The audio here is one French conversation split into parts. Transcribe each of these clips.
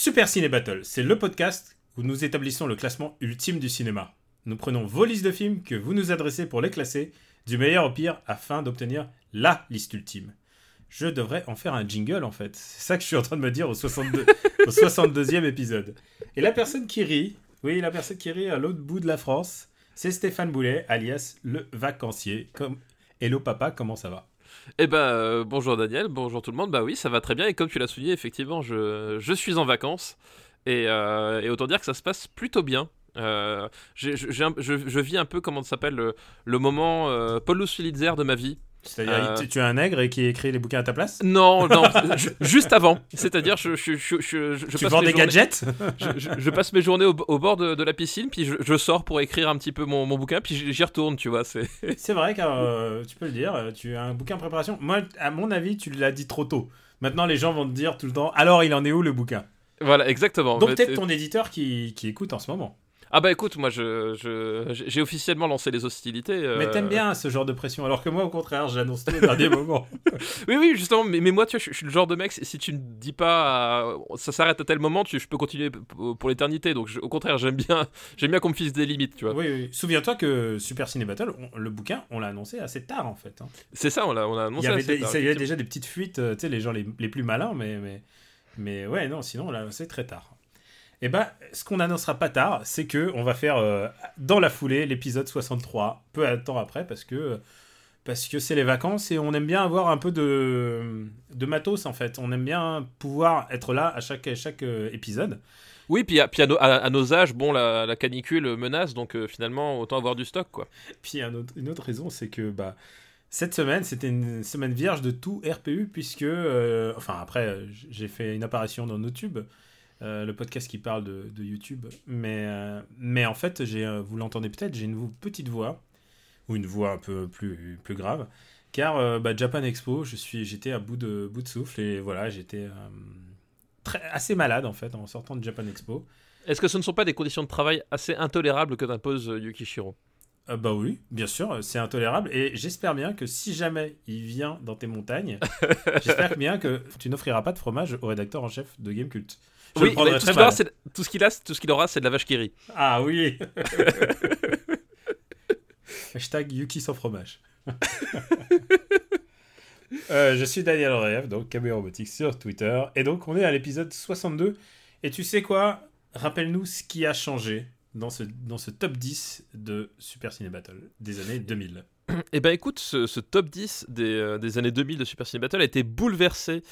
Super Ciné Battle, c'est le podcast où nous établissons le classement ultime du cinéma. Nous prenons vos listes de films que vous nous adressez pour les classer, du meilleur au pire, afin d'obtenir LA liste ultime. Je devrais en faire un jingle en fait. C'est ça que je suis en train de me dire au, 62, au 62e épisode. Et la personne qui rit, oui, la personne qui rit à l'autre bout de la France, c'est Stéphane Boulet, alias le vacancier. Comme... Hello papa, comment ça va? Eh ben, euh, bonjour Daniel, bonjour tout le monde. Bah oui, ça va très bien. Et comme tu l'as souligné, effectivement, je, je suis en vacances. Et, euh, et autant dire que ça se passe plutôt bien. Euh, je, je vis un peu, comment ça s'appelle, le, moment euh, Paul Pulitzer de ma vie. C'est-à-dire, Euh, tu- as un nègre et qui écrit les bouquins à ta place Non, non, ju- juste avant. C'est-à-dire, je, je, je, je, je Tu passe vends mes des journées- gadgets je, je- je passe mes journées au, au bord de, de la piscine, puis je, je sors pour écrire un petit peu mon, mon bouquin, puis j'y retourne, tu vois. C'est C'est vrai car euh, tu peux le dire, euh, tu as un bouquin en préparation. Moi, à mon avis, tu l'as dit trop tôt. Maintenant, les gens vont te dire tout le temps, alors il en est où le bouquin? Voilà, exactement. Donc peut-être ton éditeur qui, qui écoute en ce moment. Ah bah écoute, moi je je- j'ai officiellement lancé les hostilités. euh, Mais t'aimes bien ce genre de pression, alors que moi, au contraire, j'annonce tout au dernier moment. Oui, oui, justement, mais, mais moi, tu vois, je, je suis le genre de mec, si tu me dis pas euh, ça s'arrête à tel moment, tu, je peux continuer pour l'éternité. Donc, je- au contraire, j'aime bien, j'aime bien qu'on me fixe des limites, tu vois. oui, oui. Souviens-toi que Super Ciné Battle, on- le bouquin, on l'a annoncé assez tard en fait. hein. C'est ça, on a, on a Il annoncé y avait, assez des- tard, il y avait déjà des petites fuites, euh, tu sais, les gens les, les plus malins, mais, mais, mais ouais, non, sinon, là, c'est très tard. Et bah, ce qu'on annoncera pas tard, c'est que on va faire euh, dans la foulée l'épisode 63, peu de temps après, parce que parce que c'est les vacances et on aime bien avoir un peu de, de matos en fait. On aime bien pouvoir être là à chaque, chaque euh, épisode. Oui, puis, à, puis à, nos, à- à nos âges, bon, la, la canicule menace, donc euh, finalement, autant avoir du stock, quoi. Puis un autre- une autre raison, c'est que bah, cette semaine, c'était une semaine vierge de tout RPU, puisque, euh, enfin après, j'ai fait une apparition dans NoTube, euh, le podcast qui parle de, de YouTube, mais, euh, mais en fait, j'ai, euh, vous l'entendez peut-être, j'ai une petite voix, ou une voix un peu plus, plus grave, car euh, bah, Japan Expo, je suis, j'étais à bout de, bout de souffle, et voilà, j'étais très, assez malade en fait en sortant de Japan Expo. Est-ce que ce ne sont pas des conditions de travail assez intolérables que t'impose Yukishiro Euh, bah oui, bien sûr, c'est intolérable. Et j'espère bien que si jamais il vient dans tes montagnes, j'espère bien que tu n'offriras pas de fromage au rédacteur en chef de Gamecult. Je Oui, le prendrai mais tout très ce qu'il aura, c'est- tout ce qu'il a, tout ce qu'il aura, c'est de la vache qui rit. Ah oui Hashtag Yuki sans fromage. Euh, je suis Daniel Rev, donc KB Robotics sur Twitter. Et donc on est à l'épisode 62. Et tu sais quoi? Rappelle-nous ce qui a changé dans ce, dans ce top 10 de Super Ciné Battle des années 2000. Eh ben écoute, ce, top 10 des, euh, des années 2000 de Super Ciné Battle a été bouleversé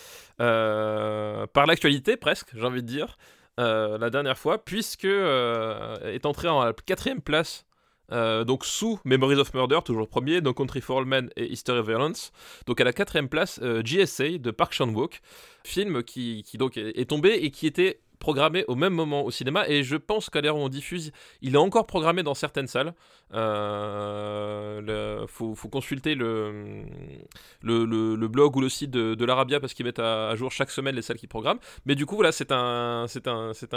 euh, par l'actualité presque, j'ai envie de dire, euh, la dernière fois, puisque est entré en quatrième place. donc sous Memories of Murder, toujours premier, No Country for All Men et History of Violence. Donc à la quatrième place, GSA de Park Chan-wook, film qui, qui donc est tombé et qui était programmé au même moment au cinéma et je pense qu'à l'heure où on diffuse, il est encore programmé dans certaines salles. Euh, le- faut, consulter le, blog ou le site de, l'Arabia parce qu'ils mettent à, jour chaque semaine les salles qu'ils programment. Mais du coup, voilà, c'est un,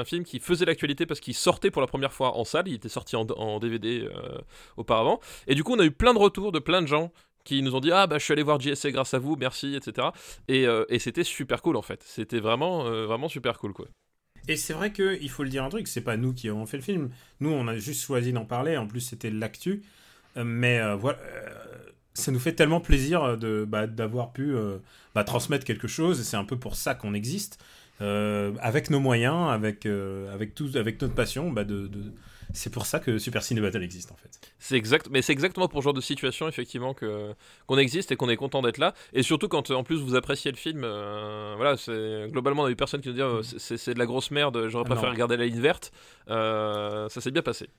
film qui faisait l'actualité parce qu'il sortait pour la première fois en salle. Il était sorti en, DVD euh, auparavant. Et du coup, on a eu plein de retours de plein de gens qui nous ont dit ah bah je suis allé voir JSA grâce à vous merci etc et, euh, et c'était super cool en fait c'était vraiment euh, vraiment super cool quoi Et c'est vrai qu'il faut le dire un truc, c'est pas nous qui avons fait le film. Nous, on a juste choisi d'en parler. En plus, c'était l'actu. Euh, mais euh, voilà, euh, ça nous fait tellement plaisir de bah, d'avoir pu bah, transmettre quelque chose. Et c'est un peu pour ça qu'on existe. Avec nos moyens, avec, avec, tout, avec notre passion, bah, de- c'est pour ça que Super Ciné Battle existe en fait. C'est exact, mais c'est exactement pour ce genre de situation effectivement que qu'on existe et qu'on est content d'être là. Et surtout quand euh, en plus vous appréciez le film, euh, voilà, c'est globalement on a eu personne qui nous dit oh, c'est- de la grosse merde, j'aurais Ah préféré non. regarder la ligne verte. Euh, ça s'est bien passé.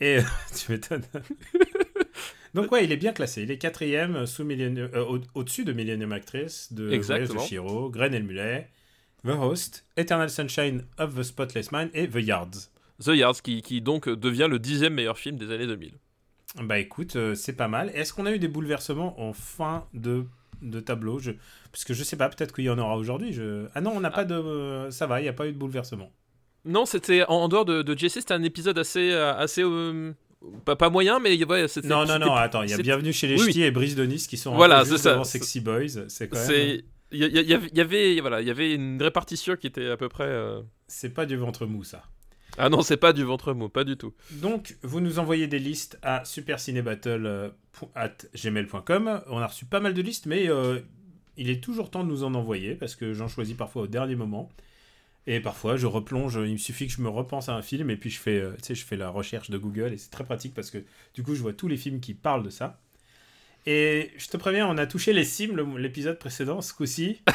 Et tu m'étonnes. Donc ouais, il est bien classé. Il est quatrième sous Millennium- au- au-dessus de Millennium Actress, de Voyage de. Shiro, Gren et le Mulet, The Host, Eternal Sunshine of the Spotless Mind et The Yards. The Yards, qui, qui donc devient le dixième meilleur film des années 2000. Bah écoute, euh, c'est pas mal. Est-ce qu'on a eu des bouleversements en fin de, de tableau? Je... Parce que je sais pas, peut-être qu'il y en aura aujourd'hui. Je... Ah non, on n'a pas de. euh, Ça va, il n'y a pas eu de bouleversement. Non, c'était en, en dehors de, de JC, c'était un épisode assez, euh, assez euh, pas, pas moyen, mais ouais, c'était. Non, non, non, attends, il y a Bienvenue chez les Oui, et Brice de Nice qui sont Voilà, c'est ça. Sexy Boys. C'est quand même. Il y, avait- il y avait, voilà, il y avait une répartition qui était à peu près. C'est pas du ventre mou, ça. Ah non, c'est pas du ventre mou, pas du tout. Donc, vous nous envoyez des listes à supercinébattle.gmail.com. On a reçu pas mal de listes, mais euh, il est toujours temps de nous en envoyer parce que j'en choisis parfois au dernier moment. Et parfois, je replonge. Il me suffit que je me repense à un film et puis je fais, euh, tu sais, je fais la recherche de Google et c'est très pratique parce que du coup, je vois tous les films qui parlent de ça. Et je te préviens, on a touché les cimes le- l'épisode précédent, ce coup-ci.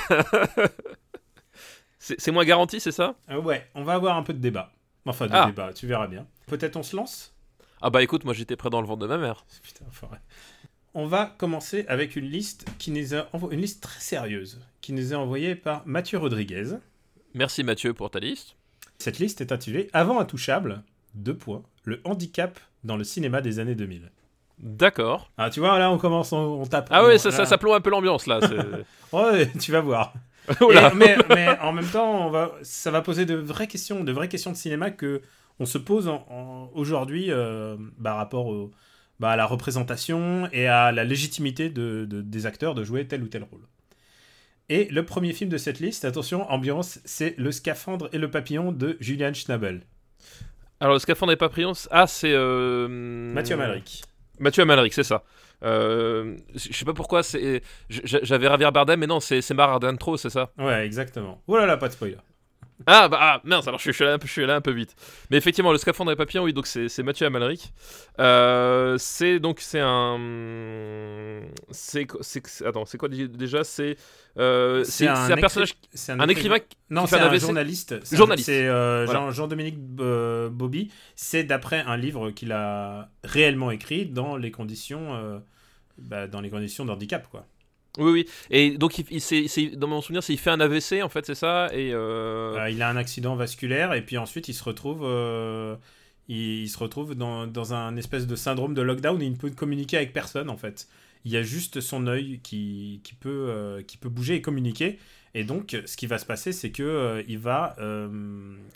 C'est, c'est moins garanti, c'est ça? Euh, ouais, on va avoir un peu de débat. Enfin, de Ah. débat, tu verras bien. Peut-être on se lance? Ah bah écoute, moi j'étais près dans le ventre de ma mère. Putain, enfoiré. On va commencer avec une liste qui nous a envo- une liste très sérieuse qui nous est envoyée par Mathieu Rodriguez. Merci Mathieu pour ta liste. Cette liste est intitulée Avant intouchable, deux points, le handicap dans le cinéma des années 2000. D'accord. Ah, tu vois, là on commence, on, on tape. Ah ouais, on- ça, ça, ça plombe un peu l'ambiance là. Ouais, tu vas voir. Oh. Et- mais, mais en même temps, on va, ça va poser de vraies questions, de vraies questions de cinéma que on se pose en- en- aujourd'hui euh, bah, rapport au, bah, à la représentation et à la légitimité de, de- des acteurs de jouer tel ou tel rôle. Et le premier film de cette liste, attention, ambiance, c'est Le Scaphandre et le Papillon de Julian Schnabel. Alors le scaphandre et papillon, c- ah c'est euh... Mathieu Amalric. Mathieu Amalric, c'est ça. Euh, je sais pas pourquoi, c'est, j'avais Javier Bardem, mais non, c'est c'est Mar Ardentro, c'est ça? Ouais, exactement. Oh là là, pas de spoiler. Ah bah ah, mince, alors je suis, allé un peu, je suis allé un peu vite. Mais effectivement, le scaphandre et papillon, oui, donc c'est c'est Mathieu Amalric. Euh, c'est donc c'est un, c'est attends, quoi déjà C'est euh, c'est c'est un, personnage, c'est un écrivain. Non, c'est un un journaliste. Journaliste. C'est euh, Voilà. Jean- Jean-Dominique euh, Bobby. C'est d'après un livre qu'il a réellement écrit dans les conditions, bah, dans les conditions d'handicap, quoi. Oui, oui. Et donc il, dans mon souvenir, il fait un AVC en fait, c'est ça. Et euh, Euh, il a un accident vasculaire et puis ensuite il se retrouve, euh, il, il se retrouve dans, dans un espèce de syndrome de lockdown. Et il ne peut communiquer avec personne en fait. Il y a juste son œil qui, qui peut, euh, qui peut bouger et communiquer. Et donc, ce qui va se passer, c'est que il va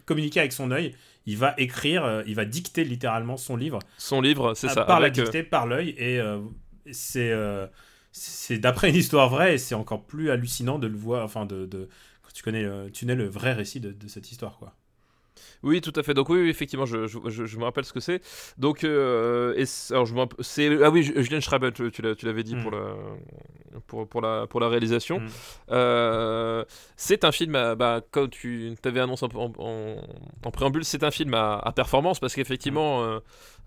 communiquer avec son œil. Il va écrire, il va dicter littéralement son livre son livre, c'est ça. par la dictée, par l'œil. Et c'est c'est d'après une histoire vraie et c'est encore plus hallucinant de le voir. Enfin, de, de quand tu connais, le- tu connais le vrai récit de, de cette histoire, quoi. Oui, tout à fait. Donc oui, oui, effectivement, je, je, je- je me rappelle ce que c'est. Donc, euh, et alors je c'est ah oui, Julien Schreiber, tu, l'avais dit Mm. pour la pour, pour la pour la réalisation. Mm. Euh, c'est un film, à- bah, comme tu t'avais annoncé en, en- en préambule, c'est un film à, à performance parce qu'effectivement, euh,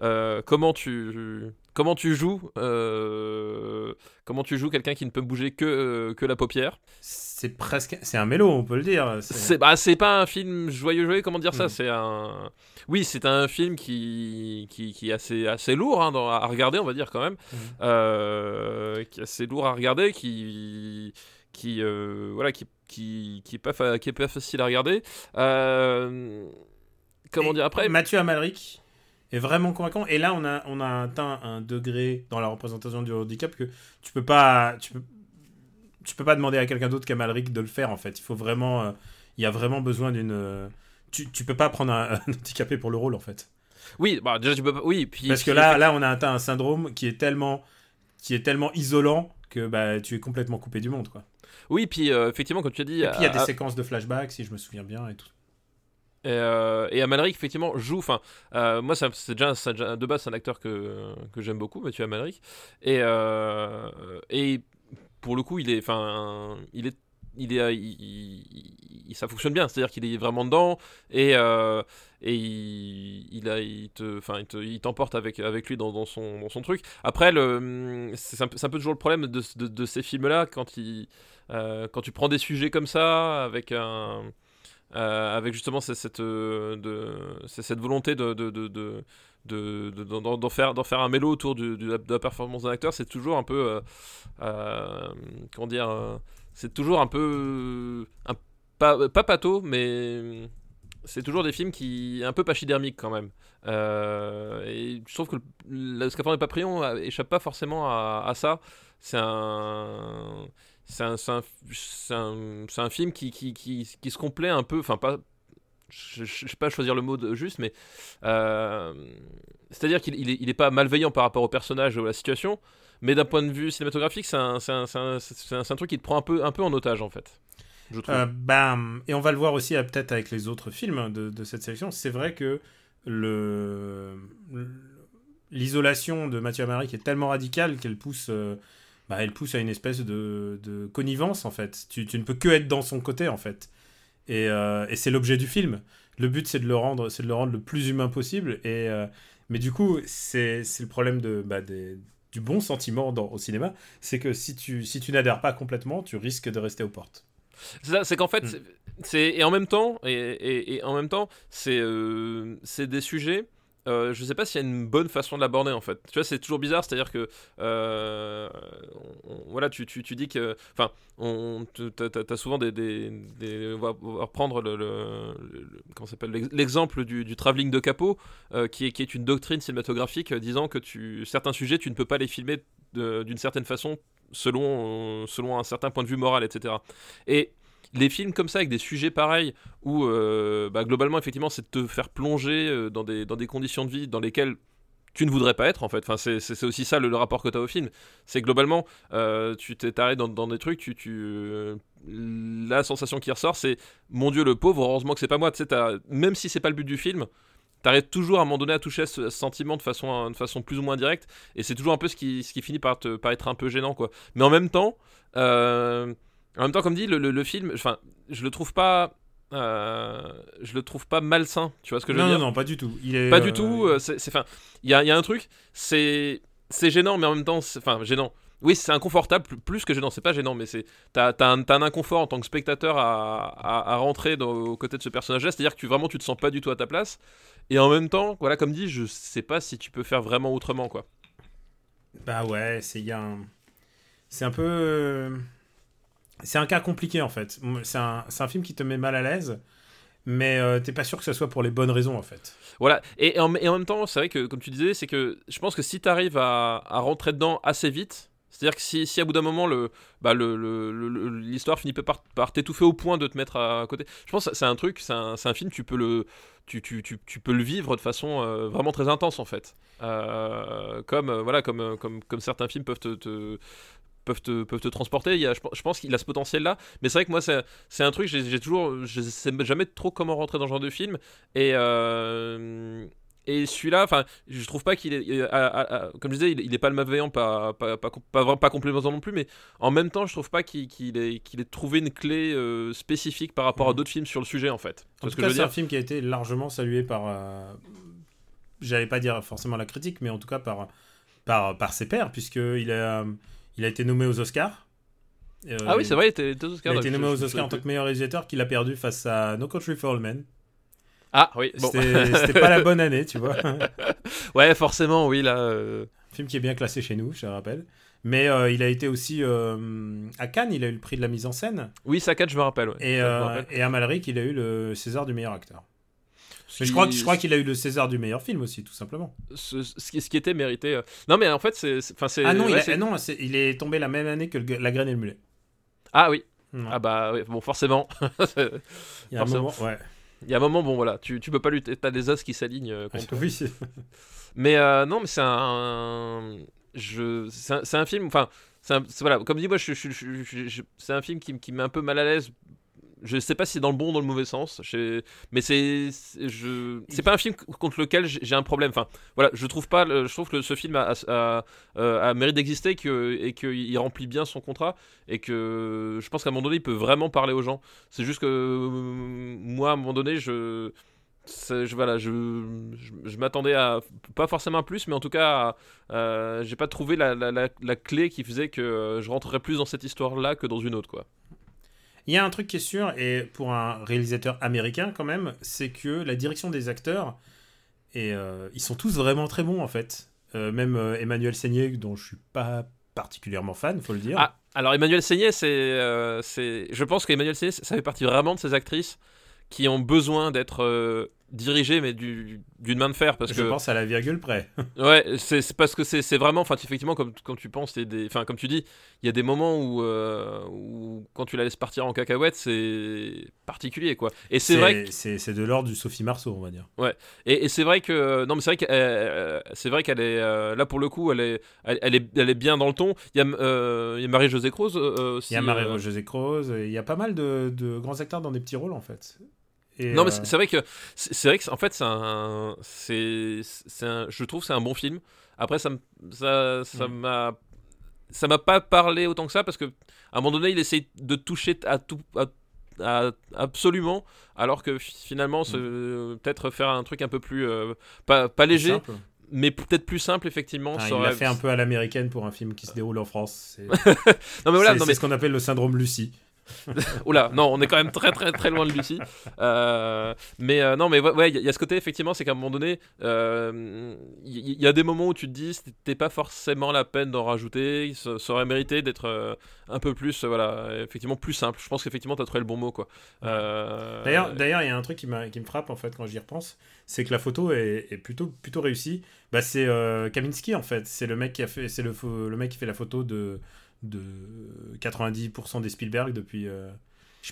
euh, comment tu comment tu joues euh, comment tu joues quelqu'un qui ne peut bouger que euh, que la paupière? C'est presque, c'est un mélo, on peut le dire. C'est- bah, c'est pas un film joyeux joyeux, comment dire ça? Mm. C'est un oui, c'est un film qui qui, qui est assez assez lourd hein, dans- à regarder, on va dire quand même, Mm. Euh, qui est assez lourd à regarder, qui qui voilà qui qui qui est pas fa- qui est pas facile à regarder. Comment Et dire après? Mathieu Amalric est vraiment convaincant. Et là, on a, on a atteint un degré dans la représentation du handicap que tu peux pas, tu peux, tu peux pas demander à quelqu'un d'autre qu'Amalric de le faire. En fait, il faut vraiment, euh, il y a vraiment besoin d'une. euh, tu, tu peux pas prendre un, un handicapé pour le rôle, en fait. Oui, bah déjà tu peux pas oui, puis Parce que là, là, on a atteint un syndrome qui est tellement, qui est tellement isolant que bah, tu es complètement coupé du monde, quoi. oui, puis euh, effectivement comme tu as dit Et puis il y a des séquences de flashback, si je me souviens bien, et tout. Et, euh, Amalric, effectivement, joue. Enfin, euh, moi, c'est déjà, de base, c'est un acteur que, que j'aime beaucoup, Mathieu Amalric. Et, euh, et pour le coup, il est, enfin, il est, il est, ça fonctionne bien. C'est-à-dire qu'il est vraiment dedans et euh, et il, il te, il te- il t'emporte avec avec lui dans, son dans son truc. Après, c'est un, un peu toujours le problème de, de, ces films-là quand quand tu prends des sujets comme ça avec un euh, avec justement euh, cette volonté de, de, de, de, de- de- d'en, faire, un mélo autour de, la, performance d'un acteur, c'est toujours un peu. euh, comment dire C'est toujours un peu. pas, pas mais. c'est toujours des films qui un peu pachydermiques quand même. Et je trouve que le, le Scaphandre de Papillon échappe pas forcément à ça. C'est un c'est un, film qui, se complaît un peu, enfin pas, je ne sais pas choisir le mot juste, mais euh, c'est-à-dire qu'il il pas malveillant par rapport au personnage ou à la situation, mais d'un point de vue cinématographique, c'est un, truc qui te prend un peu, en otage en fait. Je trouve. Euh, bah, et on va le voir aussi euh, peut-être avec les autres films de, cette sélection. C'est vrai que l'isolation de Mathieu Amalric est tellement radicale qu'elle pousse, bah, elle pousse à une espèce de, de connivence en fait. Tu, tu ne peux que être dans son côté en fait. Et, euh, et c'est l'objet du film. Le but c'est de le rendre, c'est de le rendre le plus humain possible. Et euh, mais du coup c'est le problème de bah, des- du bon sentiment dans, au cinéma, c'est que si tu si tu n'adhères pas complètement, tu risques de rester aux portes. C'est ça, c'est qu'en fait, Mm. c'est- c'est et en même temps, et, et- et en même temps, c'est euh, c'est des sujets. Euh, je sais pas s'il y a une bonne façon de l'aborder en fait. Tu vois, c'est toujours bizarre, c'est-à-dire que euh, voilà, tu, dis que, enfin, on, t'as, souvent des, on va, reprendre le, comment s'appelle l'ex- l'exemple du, du travelling de capot, euh, qui est une doctrine cinématographique euh, disant que certains sujets, tu ne peux pas les filmer d'une certaine façon selon selon un certain point de vue moral, etc. Et les films comme ça avec des sujets pareils où euh, bah, globalement effectivement c'est de te faire plonger euh, dans des, dans des conditions de vie dans lesquelles tu ne voudrais pas être en fait. Enfin, c'est, aussi ça le, rapport que tu as au film. C'est globalement, euh, tu t'es dans, des trucs, tu, la sensation qui ressort, c'est mon Dieu le pauvre, heureusement que c'est pas moi. Tu sais, même si c'est pas le but du film, t'arrêtes toujours à un moment donné à toucher ce, sentiment de façon, de façon plus ou moins directe, et c'est toujours un peu ce qui, ce qui finit par, te, par être un peu gênant, quoi. Mais en même temps, en même temps, comme dit, le, le- le film, enfin, je le trouve pas. euh, je le trouve pas malsain, tu vois ce que je veux non, dire? non, non, pas du tout. Il est, pas euh, du tout. euh, c'est, enfin, il y a, y a un truc, c'est, c'est gênant, mais en même temps, enfin, gênant. Oui, c'est inconfortable, plus- que gênant. C'est pas gênant, mais c'est, t'as, t'as un, inconfort en tant que spectateur à, à, à rentrer dans, aux côtés de ce personnage-là. C'est-à-dire que tu vraiment, tu te sens pas du tout à ta place. Et en même temps, voilà, comme dit, je sais pas si tu peux faire vraiment autrement, quoi. Bah ouais, c'est il y a un... c'est un peu euh, c'est un cas compliqué en fait. C'est un, film qui te met mal à l'aise, mais euh, t'es pas sûr que ce soit pour les bonnes raisons en fait. Voilà. Et, en, même temps, c'est vrai que, comme tu disais, c'est que je pense que si tu arrives à, à rentrer dedans assez vite, c'est-à-dire que si, si à bout d'un moment bah, l'histoire finit par, par t'étouffer au point de te mettre à côté, je pense que c'est un truc, c'est un, film, tu peux le, tu, peux le vivre de façon euh, vraiment très intense en fait. Euh, comme, euh, voilà, comme, certains films peuvent te- peuvent te, peuvent te transporter, il y a, je, pense- je pense qu'il a ce potentiel là, mais c'est vrai que moi c'est, un truc, j'ai, toujours, je sais jamais trop comment rentrer dans ce genre de film, et, euh, et celui-là, enfin, je trouve pas qu'il est, à- à- à- comme je disais, il, il est pas le malveillant, pas, pas, pas, pas, pas complémentant non plus, mais en même temps, je trouve pas qu'il, qu'il ait, qu'il ait trouvé une clé euh, spécifique par rapport à Mhm. d'autres films sur le sujet, en fait. En C'est ce cas, un film qui a été largement salué par euh, j'allais pas dire forcément la critique, mais en tout cas par par, par ses pairs puisque il a il a été nommé aux Oscars. Euh, Ah oui, c'est vrai, il était Il Oscars. a donc été nommé aux Oscars en tant que meilleur réalisateur qu'il a perdu face à No Country for Old Men. Ah oui, bon. C'était pas la bonne année, tu vois. ouais, forcément, oui, là. euh, film qui est bien classé chez nous, je te rappelle. Mais euh, il a été aussi à Cannes, il a eu le prix de la mise en scène. Oui, Saccade, je me rappelle. ouais. Et, Ça, je me rappelle. et à Malric, il a eu le César du meilleur acteur. Mais je crois, je crois qu'il a eu le César du meilleur film aussi, tout simplement. ce, ce qui, ce qui était mérité. euh. Non, mais en fait, c'est. Ah non, il, ouais, a- ah non c'est- il est tombé la même année que le- La Graine et le Mulet. Ah oui. Ah bah, oui, bon, forcément. il y a un moment, ouais. Il y a un moment, bon, voilà, tu, tu peux pas lutter. T'as des os qui s'alignent euh, contre. Oui, Mais euh, non, mais c'est un. Je, c'est un, film. Enfin, c'est un- voilà, comme dit, moi, je, je- je- je- je- c'est un film qui, qui me met un peu mal à l'aise. Je sais pas si c'est dans le bon ou dans le mauvais sens. Je- mais c'est. Je, c'est pas un film contre lequel j'ai un problème. Enfin, voilà, je trouve pas. Je trouve que ce film a, a, a- a mérite d'exister que, et qu'il remplit bien son contrat. Et que je pense qu'à un moment donné, il peut vraiment parler aux gens. C'est juste que. euh, moi, à un moment donné, je. voilà, je, je, je m'attendais à pas forcément à plus, mais en tout cas, euh, j'ai pas trouvé la, la, la, la clé qui faisait que euh, je rentrerais plus dans cette histoire-là que dans une autre, quoi. Il y a un truc qui est sûr, et pour un réalisateur américain quand même, c'est que la direction des acteurs, et euh, ils sont tous vraiment très bons en fait. Euh, même euh, Emmanuel Seigné, dont je suis pas particulièrement fan, faut le dire. Ah, alors Emmanuel Seigné, c'est, je pense qu'Emmanuel Seigné, ça fait partie vraiment de ces actrices qui ont besoin d'être euh, dirigés, mais du- d'une main de fer. Parce Je que, pense à la virgule près. ouais, c'est parce que c'est vraiment, enfin, effectivement, comme quand tu penses, des- enfin, comme tu dis, il y a des moments où, euh, où quand tu la laisses partir en cacahuète, c'est particulier, quoi. Et c'est vrai que C'est de l'ordre du Sophie Marceau, on va dire. Et, et c'est vrai que non, mais c'est vrai qu'elle euh, c'est vrai qu'elle est euh, là pour le coup, elle est, elle, elle est, elle est bien dans le ton. Il y a, euh, y a Marie-Josée Croze euh, aussi. Il y a euh, Marie-José Croze, il y a pas mal de, de grands acteurs dans des petits rôles, en fait. Et, Non, mais euh, c'est vrai que c'est vrai que en fait c'est un, c'est, je trouve c'est un bon film. Après ça, ça, ça Mm. m'a, ça m'a pas parlé autant que ça parce que à un moment donné il essaye de toucher à tout, à, à- absolument, alors que fi- finalement c'est, peut-être faire un truc un peu plus euh, pas, pas léger, simple. mais peut-être plus simple effectivement. Ah, il l'a fait un peu à l'américaine pour un film qui se déroule en France. C'est Non mais voilà, non mais ce qu'on appelle le syndrome Lucie. Oula, non, on est quand même très très très loin de Lucie. Euh, mais euh, non, mais ouais, il y, a- il y a ce côté effectivement, c'est qu'à un moment donné, euh, il y, il y a des moments où tu te dis, c'était pas forcément la peine d'en rajouter. Ça, ça aurait mérité d'être euh, un peu plus, euh, voilà, effectivement plus simple. Je pense qu'effectivement, t'as trouvé le bon mot, quoi. Euh, D'ailleurs, d'ailleurs, il y a un truc qui, me frappe en fait quand j'y repense, c'est que la photo est, est plutôt plutôt réussie. Bah, c'est euh, Kaminski en fait, c'est le mec qui a fait, c'est le, fo- le mec qui fait la photo de de 90% des Spielberg depuis. euh,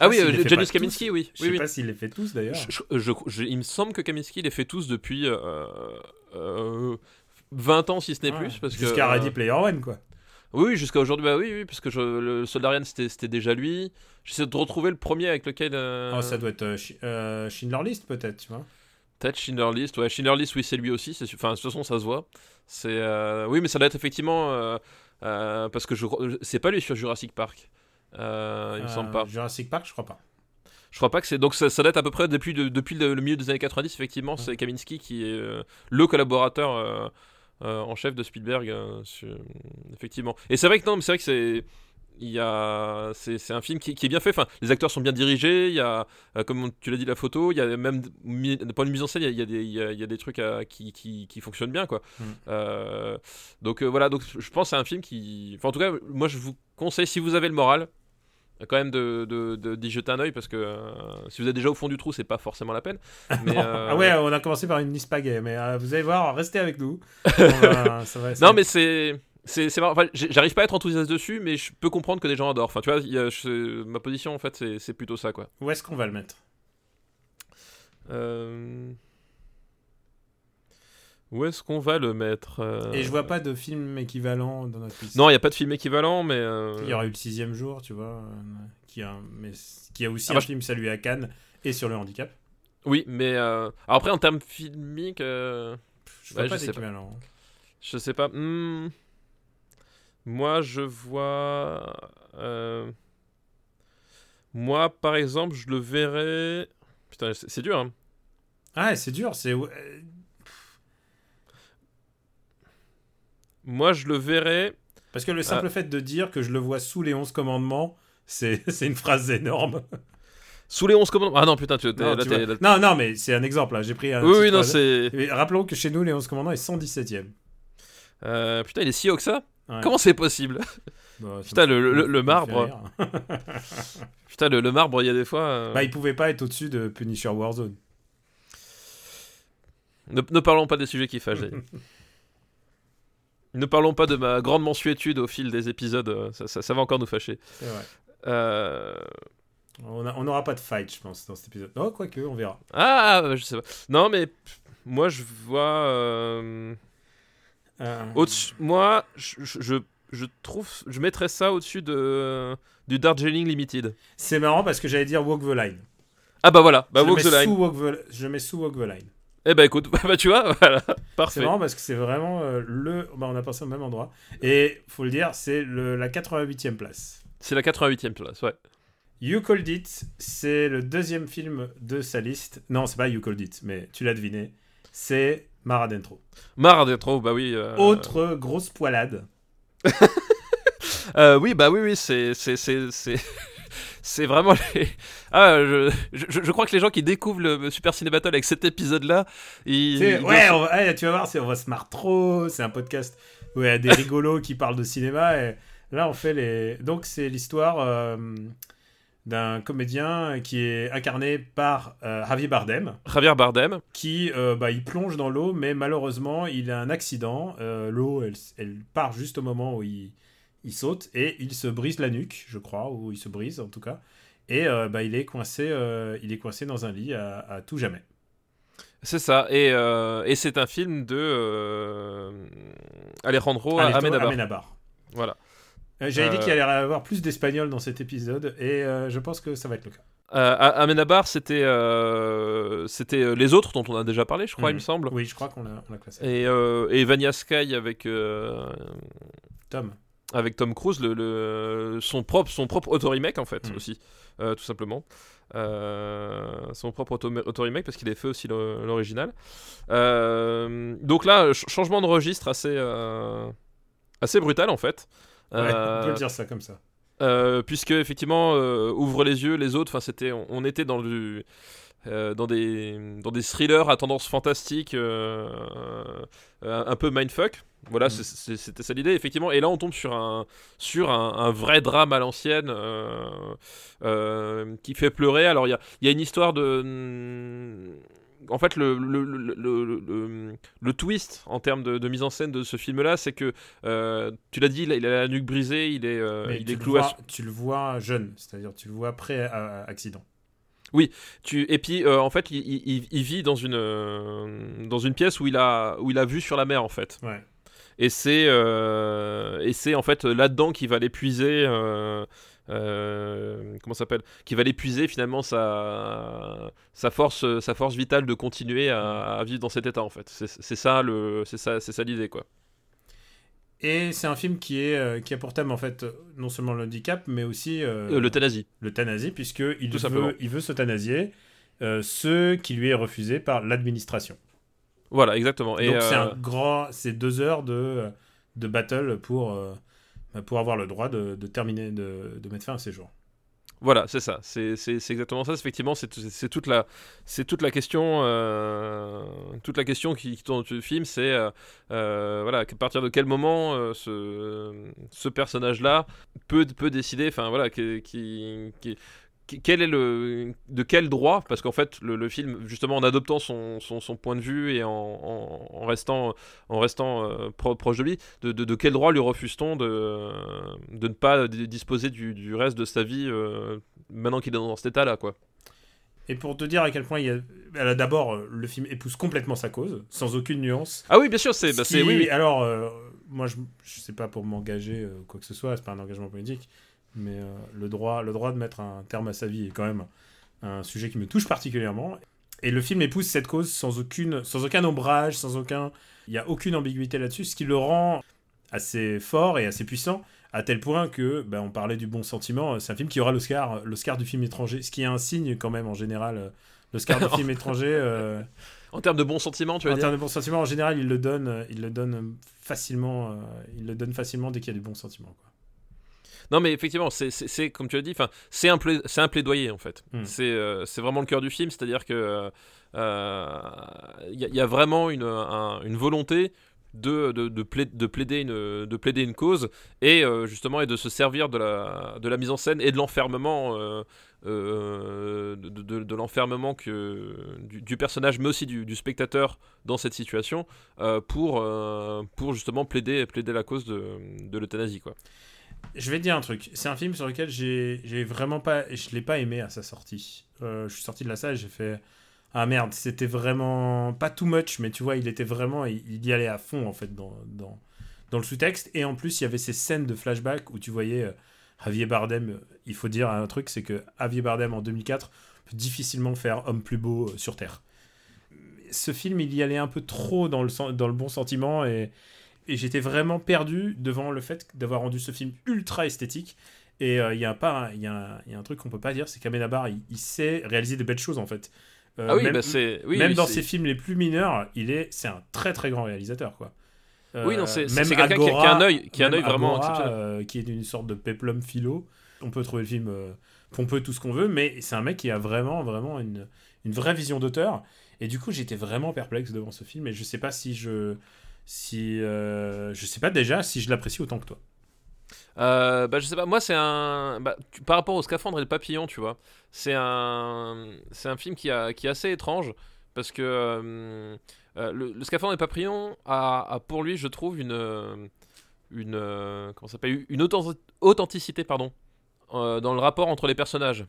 ah oui, euh, Janusz Kaminski, tous. oui, Je sais oui. pas s'il les fait tous d'ailleurs. Je- je- je- je- il me semble que Kaminski les fait tous depuis euh, euh, 20 ans, si ce n'est plus. Parce Jusqu'à euh, Ready Player One quoi. Oui, jusqu'à aujourd'hui, bah oui, oui, parce que je, le Soldarian c'était déjà lui. J'essaie de retrouver le premier avec lequel. euh, Oh, ça doit être euh, euh, Schindler List peut-être, tu vois. Peut-être Schindler List, ouais, Schindler List, oui, c'est lui aussi. Enfin, de toute façon, ça se voit. C'est, euh, oui, mais ça doit être effectivement euh, euh, parce que je, c'est pas lui sur Jurassic Park. Euh, il me Euh, semble pas. Jurassic Park, je crois pas. Je crois pas que c'est. Donc ça, ça date à peu près depuis, de- depuis le, milieu des années 90, effectivement. C'est Kaminski qui est euh, le collaborateur euh, euh, en chef de Spielberg, euh, effectivement. Et c'est vrai que non, mais c'est vrai que c'est. Il y a, c'est, c'est un film qui, qui est bien fait. Enfin, les acteurs sont bien dirigés. Il y a, euh, comme tu l'as dit, la photo. Il y a même, de vue mise en scène, il y a, il y a des, il y a- il y a des trucs à- qui, qui, qui fonctionnent bien, quoi. Mm. Euh, donc euh, voilà. Donc je pense que c'est un film qui. Enfin, en tout cas, moi, je vous conseille si vous avez le moral, quand même de, de, de- d'y jeter un œil parce que euh, si vous êtes déjà au fond du trou, c'est pas forcément la peine. Mais, euh, Ah ouais, on a commencé par une liste pagaie, mais euh, vous allez voir, restez avec nous. On va- ça va- ça Non, va- mais c'est. C'est, marrant. Enfin, j'arrive pas à être enthousiaste dessus, mais je peux comprendre que des gens adorent. Enfin, tu vois, il y a- je- ma position en fait, c'est, plutôt ça, quoi. Où est-ce qu'on va le mettre? Euh, Où est-ce qu'on va le mettre euh, Et je vois pas de film équivalent dans notre liste. Non, il n'y a pas de film équivalent, mais. euh, Il y aurait eu le sixième jour, tu vois, qui a, mais qui a aussi Ah, un bah, film salué à Cannes et sur le handicap. Oui, mais. Alors après, en termes filmiques, Je vois pas. d'équivalent. je sais pas. Hmm. Moi, je vois. euh, Moi, par exemple, je le verrais. Putain, c'est c'est dur, hein. Ah, c'est dur, c'est. euh, Moi, je le verrais. Parce que le simple fait de dire que je le vois sous les 11 commandements, c'est c'est une phrase énorme. Sous les 11 commandements. Ah non, putain, tu, Non, là, tu t'es- vois. là- non, non, mais c'est un exemple. là. J'ai pris un. Oui, oui, non, c'est. Et rappelons que chez nous, les 11 commandements est 117ème. Euh, putain, il est si haut que ça Ouais. Comment c'est possible? Bah, Putain, le- le- marbre. Putain, le, le marbre, il y a des fois. euh, bah, il pouvait pas être au-dessus de Punisher Warzone. ne, ne parlons pas des sujets qui fâchent. ne parlons pas de ma grande mensuétude au fil des épisodes. euh, Ça, ça- ça va encore nous fâcher. C'est vrai. Euh, On n'aura pas de fight, je pense, dans cet épisode. Oh, quoique, on verra. Ah, je sais pas. Non, mais pff, moi, je vois. euh, Euh, Au-dessus, moi, je, je, je- je trouve, je mettrais ça au-dessus de du Darjeeling Limited. C'est marrant parce que j'allais dire Walk the Line. Ah bah voilà, bah je, Walk mets the Line. sous Walk the... je mets sous Walk the Line. Eh bah écoute, bah tu vois, voilà, C'est marrant parce que c'est vraiment euh, le. Bah, on a pensé au même endroit. Et faut le dire, c'est la 88e place. C'est la 88e place, ouais. You Called It, c'est le deuxième film de sa liste. Non, c'est pas You Called It, mais tu l'as deviné. C'est Mar Adentro. Marre d'être trop, bah oui. euh, Autre grosse poilade. euh, oui, bah oui, oui, c'est c'est vraiment les. Ah, je, je, je crois que les gens qui découvrent le Super Ciné Battle avec cet épisode-là, ils. Ouais, doivent- on va- eh, tu vas voir, c'est- on va se marre trop. C'est un podcast où il y a des rigolos qui parlent de cinéma. Et là, on fait les. Donc, c'est l'histoire. euh, d'un comédien qui est incarné par euh, Javier Bardem, Javier Bardem. qui euh, bah, il plonge dans l'eau, mais malheureusement il a un accident. Euh, l'eau, elle, elle part juste au moment où il, il saute et il se brise la nuque, je crois, ou il se brise en tout cas. Et bah, il est coincé, il est coincé dans un lit à, à tout jamais. C'est ça. Et, et c'est un film de Alejandro. Amenabar. Voilà. Euh, J'avais dit Euh, qu'il allait y avoir plus d'espagnol dans cet épisode et euh, je pense que ça va être le cas. Euh, Amenabar, c'était euh, c'était euh, les autres dont on a déjà parlé, je crois, il Mhm. me semble. Oui, je crois qu'on l'a classé. Et, euh, et Vania Sky avec euh, Tom. avec Tom Cruise, le, le- son propre son propre auto-remake en fait Mm. aussi, euh, tout simplement. Euh, son propre auto- auto-remake parce qu'il avait fait aussi l'original. Euh, donc là, ch- changement de registre assez euh, assez brutal en fait. Ouais, Euh, on peut le dire ça comme ça. euh, puisque effectivement euh, ouvre les yeux les autres enfin c'était on, on était dans du euh, dans des dans des thrillers à tendance fantastique euh, euh, un peu mindfuck voilà Mm. c'était ça l'idée effectivement et là on tombe sur un sur un, un vrai drame à l'ancienne euh, euh, qui fait pleurer alors il y a, il y a une histoire de en fait, le, le, le, le, twist en termes de, de mise en scène de ce film-là, c'est que, euh, tu l'as dit, il a, il a la nuque brisée, il est, euh, il est cloué vois, tu le vois jeune, c'est-à-dire tu le vois pré-accident. Tu, et puis euh, en fait, il, il- il- il vit dans une euh, dans une pièce où il a où il a vue sur la mer en fait. Ouais. Et c'est euh, et c'est en fait là-dedans qu'il va l'épuiser. Euh, euh, comment ça s'appelle? Qui va l'épuiser finalement sa sa force sa force vitale de continuer à, à vivre dans cet état en fait. C'est ça le c'est ça c'est ça l'idée quoi. Et c'est un film qui, est, euh, qui a pour thème en fait euh, non seulement le handicap, mais aussi euh, Euh, L'euthanasie. l'euthanasie, puisqu'il Tout simplement. veut, il veut s'euthanasier, euh, ce qui lui est refusé par l'administration. Voilà exactement. Et Donc c'est euh, un grand, c'est deux heures de, de battle pour, euh, bah, pour avoir le droit de, de terminer, de, de mettre fin à ses jours. Voilà, c'est ça. C'est exactement ça. Effectivement, c'est toute la c'est toute la question euh, toute la question qui, tourne autour du film. C'est euh, euh, voilà à partir de quel moment ce ce personnage-là peut peut décider. Enfin voilà qui- quel est le de quel droit? Parce qu'en fait le, le film justement en adoptant son, son, son point de vue et en, en, en restant en restant euh, pro- proche de lui de, de, de quel droit lui refuse-t-on de, de ne pas disposer du, du reste de sa vie euh, maintenant qu'il est dans cet état là quoi? Et pour te dire à quel point il y a, d'abord euh, le film épouse complètement sa cause, sans aucune nuance. ah oui bien sûr c'est bah, oui, oui. Alors, euh, moi, je, je sais pas pour m'engager euh, quoi que ce soit, c'est pas un engagement politique, mais euh, le droit, le droit de mettre un terme à sa vie est quand même un sujet qui me touche particulièrement. Et le film épouse cette cause sans aucune, sans aucun ombrage, sans aucun, il y a aucune ambiguïté là-dessus, ce qui le rend assez fort et assez puissant. À tel point que, ben, on parlait du bon sentiment, c'est un film qui aura l'Oscar, l'Oscar du film étranger, ce qui est un signe quand même en général. euh, L'Oscar du film étranger, euh, en termes de bons sentiments tu en vas dire termes de bons sentiments, en général, il le donne, euh, il le donne facilement, euh, il le donne facilement dès qu'il y a du bon sentiment. Quoi. Non, mais effectivement, c'est- comme tu as dit, c'est un, pla- c'est un plaidoyer en fait. Mm. C'est euh, c'est vraiment le cœur du film, c'est-à-dire que euh, il y, a- il y a vraiment une, un- une volonté de, de, de, pla- de plaider une, de plaider une cause et euh, justement et de se servir de la, de la mise en scène et de l'enfermement euh, euh, de, de- de l'enfermement que du, du personnage mais aussi du, du spectateur dans cette situation euh, pour, euh, pour justement plaider, plaider la cause de, de l'euthanasie quoi. Je vais te dire un truc. C'est un film sur lequel j'ai vraiment pas, je l'ai pas aimé à sa sortie. Euh, je suis sorti de la salle, j'ai fait ah merde, c'était vraiment pas too much, mais tu vois, il était vraiment, il, y allait à fond en fait dans dans, dans le sous-texte. Et en plus, il y avait ces scènes de flashback où tu voyais euh, Javier Bardem. euh, Il faut dire un truc, c'est que Javier Bardem en 2004 peut difficilement faire homme plus beau sur terre. Ce film, il y allait un peu trop dans le dans le bon sentiment et et j'étais vraiment perdu devant le fait d'avoir rendu ce film ultra esthétique. Et euh, il y a pas, il y, a un- il y a un truc qu'on peut pas dire, c'est qu'Amenabar, il, il sait réaliser de belles choses en fait. Euh, Ah oui, même, bah c'est oui, même oui, dans ses films les plus mineurs, il est, c'est un très très grand réalisateur quoi. Euh, Oui, non, c'est- quelqu'un qui a- qui a un œil- qui a un œil vraiment Agora, exceptionnel. euh, qui est une sorte de peplum philo. On peut trouver le film pompeux tout ce qu'on veut, mais c'est un mec qui a vraiment vraiment une, une vraie vision d'auteur. Et du coup, j'étais vraiment perplexe devant ce film, et je sais pas si je si euh, je sais pas déjà si je l'apprécie autant que toi. Euh, bah, je sais pas, moi c'est un. Bah, par rapport au scaphandre et le papillon, tu vois, c'est un, c'est un film qui, a, qui est assez étrange parce que euh, euh, le, le scaphandre et le papillon a, pour lui, je trouve, une. euh, une comment ça s'appelle Une authent- authenticité, pardon, dans le rapport entre les personnages.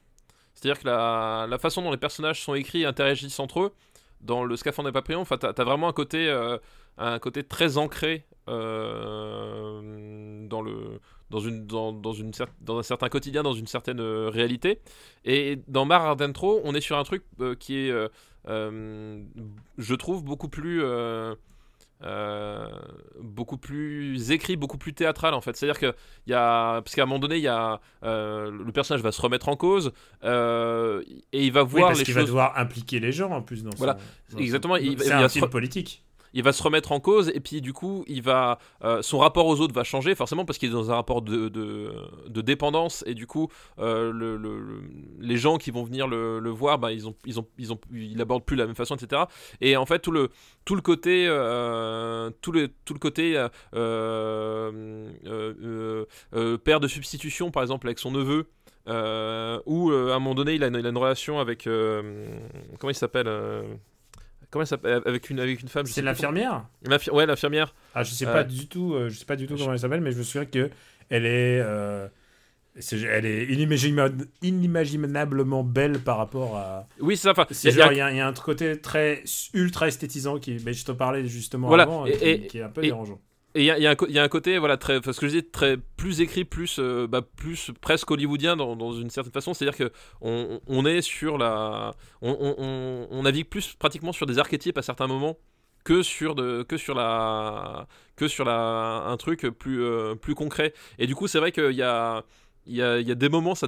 C'est-à-dire que la, la façon dont les personnages sont écrits et interagissent entre eux, dans le scaphandre et le papillon, t'as as vraiment un côté, un côté très ancré euh, dans le dans, une, dans, dans, une dans un certain quotidien, dans une certaine euh, réalité. Et dans Mar Ardentro, on est sur un truc euh, qui est, je trouve, beaucoup plus, beaucoup plus écrit, beaucoup plus théâtral en fait. C'est-à-dire que il y a, parce qu'à un moment donné, il y a, le personnage va se remettre en cause et il va Oui, voir parce les qu'il choses. va devoir impliquer les gens en plus dans son- Voilà, dans exactement, son- il va- C'est il un film politique. Il va se remettre en cause et puis du coup il va euh, son rapport aux autres va changer forcément parce qu'il est dans un rapport de, de, dépendance et du coup euh, le, le- le- les gens qui vont venir le, voir bah, ils ont ils ont ils plus de la même façon etc et en fait tout le tout le côté euh, tout le tout le côté père de substitution par exemple avec son neveu euh, où à un moment donné il a une, relation avec comment il s'appelle comment s'appelle? Avec une avec une femme C'est l'infirmière? L'infi- ouais, l'infirmière. Ah, je sais Euh, pas du tout, euh, je sais pas du tout comment elle s'appelle, mais je me souviens que elle est, euh, elle est inimagina- inimaginablement belle par rapport à. Oui, c'est ça. Enfin, il y a- y, a- il y a un côté très ultra esthétisant qui, ben, je te parlais justement Voilà, avant, et- qui, et- qui est un peu dérangeant. Et il y a, y a y a un côté, voilà, très, enfin, ce que je dis, très plus écrit, plus, euh, bah, plus presque hollywoodien dans, dans une certaine façon. C'est-à-dire que on, on est sur la, on, on, on- on navigue plus pratiquement sur des archétypes à certains moments que sur de, que sur la, que sur la, un truc plus, euh, plus concret. Et du coup, c'est vrai qu'il y a il y, a, il y a des moments, ça,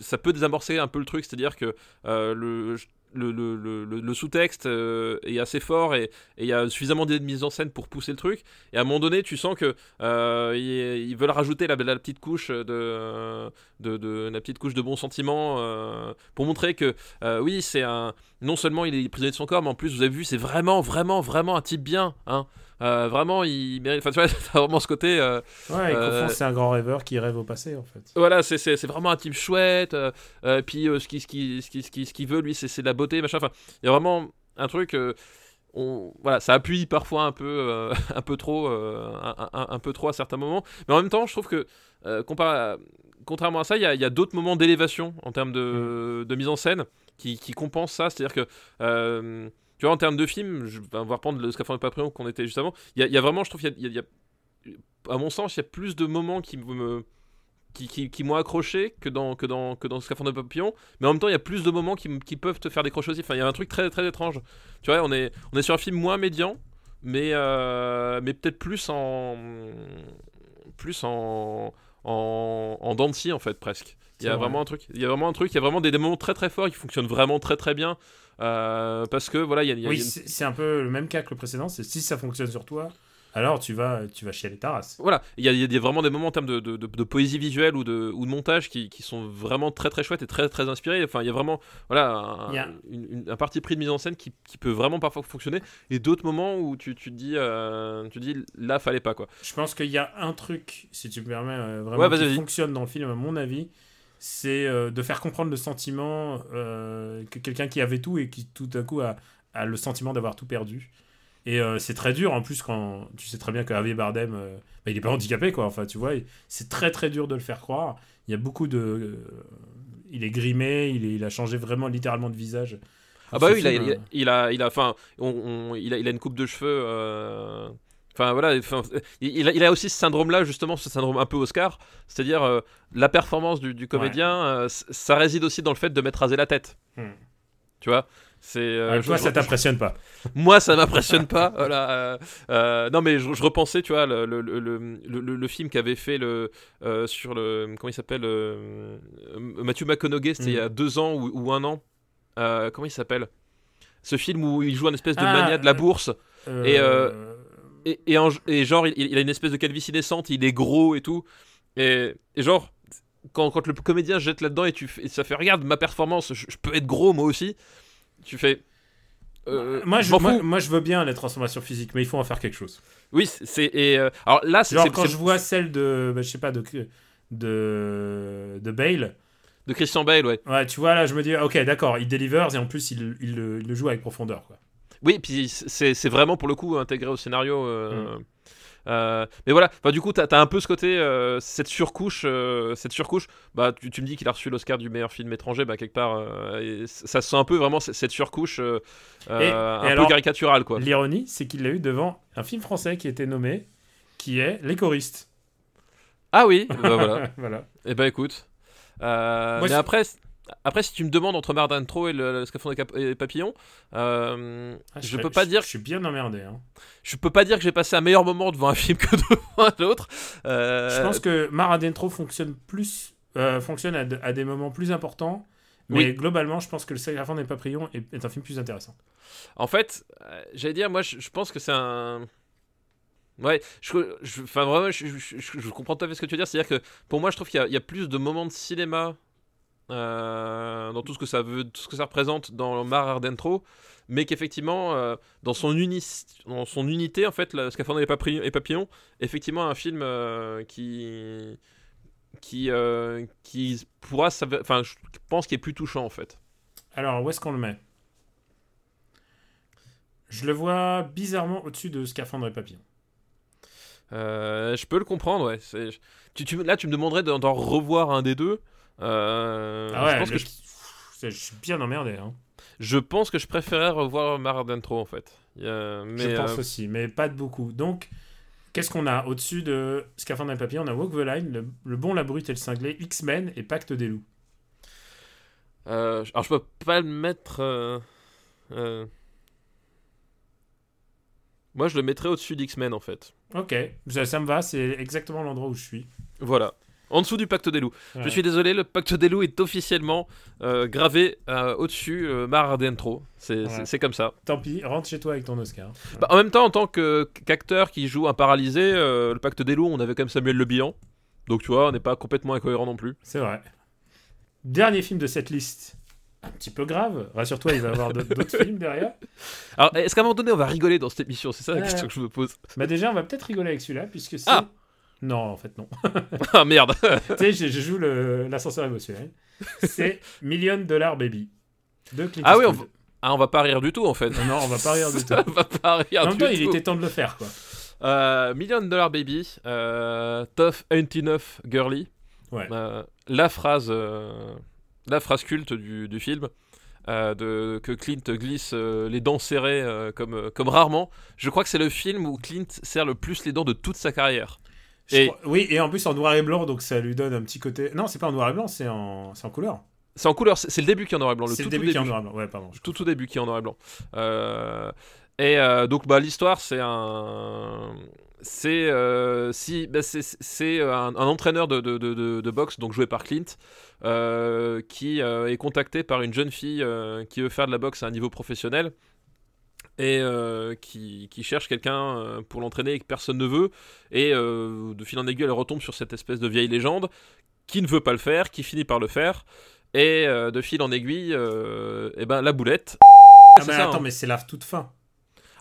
ça peut désamorcer un peu le truc, c'est-à-dire que euh, le, le, le, le, sous-texte euh, est assez fort et il y a suffisamment d'idées de mise en scène pour pousser le truc. Et à un moment donné, tu sens que euh, ils, veulent rajouter la, petite couche de, la petite couche de bons sentiments euh, pour montrer que oui, c'est un non seulement il est prisonnier de son corps, mais en plus vous avez vu, c'est vraiment vraiment vraiment un type bien. Hein. Euh, vraiment, il mérite. Enfin, tu vois, t'as vraiment ce côté. euh, Ouais, euh, c'est un grand rêveur qui rêve au passé, en fait. voilà, c'est, vraiment un type chouette. puis ce qu'il ce qui, ce qui, ce qui, ce qu'il veut, lui, c'est, de la beauté, machin. Enfin, il y a vraiment un truc. euh, on, voilà, ça appuie parfois un peu, euh, un peu trop, euh, un, un- un peu trop à certains moments. Mais en même temps, je trouve que euh, à- contrairement à ça, il y a, a d'autres moments d'élévation en termes de, de mise en scène qui, qui compensent ça. C'est-à-dire que tu vois, en termes de film, je vais voir prendre le Scaphandre Papillon qu'on était juste avant. Il y a, il y a vraiment, je trouve, il y y a- il y a- à mon sens, il y a plus de moments qui me qui, qui, qui m'ont accroché que dans, que dans, que dans Scaphandre de Papillon, mais en même temps, il y a plus de moments qui, qui peuvent te faire décrocher aussi. Enfin, il y a un truc très, très étrange. Tu vois, on est, on est sur un film moins médian, mais, euh, mais peut-être plus en. plus en. en, en dents de scie, en fait, presque. Il y a vrai. vraiment un truc, il y a vraiment un truc, il y a vraiment des, des moments très très forts qui fonctionnent vraiment très très bien. Euh, parce que voilà, il y a, y a- Oui, une- c'est un peu le même cas que le précédent, c'est si ça fonctionne sur toi, alors tu vas, tu vas chialer ta race. Voilà, il y a, y a vraiment des moments en termes de, de- de- de poésie visuelle ou de, ou de montage qui, qui sont vraiment très très chouettes et très très inspirés. Enfin, il y a vraiment voilà, un, une- une- parti pris de mise en scène qui, qui peut vraiment parfois fonctionner et d'autres moments où tu, tu te dis, euh, tu te dis là, fallait pas quoi. Je pense qu'il y a un truc, si tu me permets, euh, vraiment Ouais, qui fonctionne dans le film, à mon avis, c'est euh, de faire comprendre le sentiment euh, que quelqu'un qui avait tout et qui tout à coup a, a le sentiment d'avoir tout perdu. Et euh, c'est très dur en plus quand tu sais très bien que Javier Bardem, euh, bah, il est pas handicapé quoi. Enfin, tu vois, c'est très très dur de le faire croire. Il y a beaucoup de, euh, il est grimé, il, est- il a changé vraiment littéralement de visage. Ah bah oui, il a, il a, il a, il a, enfin, on- on- il a, il a une coupe de cheveux. Enfin voilà, enfin, il, a, il a aussi ce syndrome-là, justement, ce syndrome un peu Oscar, c'est-à-dire euh, la performance du, du comédien, euh, ça réside aussi dans le fait de mettre rasé la tête. Hmm. Tu vois c'est, euh, toi, je- ça t'impressionne pas. moi, ça m'impressionne pas. Voilà. euh, euh, non, mais je, je repensais, tu vois, le, le, le, le, film qu'avait fait le, sur le. Comment il s'appelle Matthew McConaughey, c'était Mm. il y a deux ans ou, ou un an. Comment il s'appelle? Ce film où il joue un espèce de Ah, mania de la bourse. Et, Et, et, en- et genre, il, il a une espèce de calvitie naissante, il est gros et tout. Et, et genre, quand, quand le comédien se jette là-dedans et, tu fais- et ça fait Regarde ma performance, je, je peux être gros moi aussi. Tu fais. euh, moi, je, m'en moi, fous. moi, je veux bien les transformations physiques, mais il faut en faire quelque chose. Oui, c'est. et, euh, alors là, c'est. Genre quand je vois celle de, bah, je sais pas, de, de, de Bale. De Christian Bale, ouais. Ouais, tu vois, là, je me dis, ok, d'accord, il delivers et en plus, il, il le- il le joue avec profondeur. Quoi. Oui, puis c'est c'est vraiment pour le coup intégré au scénario. euh, euh, mais voilà, enfin, du coup, t'as as un peu ce côté, euh, cette surcouche, euh, cette surcouche. Bah, tu, tu me dis qu'il a reçu l'Oscar du meilleur film étranger, bah quelque part, euh, et ça se sent un peu vraiment cette surcouche euh, euh, Et- et un alors, peu caricaturale, quoi. L'ironie, c'est qu'il l'a eu devant un film français qui était nommé, qui est Les choristes. Ah oui, bah voilà. voilà. Et bah écoute. Euh, Moi, mais c'est- après, après, si tu me demandes entre Mardantro et le, le scaphandre et, Papillon, euh, Ah, je serais- peux pas dire Je suis bien emmerdé. hein. je peux pas dire que j'ai passé un meilleur moment devant un film que devant un autre. Euh, Je pense que Mar Adentro fonctionne plus, euh, fonctionne à, de- à des moments plus importants. Mais Oui. globalement, je pense que Le Sacré des Papillons est, est un film plus intéressant. En fait, j'allais dire, moi, je, je pense que c'est un. Ouais, je, je- enfin vraiment, je, je- je- je comprends tout à fait ce que tu veux dire. C'est-à-dire que pour moi, je trouve qu'il y, a- il y a plus de moments de cinéma dans tout ce que ça veut, tout ce que ça représente dans Mar Ardentro, mais qu'effectivement, euh, dans son uni- dans son unité, en fait, Scaphandre et Papillon, effectivement, un film euh, qui qui euh, qui pourra, enfin, je pense qu'il est plus touchant en fait. Alors, où est-ce qu'on le met? Je le vois bizarrement au-dessus de Scaphandre et Papillon. Euh, je peux le comprendre, ouais. C'est- Tu, tu- là, tu me demanderais d'en revoir un des deux. Euh, ah ouais, je, pense le- que je, c'est- je suis bien emmerdé. Hein. je pense que je préférais revoir Mar d'intro en fait. Mais, je pense euh, aussi, mais pas de beaucoup. Donc, qu'est-ce qu'on a au-dessus de Scaphandre et Papillon? On a Walk the Line, le, le Bon, la Brute et le Cinglé, X-Men et Pacte des Loups. euh, alors, je peux pas le mettre. Moi, je le mettrais au-dessus d'X-Men en fait. Ok, ça, ça me va, c'est exactement l'endroit où je suis. Voilà. En dessous du pacte des loups. Ouais. Je suis désolé, le pacte des loups est officiellement euh, gravé euh, au-dessus euh, Mar d'intro. C'est Ouais. comme ça. Tant pis, rentre chez toi avec ton Oscar. Bah, en même temps, en tant que- qu'acteur qui joue un paralysé, euh, le pacte des loups, on avait quand même Samuel Le Bihan. Donc tu vois, on n'est pas complètement incohérent non plus. C'est vrai. Dernier film de cette liste, un petit peu grave. Rassure-toi, il va y avoir d'autres films derrière. Alors, est-ce qu'à un moment donné, on va rigoler dans cette émission? C'est ça la question que je me pose. Bah déjà, on va peut-être rigoler avec celui-là, puisque c'est... Ah Non, en fait, non. ah merde tu sais, je, je joue le- l'ascenseur émotionnel. C'est Million Dollar Baby de Clint Ah oui, on. Ah, on va pas rire du tout en fait. Non, on va pas rire du tout. on va pas rire En même du temps, il tout. était temps de le faire, quoi. Euh, Million Dollar Baby, euh, Tough Enough Girly. Ouais. Euh, la phrase, euh, la phrase culte du, du film. euh, de, que Clint glisse euh, les dents serrées euh, comme, euh, comme rarement. Je crois que c'est le film où Clint serre le plus les dents de toute sa carrière. Je Et- crois- Oui, et en plus en noir et blanc, donc ça lui donne un petit côté... Non, c'est pas en noir et blanc, c'est en, en couleur. C'est en couleur, c'est le début qui est en noir et blanc. Le C'est tout, le tout début qui est en noir et blanc. Ouais, pardon. tout tout début qui est en noir et blanc. Euh, et euh, donc bah l'histoire c'est un c'est euh, si bah, c'est un, un entraîneur de, de, de, boxe donc joué par Clint qui est contacté par une jeune fille qui veut faire de la boxe à un niveau professionnel et euh, qui, qui cherche quelqu'un euh, pour l'entraîner et que personne ne veut et euh, de fil en aiguille elle retombe sur cette espèce de vieille légende qui ne veut pas le faire qui finit par le faire et euh, de fil en aiguille et ben la boulette Ah, mais ça, attends, hein. mais c'est la toute fin.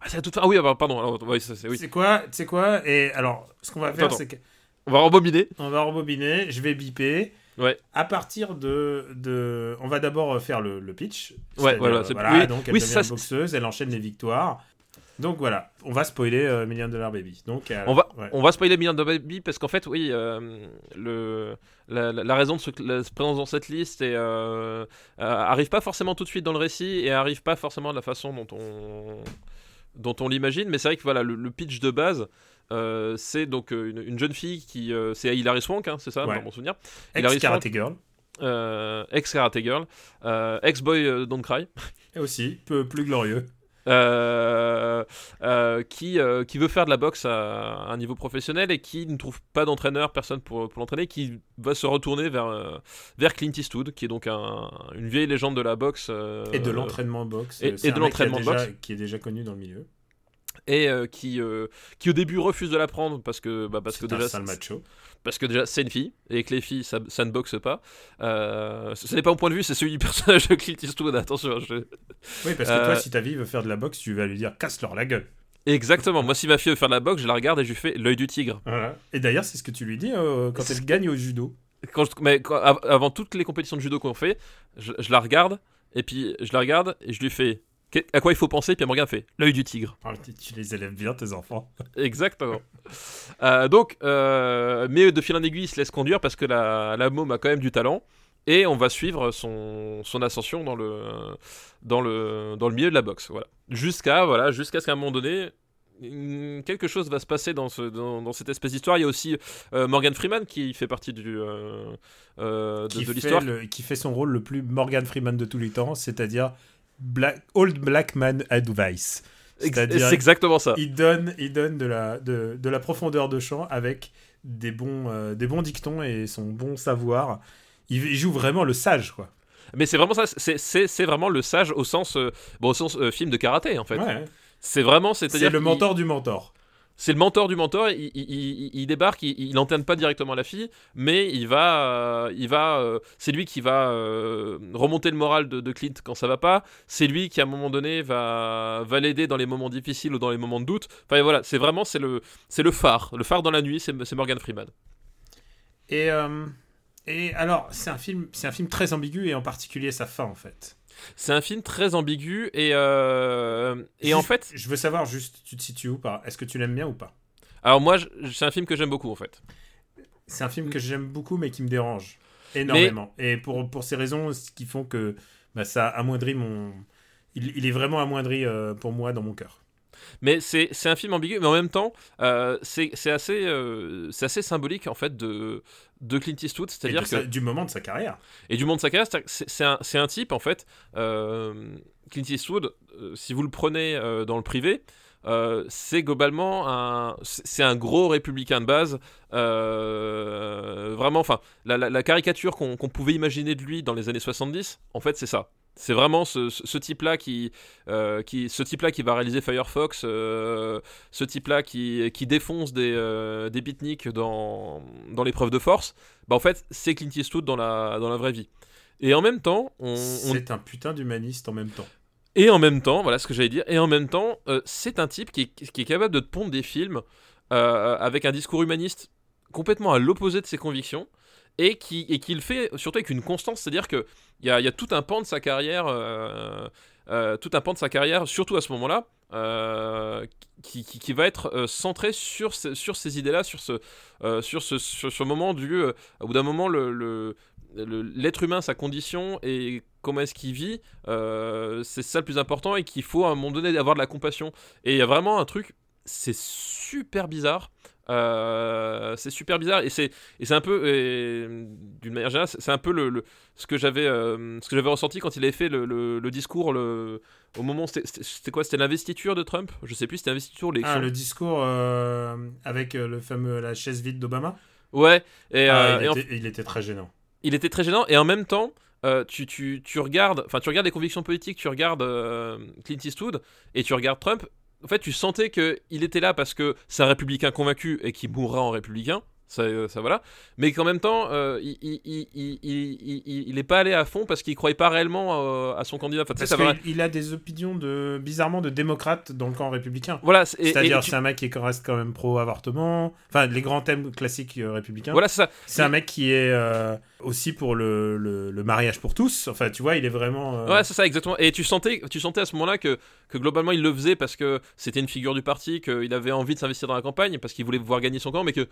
Ah, c'est à toute fin. Ah oui, ah bah, pardon. Alors, ouais, ça, c'est- oui. Quoi C'est quoi? Et alors, ce qu'on va faire, c'est On va rembobiner. qu'on va rembobiner, je vais biper. Ouais. À partir de, de... On va d'abord faire le, le pitch. Ouais, voilà, oui, donc elle oui, devient ça, boxeuse, elle enchaîne les victoires. Donc voilà, on va spoiler euh, Million Dollar Baby. Donc, euh, On va, ouais. on va spoiler Million de Baby parce qu'en fait, oui, euh, le, la, raison de ce, la présence dans cette liste euh, arrive pas forcément tout de suite dans le récit et arrive pas forcément de la façon dont on, dont on l'imagine. Mais c'est vrai que voilà, le, le pitch de base, euh, c'est donc euh, une, une jeune fille qui. euh, c'est Hilary Swank, hein, c'est ça, Ouais. dans mon souvenir. Ex-Karate Girl. Euh, ex-Karate Girl, ex-Boy Don't Cry. Et aussi, peu plus glorieux. qui, qui veut faire de la boxe à, un niveau professionnel et qui ne trouve pas d'entraîneur, personne pour, pour l'entraîner, qui va se retourner vers, vers Clint Eastwood, qui est donc un- une vieille légende de la boxe. Et de l'entraînement boxe. et- et de l'entraînement boxe. Qui est déjà connu dans le milieu. Et euh, qui, euh, qui au début refuse de l'apprendre parce que, bah, parce que déjà sale macho. parce que déjà c'est une fille et que les filles ça, ça ne boxe pas. Euh, ce n'est pas mon point de vue, c'est celui du personnage de Clint Eastwood. Attention, je- Oui, parce que toi, si ta vie veut faire de la boxe, tu vas lui dire casse-leur la gueule. Exactement. Moi, si ma fille veut faire de la boxe, je la regarde et je lui fais l'œil du tigre. Voilà. Et d'ailleurs, c'est ce que tu lui dis quand elle gagne au judo. Quand je- mais quand- avant toutes les compétitions de judo qu'on fait, je, je la regarde et puis je la regarde et je lui fais à quoi il faut penser? Puis elle fait l'œil du tigre. Ah, tu- les élèves bien, tes enfants. Exactement. Euh, donc, euh, mais de fil en aiguille, il se laisse conduire parce que la, la môme a quand même du talent. Et on va suivre son, son ascension dans le, dans, le, dans le milieu de la boxe. Voilà. Jusqu'à voilà, jusqu'à ce qu'à un moment donné, quelque chose va se passer dans, ce, dans, dans cette espèce d'histoire. Il y a aussi euh, Morgan Freeman qui fait partie du, euh, euh, de, l'histoire. qui fait son rôle le plus Morgan Freeman de tous les temps, c'est-à-dire Black, Old Black Man Advice. C'est exactement ça. il donne, il donne de, la, de, de la profondeur de champ avec des bons, euh, des bons dictons et son bon savoir. Il, il joue vraiment le sage, quoi. Mais c'est vraiment ça. C'est- vraiment le sage au sens, euh, bon, au sens euh, film de karaté en fait. Ouais. C'est vraiment, c'est-à-dire C'est le mentor du mentor. C'est le mentor du mentor. Il, il- débarque, il, n'enterne pas directement la fille, mais il va, euh, il va, euh, c'est lui qui va euh, remonter le moral de, de Clint quand ça va pas. C'est lui qui à un moment donné va, va l'aider dans les moments difficiles ou dans les moments de doute. Enfin voilà, c'est vraiment c'est le, c'est le phare, le phare dans la nuit. C'est Morgan Freeman. Et, et alors, c'est un, film, c'est un film très ambigu et en particulier sa fin, en fait. C'est un film très ambigu et euh, et en fait, Je veux savoir juste, tu te situes où pas Est-ce que tu l'aimes bien ou pas? Alors moi, c'est un film que j'aime beaucoup en fait. C'est un film que j'aime beaucoup, mais qui me dérange énormément. Et pour, pour ces raisons ce qui font que bah, ça amoindrit mon. Il, il est vraiment amoindri euh, pour moi dans mon cœur. Mais c'est un film ambigu, mais en même temps, euh, c'est assez, euh, assez symbolique en fait de, de Clint Eastwood, c'est-à-dire que du moment de sa carrière. et du monde de sa carrière, c'est un, un type en fait, euh, Clint Eastwood, euh, si vous le prenez euh, dans le privé, euh, c'est globalement un, c'est un gros républicain de base, euh, vraiment, enfin, la, la- la caricature qu'on qu'on pouvait imaginer de lui dans les années 70, en fait, c'est ça. C'est vraiment ce, type-là qui, euh, qui, ce type-là qui va réaliser Firefox, euh, ce type-là qui, qui défonce des, euh, des beatniks dans, dans l'épreuve de force. Bah en fait, c'est Clint Eastwood dans la, dans la vraie vie. Et en même temps, on, on- C'est un putain d'humaniste en même temps. et en même temps, voilà ce que j'allais dire. Et en même temps, euh, c'est un type qui est, qui est capable de te pondre des films avec un discours humaniste complètement à l'opposé de ses convictions et qui, et qui le fait surtout avec une constance. C'est-à-dire a, il y a tout un pan de sa carrière, euh, euh, tout un pan de sa carrière, surtout à ce moment-là, euh, qui, va être centré sur, sur ces idées-là, sur ce, sur, ce, sur ce moment du. au bout d'un moment, le. l'être humain, sa condition et comment est-ce qu'il vit, c'est ça le plus important et qu'il faut à un moment donné avoir de la compassion. Et il y a vraiment un truc, c'est super bizarre. Euh, c'est super bizarre et c'est et c'est un peu d'une manière générale c'est un peu le, le- ce que j'avais euh, ce que j'avais ressenti quand il avait fait le, le- le discours le, au moment c'était- quoi? C'était l'investiture de Trump? Je sais plus c'était l'investiture Ah, le discours euh, avec le fameux la chaise vide d'Obama? ouais et, Ah, il, et en était, il était très gênant. il était très gênant et en même temps euh, tu, tu, tu regardes enfin tu regardes les convictions politiques tu regardes euh, Clint Eastwood et tu regardes Trump en fait tu sentais que il était là parce que c'est un républicain convaincu et qui mourra en républicain ça, euh, ça voilà mais qu'en même temps euh, il, il, est pas allé à fond parce qu'il croyait pas réellement euh, à son candidat enfin, Parce ça va- il a des opinions de bizarrement de démocrate dans le camp républicain. voilà C'est-à-dire, tu- c'est un mec qui reste quand même pro-avortement. Enfin, les grands thèmes classiques euh, républicains. voilà c'est ça C'est un mec qui est aussi pour le, le- le mariage pour tous. Enfin, tu vois, il est vraiment. Ouais, c'est ça, exactement. Et tu sentais, tu sentais à ce moment-là que, que globalement il le faisait parce que c'était une figure du parti, qu'il avait envie de s'investir dans la campagne, parce qu'il voulait voir gagner son camp, mais que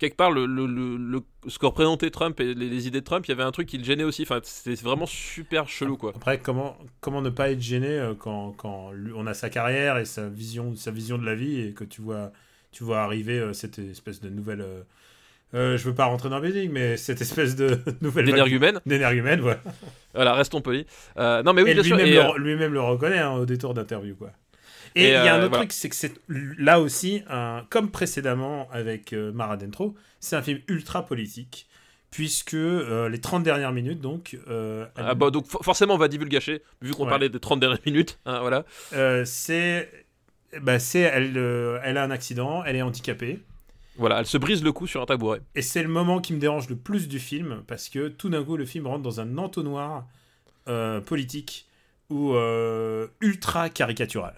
quelque part, le, le- le- ce que représentait Trump et les, les idées de Trump, il y avait un truc qui le gênait aussi. Enfin, c'était vraiment super chelou, quoi. Après, comment, comment ne pas être gêné euh, quand, quand on a sa carrière et sa vision, sa vision de la vie et que tu vois, tu vois arriver euh, cette espèce de nouvelle. euh, euh, je veux pas rentrer dans le building, mais cette espèce de nouvelle. vague L'énergumène. d'énergumène, voilà. Voilà, restons polis. Euh, non, mais oui, bien sûr. lui-même et, le, euh, lui-même le reconnaît hein, au détour d'interview, quoi. Et il y a un euh, autre voilà. truc, c'est que c'est là aussi, un, comme précédemment avec euh, Mara Dentro, c'est un film ultra politique, puisque euh, les 30 dernières minutes, donc, euh, ah, bah, donc for- forcément, on va divulgacher, vu qu'on Ouais. parlait des 30 dernières minutes. hein, voilà. euh, c'est, bah, c'est elle, elle a un accident, elle est handicapée, Voilà, elle se brise le cou sur un tabouret. et c'est le moment qui me dérange le plus du film, parce que tout d'un coup, le film rentre dans un entonnoir politique ou ultra caricatural.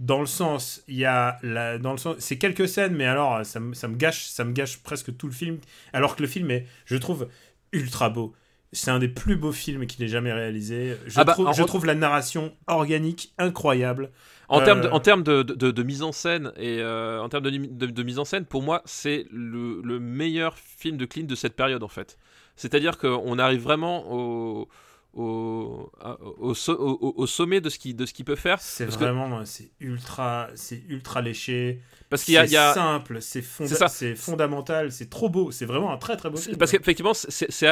Dans le sens, il y a la, dans le sens, c'est quelques scènes, mais alors ça, me- ça me gâche, ça me gâche presque tout le film. Alors que le film est, je trouve, ultra beau. C'est un des plus beaux films qu'il ait jamais réalisé. Je, Ah bah, trouve, en- je trouve la narration organique incroyable. En Euh, termes de, en termes de, de- de mise en scène et euh, en termes de- de mise en scène, pour moi, c'est le, le meilleur film de Clint de cette période en fait. C'est-à-dire qu'on arrive vraiment au, au, au, au- au sommet de ce qu'il peut faire. C'est vraiment, c'est ultra, c'est ultra léché. Parce qu'il y a, y simple, c'est fonda- fondamental, c'est trop beau. C'est vraiment un très très beau film. Parce qu'effectivement, c'est-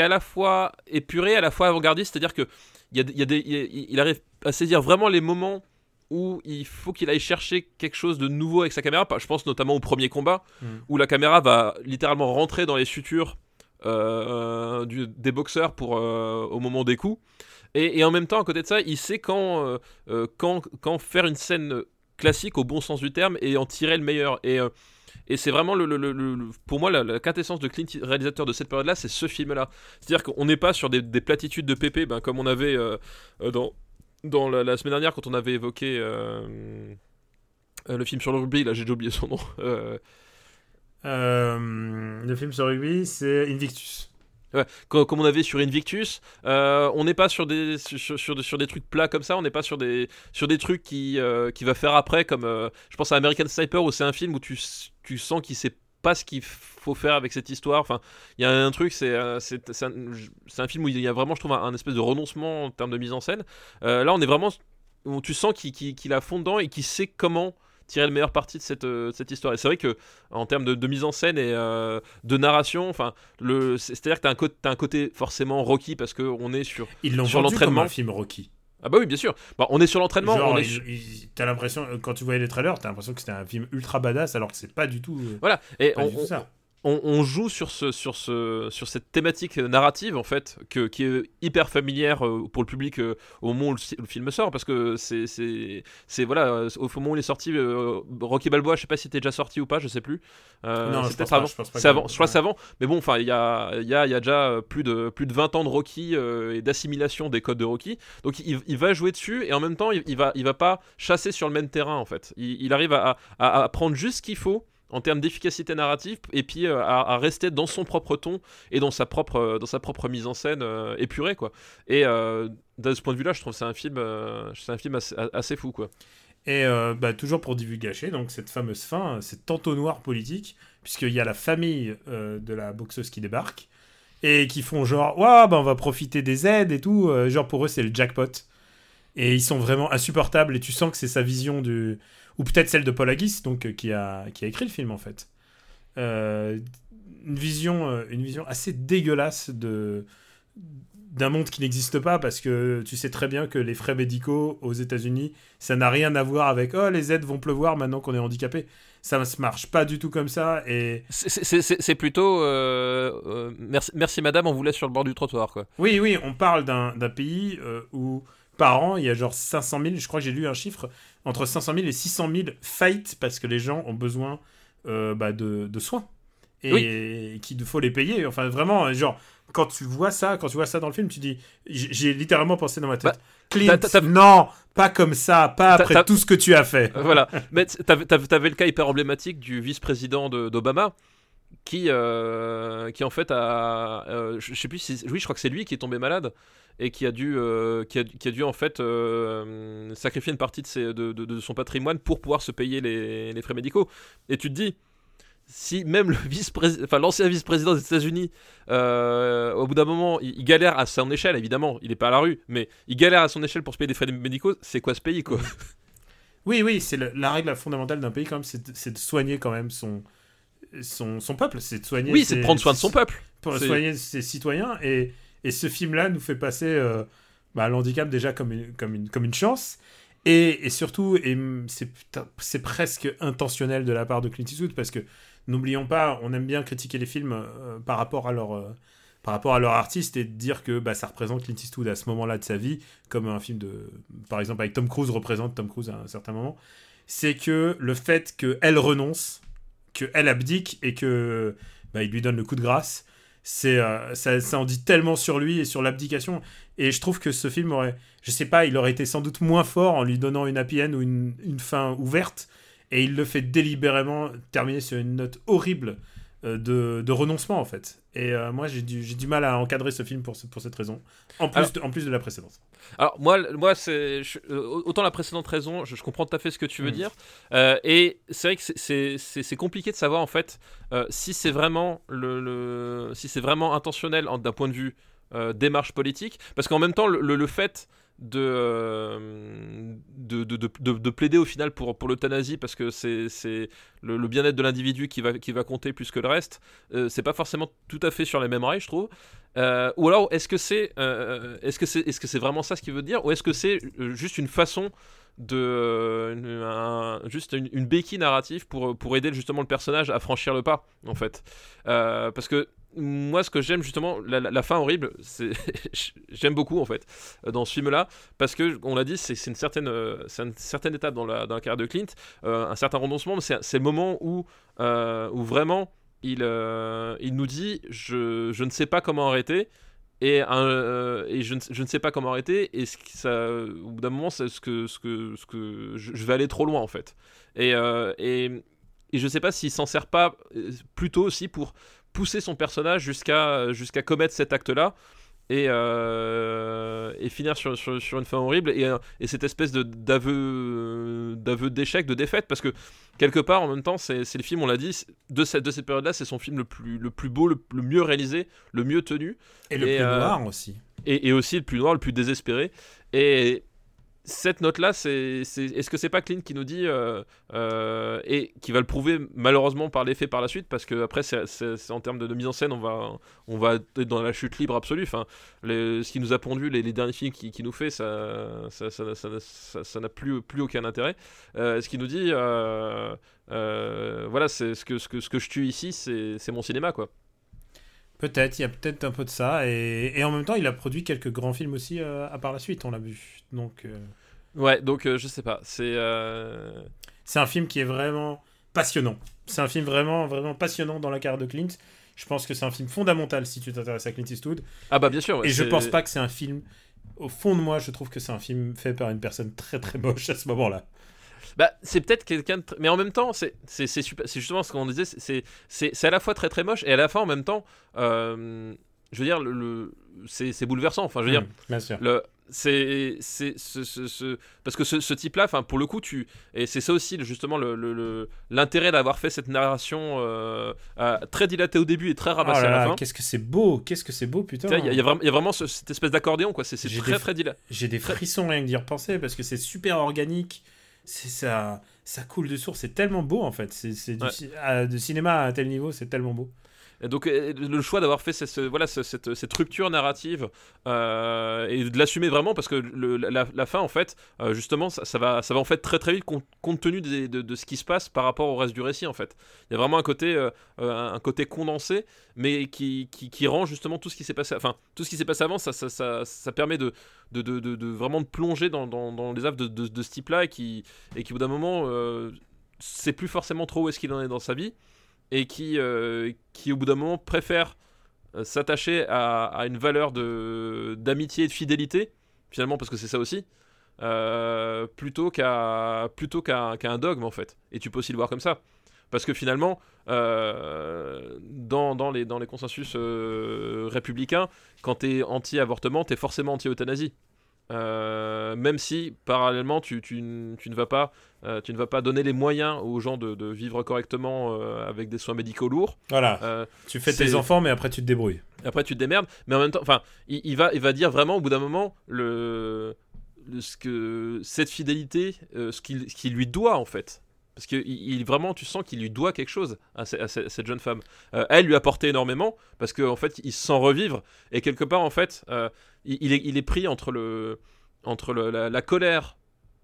à- la fois épuré, à la fois avant-gardiste, c'est-à-dire que il y a, des- il y a des, il, y a- il arrive à saisir vraiment les moments où il faut qu'il aille chercher quelque chose de nouveau avec sa caméra. Je pense notamment au premier combat, Mm. où la caméra va littéralement rentrer dans les sutures euh, des boxeurs pour, euh, au moment des coups. Et, en même temps, à côté de ça, il sait quand, euh, quand, quand faire une scène classique au bon sens du terme et en tirer le meilleur. Et, c'est vraiment, le, pour moi, la, la quintessence de Clint, réalisateur de cette période-là, c'est ce film-là. C'est-à-dire qu'on n'est pas sur des, des platitudes de PP, ben, comme on avait dans, la, semaine dernière quand on avait évoqué le film sur le rugby, là j'ai déjà oublié son nom. Euh, le film sur rugby, c'est Invictus. co- comme on avait sur Invictus, euh, on n'est pas sur des sur, sur, des- trucs plats comme ça, on n'est pas sur des sur des trucs qui euh, qui va faire après comme euh, je pense à American Sniper où c'est un film où tu tu sens qu'il sait pas ce qu'il faut faire avec cette histoire. Enfin, il y a un truc, c'est un, un film où il y a vraiment, je trouve, un, espèce de renoncement en termes de mise en scène. Là, on est vraiment où tu sens qu'il qu'il- qu'il a fond dedans et qu'il sait comment tirer le meilleur parti de cette, euh, de cette histoire. Et c'est vrai que en termes de, de mise en scène et euh, de narration, enfin, le, c'est- c'est-à-dire que t'as un, t'as un côté forcément Rocky parce qu'on est sur. Ils l'ont Sur vendu comme un film Rocky. Ah bah oui, bien sûr. Bah, on est sur l'entraînement. Genre, on est il- sur- il- t'as l'impression, euh, quand tu voyais les trailers, t'as l'impression que c'était un film ultra badass, alors que c'est pas du tout, Voilà. Et on, tout on- ça. On, on joue sur, ce, sur, ce, sur cette thématique narrative en fait que, qui est hyper familière euh, pour le public euh, au moment où le, film sort parce que c'est c'est c'est- voilà au moment où il est sorti euh, Rocky Balboa je sais pas si c'était déjà sorti ou pas je sais plus. Euh, Non, c'est je peut-être pas, je c'est avant je crois que ouais. c'est avant. Mais bon enfin il y a y a, y a déjà plus de plus de 20 ans de Rocky euh, et d'assimilation des codes de Rocky. Donc il, il va jouer dessus et en même temps il, il va il va pas chasser sur le même terrain en fait. Il, il arrive à, à, à prendre juste ce qu'il faut en termes d'efficacité narrative et puis euh, à, rester dans son propre ton et dans sa propre euh, dans sa propre mise en scène euh, épurée quoi et de ce point de vue là je trouve c'est un film c'est un film assez, fou quoi Et bah, toujours pour divulgacher, donc cette fameuse fin, cet entonnoir politique, puisqu'il y a la famille de la boxeuse qui débarque, et qui font genre, ouais, bah, on va profiter des aides et tout, genre pour eux c'est le jackpot. Et ils sont vraiment insupportables, et tu sens que c'est sa vision du... Ou peut-être celle de Paul Haggis, donc, euh, qui, a, qui a écrit le film en fait. Euh, une, vision, euh, une vision assez dégueulasse de d'un monde qui n'existe pas parce que tu sais très bien que les frais médicaux aux États-Unis ça n'a rien à voir avec oh les aides vont pleuvoir maintenant qu'on est handicapé ça ne se marche pas du tout comme ça et c'est- plutôt euh, euh, merci, merci madame on vous laisse sur le bord du trottoir quoi oui oui on parle d'un d'un pays euh, où par an il y a genre 500 000 je crois que j'ai lu un chiffre entre 500 000 et 600 000 faillites parce que les gens ont besoin euh, bah, de, de soins. Et qu'il faut les payer. Enfin vraiment genre quand tu vois ça quand tu vois ça dans le film tu dis j'ai littéralement pensé dans ma tête. Bah, Clint, non, pas comme ça, pas après tout ce que tu as fait. Voilà. Mais t'avais, le cas hyper emblématique du vice-président de- d'Obama qui, euh, qui en fait a, euh, je je sais plus si, oui, je crois que c'est lui qui est tombé malade et qui a dû, euh, qui, a, qui a dû en fait euh, sacrifier une partie de, ses- de, de- de son patrimoine pour pouvoir se payer les, les frais médicaux. Et tu te dis. Si même le vice enfin l'ancien vice-président des États-Unis, euh, au bout d'un moment, il, il galère à son échelle, évidemment, il est pas à la rue, mais il galère à son échelle pour se payer des frais médicaux, c'est quoi ce pays, quoi? Oui, oui, c'est la règle fondamentale d'un pays quand même, c'est de, soigner quand même son, son, son peuple, c'est de soigner. Oui, c'est de prendre soin de son peuple. Pour soigner ses citoyens et, et ce film-là nous fait passer euh, bah, l'handicap déjà comme une, comme une, comme une chance. Et, surtout, et c'est presque intentionnel de la part de Clint Eastwood parce que n'oublions pas, on aime bien critiquer les films euh, par rapport à leur euh, par rapport à leur artiste et dire que bah, ça représente Clint Eastwood à ce moment-là de sa vie, comme un film de, par exemple avec Tom Cruise représente Tom Cruise à un certain moment, c'est que le fait qu'elle renonce, qu'elle abdique et que bah, il lui donne le coup de grâce, c'est euh, ça, ça en dit tellement sur lui et sur l'abdication. Et je trouve que ce film aurait, je sais pas, il aurait été sans doute moins fort en lui donnant une happy ou une, une fin ouverte. Et il le fait délibérément terminer sur une note horrible de, de renoncement en fait. Et euh, moi j'ai du, j'ai du mal à encadrer ce film pour, ce- pour cette raison. En plus, Alors- de, en plus de la précédente. Alors moi, moi c'est euh, autant la précédente raison, je, je comprends tout à fait ce que tu veux Mm. dire, Euh, et c'est vrai que c'est- c'est c'est- c'est compliqué de savoir en fait euh, si c'est vraiment le, le- si c'est vraiment intentionnel en- d'un point de vue euh, démarche politique, parce qu'en même temps le, le- le fait de, euh, de, de, de- de- de plaider au final pour, pour l'euthanasie parce que c'est le, le bien-être de l'individu qui va, qui va compter plus que le reste, euh, c'est pas forcément tout à fait sur les mêmes rails, je trouve. Euh, ou alors, est-ce que c'est est-ce est-ce vraiment ça ce qu'il veut dire, ou est-ce que c'est juste une façon de juste une, béquille narrative pour pour aider justement le personnage à franchir le pas, en fait, parce que moi, ce que j'aime justement, la, fin horrible, j'aime beaucoup en fait euh, dans ce film-là, parce que on l'a dit, c'est une certaine euh, une certaine étape dans la dans la carrière de Clint, euh, un certain renoncement, mais c'est le moment où euh, où vraiment il, il nous dit je, je ne sais pas comment arrêter et, un, et je, ne, je ne sais pas comment arrêter et ce qui- au bout d'un moment ce que, ce que, ce que je, vais aller trop loin en fait. Et, et, et je ne sais pas s'il s'en sert pas plutôt aussi pour pousser son personnage jusqu'à jusqu'à commettre cet acte là et, euh, et finir sur, sur, sur une fin horrible et, euh, et cette espèce de d'aveu d'aveu d'échec de défaite. Parce que quelque part en même temps c'est le film on l'a dit de cette, de cette période là c'est son film le plus, le plus beau le, le mieux réalisé le mieux tenu. Et le plus euh, noir aussi. et, et aussi le plus noir le plus désespéré. Et cette note là c'est est-ce que c'est pas Clint qui nous dit euh, euh, et qui va le prouver malheureusement par les faits par la suite parce que après c'est en termes de, mise en scène on va on va être dans la chute libre absolue. Enfin ce qui nous a pondu les, derniers films qui, nous fait ça ça ça n'a plus plus aucun intérêt. Euh, ce qui nous dit euh, voilà c'est ce que ce que ce que je tue ici c'est c'est mon cinéma quoi Peut-être, il y a peut-être un peu de ça. Et, et en même temps, il a produit quelques grands films aussi euh, à part la suite, on l'a vu. Donc, euh, ouais donc euh, je sais pas c'est c'est un film qui est vraiment passionnant. C'est un film vraiment, vraiment passionnant dans la carrière de Clint. Je pense que c'est un film fondamental si tu t'intéresses à Clint Eastwood. ah bah bien sûr ouais, et je pense pas que c'est un film. Au fond de moi, je trouve que c'est un film fait par une personne très très moche à ce moment-là. Bah, c'est peut-être quelqu'un de Mais en même temps, c'est c'est- c'est super- c'est justement ce qu'on disait, c'est- c'est c'est- c'est à la fois très très moche et à la fois en même temps, euh, je veux dire, le, le- c'est c'est bouleversant. Enfin, je veux dire, Mm, bien sûr. le c'est c'est ce, ce- ce- parce que ce, ce type-là, enfin pour le coup, tu et c'est ça aussi justement le- l'intérêt d'avoir fait cette narration euh, euh, très dilatée au début et très Oh ramassée là à la là, fin. qu'est-ce que c'est beau, qu'est-ce que c'est beau, putain. Il y, y y a vraiment ce- cette espèce d'accordéon, quoi. C'est très des- très dilaté. J'ai des frissons rien que d'y repenser parce que c'est super organique. C'est ça, ça coule de source. C'est tellement beau en fait. C'est du à- de cinéma à un tel niveau, c'est tellement beau. Et donc euh, le choix d'avoir fait ce- ce- voilà, ce- cette, cette rupture narrative euh, et de l'assumer vraiment parce que la, fin en fait euh, justement ça, va, ça va en fait très très vite compte, tenu de, de ce qui se passe par rapport au reste du récit en fait. Il y a vraiment un côté, un côté condensé mais qui, qui, rend justement tout ce qui s'est passé, enfin tout ce qui s'est passé avant ça, ça, ça, ça permet de, de, de, vraiment de plonger dans, dans, les œuvres de, ce type là et qui, et qui au bout d'un moment sait plus forcément trop où est-ce qu'il en est dans sa vie et qui, euh, qui au bout d'un moment préfère euh, s'attacher à, une valeur d'amitié et de fidélité finalement parce que c'est ça aussi euh, plutôt qu'à un dogme en fait. Et tu peux aussi le voir comme ça. Parce que finalement dans, les, dans les consensus républicains quand t'es anti-avortement t'es forcément anti-euthanasie Euh, même si parallèlement tu, tu, tu ne vas pas euh, tu ne vas pas donner les moyens aux gens de, de vivre correctement euh, avec des soins médicaux lourds Voilà. Tu fais tes enfants, mais après tu te débrouilles. après tu te démerdes mais en même temps enfin il, il va il va dire vraiment au bout d'un moment le, le- ce que cette fidélité ce qu'il ce qu'il lui doit en fait parce que il, vraiment tu sens qu'il lui doit quelque chose à, ce- à ce- cette jeune femme. Euh, elle lui a apporté énormément parce qu'en en fait il se sent revivre. Et quelque part en fait euh, il, il est, pris entre le entre la, colère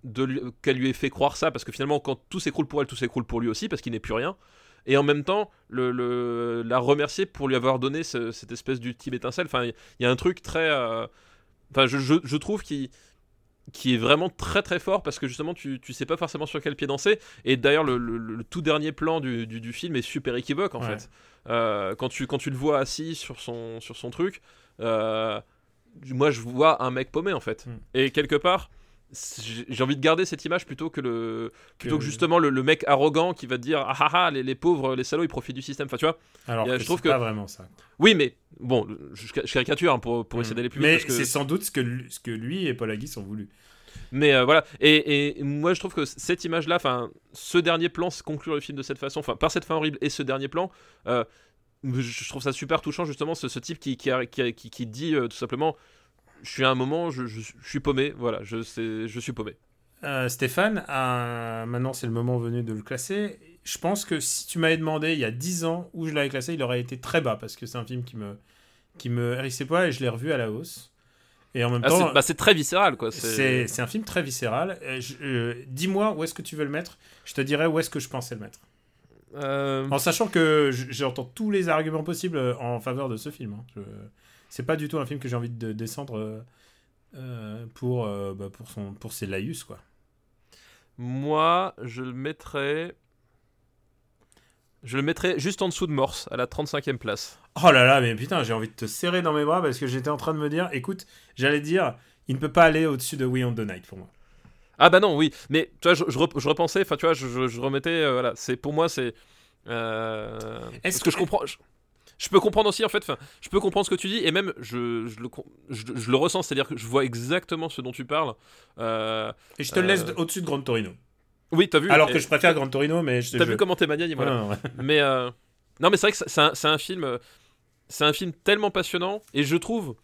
de qu'elle lui ait fait croire ça parce que finalement quand tout s'écroule pour elle tout s'écroule pour lui aussi parce qu'il n'est plus rien. Et en même temps le, la remercier pour lui avoir donné ce- cette espèce d'ultime étincelle. Enfin il y, a un truc très euh, enfin je, je, je trouve qu'il qui est vraiment très très fort parce que justement tu, tu sais pas forcément sur quel pied danser et d'ailleurs le, le- le tout dernier plan du, du- du film est super équivoque en Ouais. fait Euh, quand, tu, quand tu le vois assis sur son, sur son truc euh, moi je vois un mec paumé en fait Mm. et quelque part j'ai envie de garder cette image plutôt que le plutôt que, Que- justement le, le mec arrogant qui va te dire ah ah ah les, les pauvres les salauds ils profitent du système enfin tu vois Alors je trouve que- pas vraiment ça. oui mais bon je, je caricature hein, pour, pour essayer Mm. d'aller plus vite Mais parce que- c'est sans doute ce que, lui- ce que lui et Paul Haggis ont voulu. Mais euh, voilà, et, et moi je trouve que cette image-là, enfin, ce dernier plan, conclure le film de cette façon, enfin, par cette fin horrible et ce dernier plan, euh, je trouve ça super touchant justement, ce, ce type qui, qui, qui- qui dit euh, tout simplement, je suis à un moment, je, je- je suis paumé, voilà, je, sais, je suis paumé. Euh, Stéphane, euh, maintenant c'est le moment venu de le classer. Je pense que si tu m'avais demandé il y a 10 ans où je l'avais classé, il aurait été très bas parce que c'est un film qui me, qui me hérissait pas et je l'ai revu à la hausse. Et en même Ah, temps, c'est bah, c'est très viscéral quoi. c'est un film très viscéral. Je- euh, Dis-moi où est-ce que tu veux le mettre, je te dirai où est-ce que je pensais le mettre. Euh, En sachant que j'entends tous les arguments possibles euh, en faveur de ce film. hein. Je- C'est pas du tout un film que j'ai envie de descendre euh, euh, pour, euh, bah, pour, son, pour ses laïus, quoi. Moi, je le mettrais. Je le mettrais juste en dessous de Morse, à la 35e place. Oh là là, mais putain, j'ai envie de te serrer dans mes bras parce que j'étais en train de me dire, écoute, j'allais dire, il ne peut pas aller au-dessus de We on the Night pour moi. Ah bah non, oui, mais tu vois, je, je, rep- je repensais, enfin tu vois, je, remettais, euh, voilà, c'est pour moi c'est, euh, que, que- je comprends, je, peux comprendre aussi en fait, enfin, je peux comprendre ce que tu dis et même je, je le, com- je, je le ressens, c'est-à-dire que je vois exactement ce dont tu parles. Euh, Et je te le laisse Euh, au-dessus de Grand Torino. oui, t'as vu. Alors et- que je préfère Grand Torino, mais je T'as vu comment t'es magnanime, voilà. Ouais, ouais, ouais. Mais euh, non, mais c'est vrai que c'est un, c'est un film, euh, c'est un film tellement passionnant et je trouve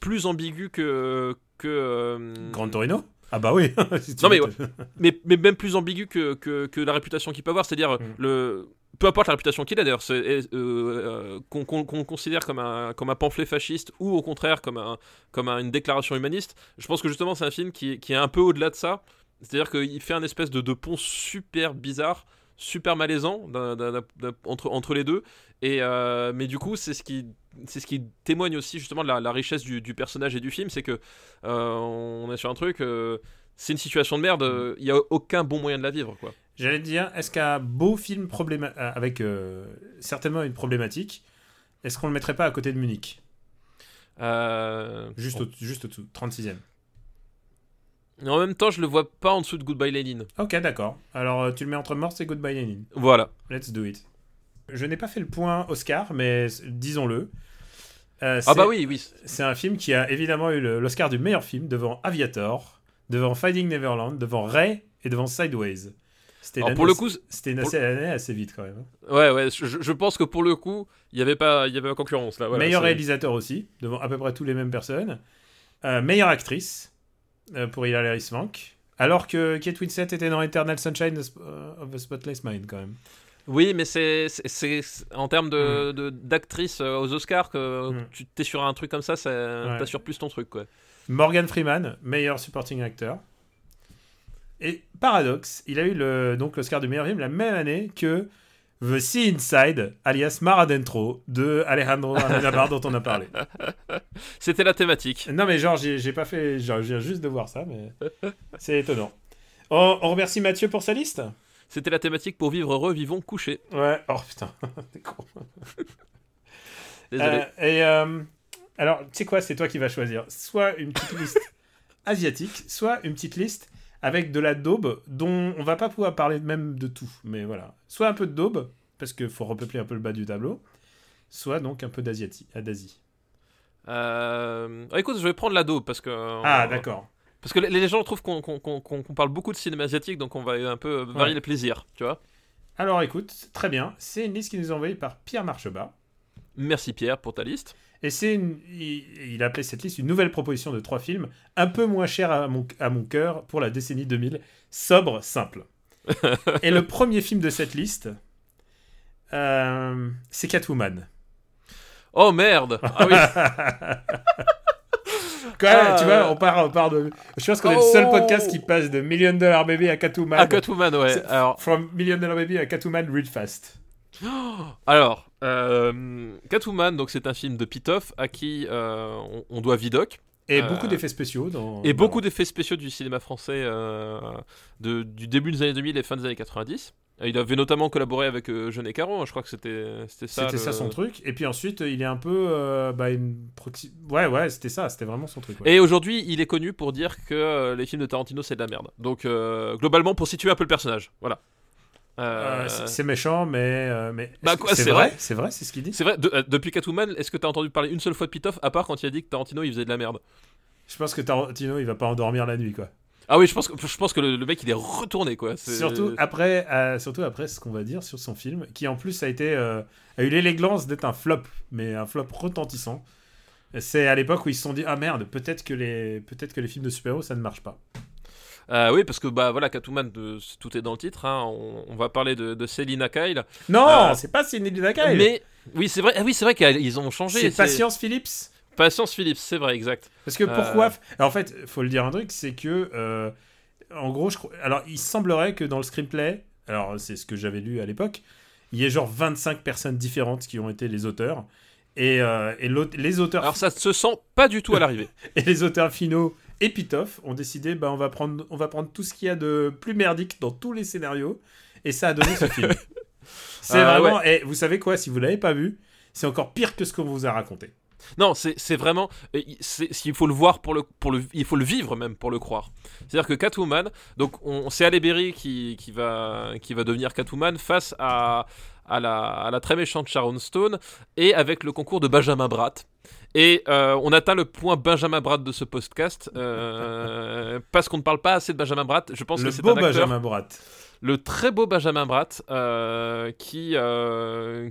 plus ambigu que que. euh, Grand Torino? Ah bah oui. si Non, mais mais, mais même plus ambigu que, que, que la réputation qu'il peut avoir. C'est-à-dire, Mm. le, peu importe la réputation qu'il a d'ailleurs, euh, euh, qu'on, considère comme un, comme un pamphlet fasciste ou au contraire comme, un, comme un- une déclaration humaniste, je pense que justement c'est un film qui, qui est un peu au-delà de ça. C'est-à-dire qu'il fait un espèce de, de pont super bizarre, super malaisant entre, entre les deux. Et, euh, mais du coup, c'est ce qui. C'est ce qui témoigne aussi justement de la, la richesse du, du personnage et du film, c'est que euh, on est sur un truc, c'est une situation de merde, euh, il y a aucun bon moyen de la vivre quoi. J'allais te dire, est-ce qu'un beau film probléma- euh, avec euh, certainement une problématique, est-ce qu'on le mettrait pas à côté de Munich? Euh, Juste, au- juste au-dessous, 36e. Et en même temps, je le vois pas en dessous de Goodbye Lenin. Ok, d'accord. Alors tu le mets entre Morse et Goodbye Lenin. Voilà. Let's do it. Je n'ai pas fait le point Oscar, mais disons-le. Euh, Ah bah oui, oui. C'est un film qui a évidemment eu le- l'Oscar du meilleur film devant Aviator, devant Finding Neverland, devant Ray et devant Sideways. C'était pour le année- coup, c'était une assez, année assez vite quand même. hein. ouais, ouais, je, je pense que pour le coup, il y avait pas, il y avait pas concurrence là. Voilà, meilleur réalisateur aussi, devant à peu près tous les mêmes personnes. Euh, meilleure actrice euh, pour Hilary Swank. Alors que Kate Winslet était dans Eternal Sunshine of euh, the Spotless Mind quand même. Oui, mais c'est, en termes de, de- d'actrice euh, aux Oscars que Mm. tu t'es sur un truc comme ça, ça Ouais. plus ton truc quoi. Morgan Freeman, meilleur supporting actor. Et paradoxe, il a eu le, donc l'Oscar du meilleur film la même année que The Sea Inside, alias Mar Adentro, de Alejandro Amenabar dont on a parlé. C'était la thématique. Non mais genre, j'ai j'ai pas fait, genre, je viens juste de voir ça, mais c'est étonnant. On, on remercie Mathieu pour sa liste? C'était la thématique pour vivre heureux, vivons couchés. Ouais, oh putain, t'es con. Désolé. Euh, et euh, alors, tu sais quoi, c'est toi qui vas choisir. Soit une petite liste asiatique, soit une petite liste avec de la daube dont on va pas pouvoir parler même de tout. Mais voilà. Soit un peu de daube, parce qu'il faut repeupler un peu le bas du tableau. Soit donc un peu d'Asie. Euh, écoute, je vais prendre la daube parce que. Ah, euh, d'accord. Parce que les- gens trouvent qu'on parle beaucoup de cinéma asiatique, donc on va un peu varier Ouais. les plaisirs, tu vois. Alors écoute, très bien. C'est une liste qui nous est envoyée par Pierre Marchebas. Merci Pierre pour ta liste. Et c'est il, a appelé cette liste une nouvelle proposition de trois films un peu moins chers à mon, à mon cœur pour la décennie 2000, sobre, simple. Et le premier film de cette liste, euh, c'est Catwoman. Oh merde Ah oui Quand même, Ah, tu vois, on part, on part de. Je pense qu'on est le seul Oh. podcast qui passe de Million Dollar Baby à Catwoman. Ah, Catwoman, ouais. Alors, From Million Dollar Baby à Catwoman Real Fast. alors euh, Catwoman, donc c'est un film de Pitoff à qui euh, on, on doit Vidoc. Et Euh, beaucoup d'effets spéciaux dans. Et beaucoup d'effets spéciaux du cinéma français de, du début des années 2000 et fin des années 90. Euh, Il avait notamment collaboré avec euh, Jeunet Caron, hein, je crois que c'était c'était ça. C'était le- ça son truc. Et puis ensuite, il est un peu. euh, bah, une proxy... Ouais, ouais, c'était ça. C'était vraiment son truc. ouais. Et aujourd'hui, il est connu pour dire que les films de Tarantino c'est de la merde. Donc euh, globalement, pour situer un peu le personnage, voilà. Euh, Euh, c'est méchant, mais. euh, mais Bah, c'est vrai? C'est vrai, c'est ce qu'il dit c'est vrai, de- depuis Catwoman, est-ce que t'as entendu parler une seule fois de Pitoff, à part quand il a dit que Tarantino il faisait de la merde? Je pense que Tarantino, il va pas endormir la nuit, quoi. Ah oui, je pense que, je pense que le, le mec il est retourné quoi. Surtout après, euh, surtout après ce qu'on va dire sur son film, qui en plus a été euh, a eu l'élégance d'être un flop, mais un flop retentissant. C'est à l'époque où ils se sont dit ah merde, peut-être que les peut-être que les films de super-héros ça ne marche pas. Euh, oui, parce que bah voilà, Catwoman, de- tout est dans le titre. hein. On, on va parler de, de Selina Kyle. Non, Euh, c'est pas Sidney Kyle. Mais oui, c'est vrai. Ah oui, c'est vrai qu'ils ont changé. c'est Patience Phillips. Patience Phillips, c'est vrai, exact. Parce que Euh. pourquoi Alors, En fait, faut le dire un truc, c'est que euh, en gros, je. Alors, il semblerait que dans le screenplay, alors c'est ce que j'avais lu à l'époque, il y ait genre 25 personnes différentes qui ont été les auteurs. Et, euh, et les auteurs Alors ça se sent pas du tout à l'arrivée. et les auteurs finaux et Pitoff ont décidé bah, on, va prendre, on va prendre tout ce qu'il y a de plus merdique dans tous les scénarios et ça a donné ce film. C'est Euh, vraiment. Et vous savez quoi, si vous l'avez pas vu, c'est encore pire que ce qu'on vous a raconté. non, c'est vraiment. Il faut le voir pour le, pour le. Il faut le vivre même pour le croire. C'est-à-dire que Catwoman, donc on, c'est Halle Berry qui, qui, va, qui va devenir Catwoman face à, à, la, à la très méchante Sharon Stone et avec le concours de Benjamin Bratt. Et euh, on atteint le point Benjamin Bratt de ce podcast euh, parce qu'on ne parle pas assez de Benjamin Bratt. Je pense le que c'est beau un acteur. Benjamin Bratt. le très beau Benjamin Bratt, euh, qui,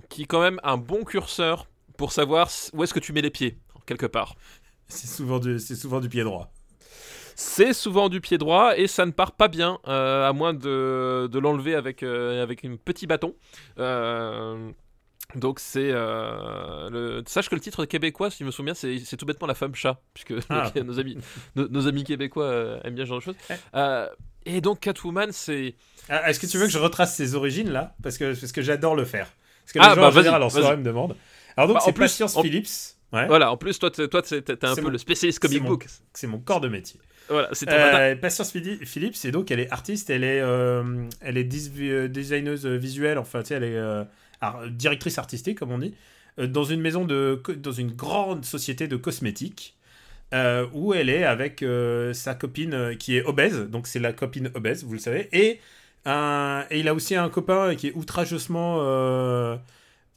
qui quand même un bon curseur pour savoir où est-ce que tu mets les pieds, quelque part. C'est souvent, du, c'est souvent du pied droit. C'est souvent du pied droit et ça ne part pas bien, euh, à moins de, de l'enlever avec, euh, avec un petit bâton. Euh, donc c'est... euh, le... Sache que le titre québécois, si je me souviens, c'est c'est tout bêtement La Femme Chat, puisque Ah. nos, amis, nos, nos amis québécois euh, aiment bien ce genre de choses. Eh. Euh, et donc Catwoman, c'est... Ah, Est-ce que tu veux que je retrace ses origines là? Parce que, parce que j'adore le faire. Parce que Ah, les gens bah, en général en soirée me demandent. Alors donc Bah, c'est plus, Patience en- Phillips. Ouais, Voilà, en plus, toi, t'es toi, t'es- un peu mon- le spécialiste comic mon- book. c'est mon corps de métier. Voilà, c'est. Euh, Patience Phillips, et donc elle est artiste, elle est, euh, elle est euh, designeuse visuelle, enfin tu sais, elle est euh, directrice artistique comme on dit, euh, dans une maison de, dans une grande société de cosmétiques. où elle est avec sa copine qui est obèse, donc c'est la copine obèse, vous le savez, et, et il a aussi un copain qui est outrageusement,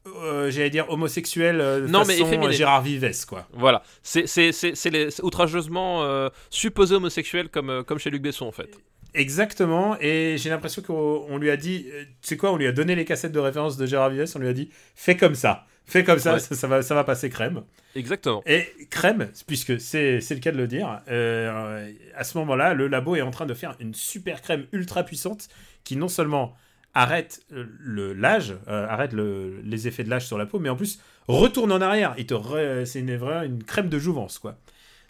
euh, euh, j'allais dire homosexuel, euh, Non, mais façon efféminé. Gérard Vives, quoi. Voilà, c'est c'est- c'est- c'est les c'est outrageusement euh, supposé homosexuel comme, euh, comme chez Luc Besson en fait. Exactement, et j'ai l'impression qu'on on lui a dit, euh, tu sais quoi, on lui a donné les cassettes de référence de Gérard Vives, on lui a dit, fais comme ça, fais comme ça, Ouais. ça, ça va, ça va passer crème. Exactement. Et crème, puisque c'est c'est le cas de le dire, euh, à ce moment-là, le labo est en train de faire une super crème ultra puissante qui non seulement arrête euh, le l'âge, euh, arrête le- les effets de l'âge sur la peau, mais en plus retourne en arrière. Il te c'est une, une crème de jouvence, quoi.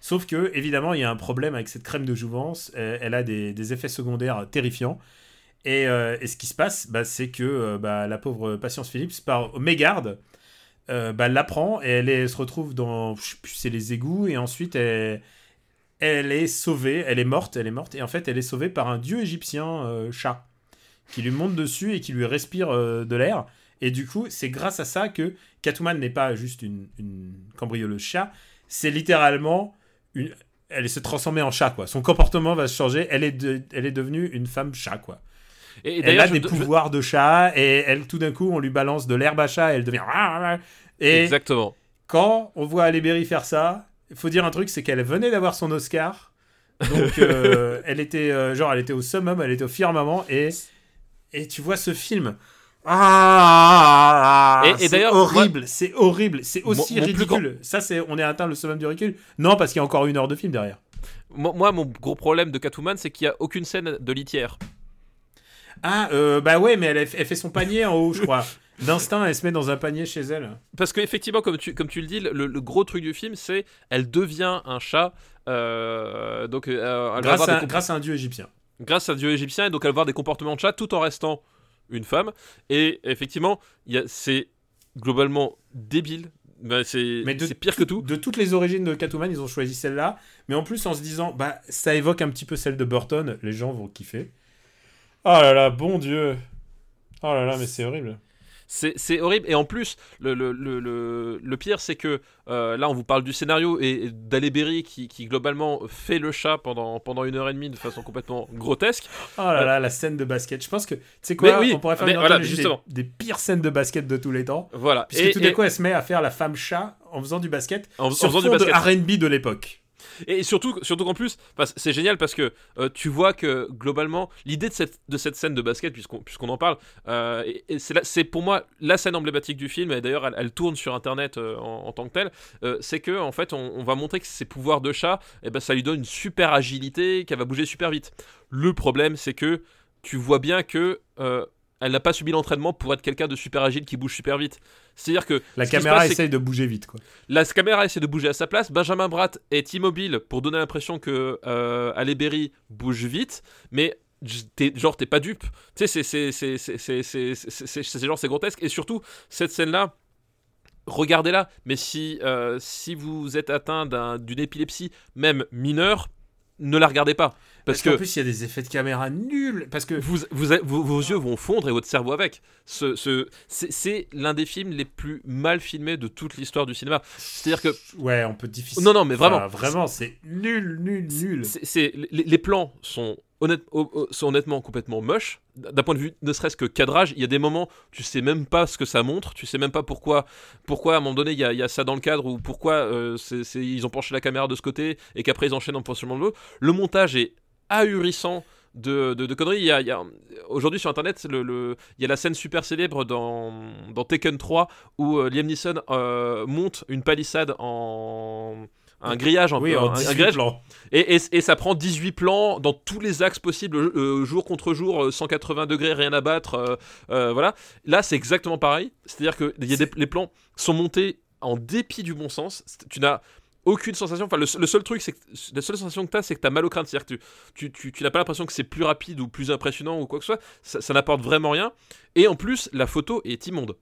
Sauf que, évidemment, il y a un problème avec cette crème de jouvence. Euh, elle a des, des effets secondaires terrifiants. Et, euh, et ce qui se passe, bah, c'est que euh, bah, la pauvre Patience Phillips, par mégarde, euh, bah, l'apprend et elle se retrouve dans, c'est les égouts. Et ensuite, elle, elle est sauvée. Elle est morte. Elle est morte. Et en fait, elle est sauvée par un dieu égyptien euh, chat qui lui monte dessus et qui lui respire euh, de l'air. Et du coup, c'est grâce à ça que Catwoman n'est pas juste une, une cambrioleuse chat, c'est littéralement une. Elle s'est transformée en chat, quoi. Son comportement va se changer. Elle est, de- elle est devenue une femme chat, quoi. Et, et elle a des je- pouvoirs de chat et elle, tout d'un coup, on lui balance de l'herbe à chat et elle devient. Et Exactement. quand on voit Berry faire ça, il faut dire un truc, c'est qu'elle venait d'avoir son Oscar. Donc, euh, elle était euh, genre, elle était au summum, elle était au firmament et et tu vois ce film. Ah, Et- d'ailleurs, horrible, c'est horrible, c'est aussi mon ridicule. Ça, c'est, on est atteint le summum du ridicule. Non, parce qu'il y a encore une heure de film derrière. Moi, moi, mon gros problème de Catwoman, c'est qu'il n'y a aucune scène de litière. Ah, euh, bah ouais, mais elle, a- elle fait son panier en haut, je crois. D'instinct, elle se met dans un panier chez elle. Parce qu'effectivement, comme tu, comme tu le dis, le, le gros truc du film, c'est elle devient un chat. euh, donc, euh, Grâce à, grâce à un dieu égyptien. Grâce à dieu égyptien, et donc va avoir des comportements de chat tout en restant une femme. Et effectivement, c'est globalement débile c'est Mais de c'est pire que tout. De toutes les origines de Catwoman, ils ont choisi celle-là. Mais en plus, en se disant, bah, ça évoque un petit peu celle de Burton. Les gens vont kiffer. Oh là là, bon Dieu. Oh là là, mais c'est horrible. C'est horrible. Et en plus, le, le, le, le, pire, c'est que euh, là, on vous parle du scénario et, et qui, qui, globalement, fait le chat pendant, pendant une heure et demie de façon complètement grotesque. Oh là Euh, là, la scène de basket. Je pense que, tu sais quoi, Mais oui, on pourrait faire une voilà, anthologie des- justement. des, pires scènes de basket de tous les temps. Voilà. Puisque Et- tout d'un coup, elle se met à faire la femme chat en faisant du basket en, en sur faisant du fond de basket. R&B de l'époque. Et surtout, surtout qu'en plus, c'est génial parce que euh, tu vois que globalement, l'idée de cette, de cette scène de basket, puisqu'on en parle, euh, c'est pour moi la scène emblématique du film, et d'ailleurs elle, tourne sur internet euh, en, tant que telle, c'est que en fait on, va montrer que ses pouvoirs de chat, et ben, ça lui donne une super agilité, qu'elle va bouger super vite. Le problème, c'est que tu vois bien que. Elle n'a pas subi l'entraînement pour être quelqu'un de super agile qui bouge super vite. C'est-à-dire que La caméra passe, essaye de bouger vite, quoi. la caméra essaie de bouger à sa place. Benjamin Bratt est immobile pour donner l'impression que euh, Halle Berry bouge vite, mais t'es, genre t'es pas dupe. Tu sais, c'est genre c'est grotesque. Et surtout cette scène là. Regardez-la, mais si, euh, si vous êtes atteint d'un- d'une épilepsie, même mineure, ne la regardez pas. Parce, Parce qu'en que plus, il y a des effets de caméra nuls. Parce que vous, vous, vos, vos yeux vont fondre et votre cerveau avec. Ce, ce, c'est, l'un des films les plus mal filmés de toute l'histoire du cinéma. C'est-à-dire que Ouais, on peut difficile. Non, non, mais vraiment. Enfin, vraiment, c'est nul, nul, nul. C'est, les, les plans sont, honnête- oh, oh, sont honnêtement complètement moches. D'un point de vue ne serait-ce que cadrage, il y a des moments, tu sais même pas ce que ça montre, tu sais même pas pourquoi, pourquoi à un moment donné il y a, il y a ça dans le cadre ou pourquoi euh, ils ont penché la caméra de ce côté et qu'après ils enchaînent en positionnement de l'autre. Le montage est ahurissant. De, de, de conneries. Il y a, aujourd'hui sur internet, le, le- il y a la scène super célèbre dans, dans Taken 3 où euh, Liam Neeson euh, monte une palissade en. Un grillage, en, oui, un, en un 18 grillage plans. et, et, et ça prend 18 plans dans tous les axes possibles, euh, jour contre jour, euh, 180 degrés, rien à battre. euh, euh, voilà. Là, c'est exactement pareil. C'est-à-dire que il y a des- les plans sont montés en dépit du bon sens. Tu n'as aucune sensation. Enfin, le, le seul truc, c'est que la seule sensation que tu as, c'est que tu as mal au crâne. C'est-à-dire que tu, tu, tu, tu n'as pas l'impression que c'est plus rapide ou plus impressionnant ou quoi que ce soit. Ça, ça n'apporte vraiment rien. Et en plus, la photo est immonde.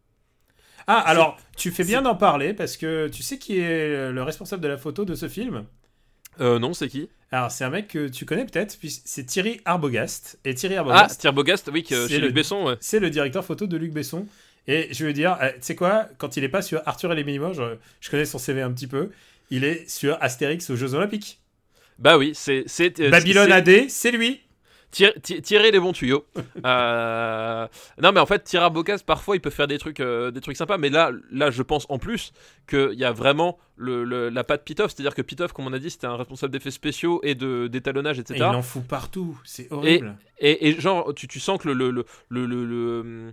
Ah, alors, tu fais bien d'en parler parce que tu sais qui est le responsable de la photo de ce film? Euh, non, c'est qui? Alors, c'est un mec que tu connais peut-être, puis c'est Thierry Arbogast. Et Thierry Ah, Arbogast, Thierry Bogast, oui, que C'est chez le- Luc Besson. ouais. c'est le directeur photo de Luc Besson. Et je veux dire, euh, tu sais quoi, quand il est pas sur Arthur et les Minimoys, je, je connais son CV un petit peu, il est sur Astérix aux Jeux Olympiques. Bah oui, c'est. euh, Babylone AD, c'est lui. Tire- ti- tirer les bons tuyaux. Euh, Non, mais en fait, Thierry Bocas, parfois, il peut faire des trucs, euh, des trucs sympas. Mais là, là, je pense en plus qu'il y a vraiment le, le- la patte Pitoff. C'est-à-dire que Pitoff, comme on a dit, c'était un responsable d'effets spéciaux et de d'étalonnage, Et etc. il en fout partout, c'est horrible. Et, et genre, tu, tu sens que le, le,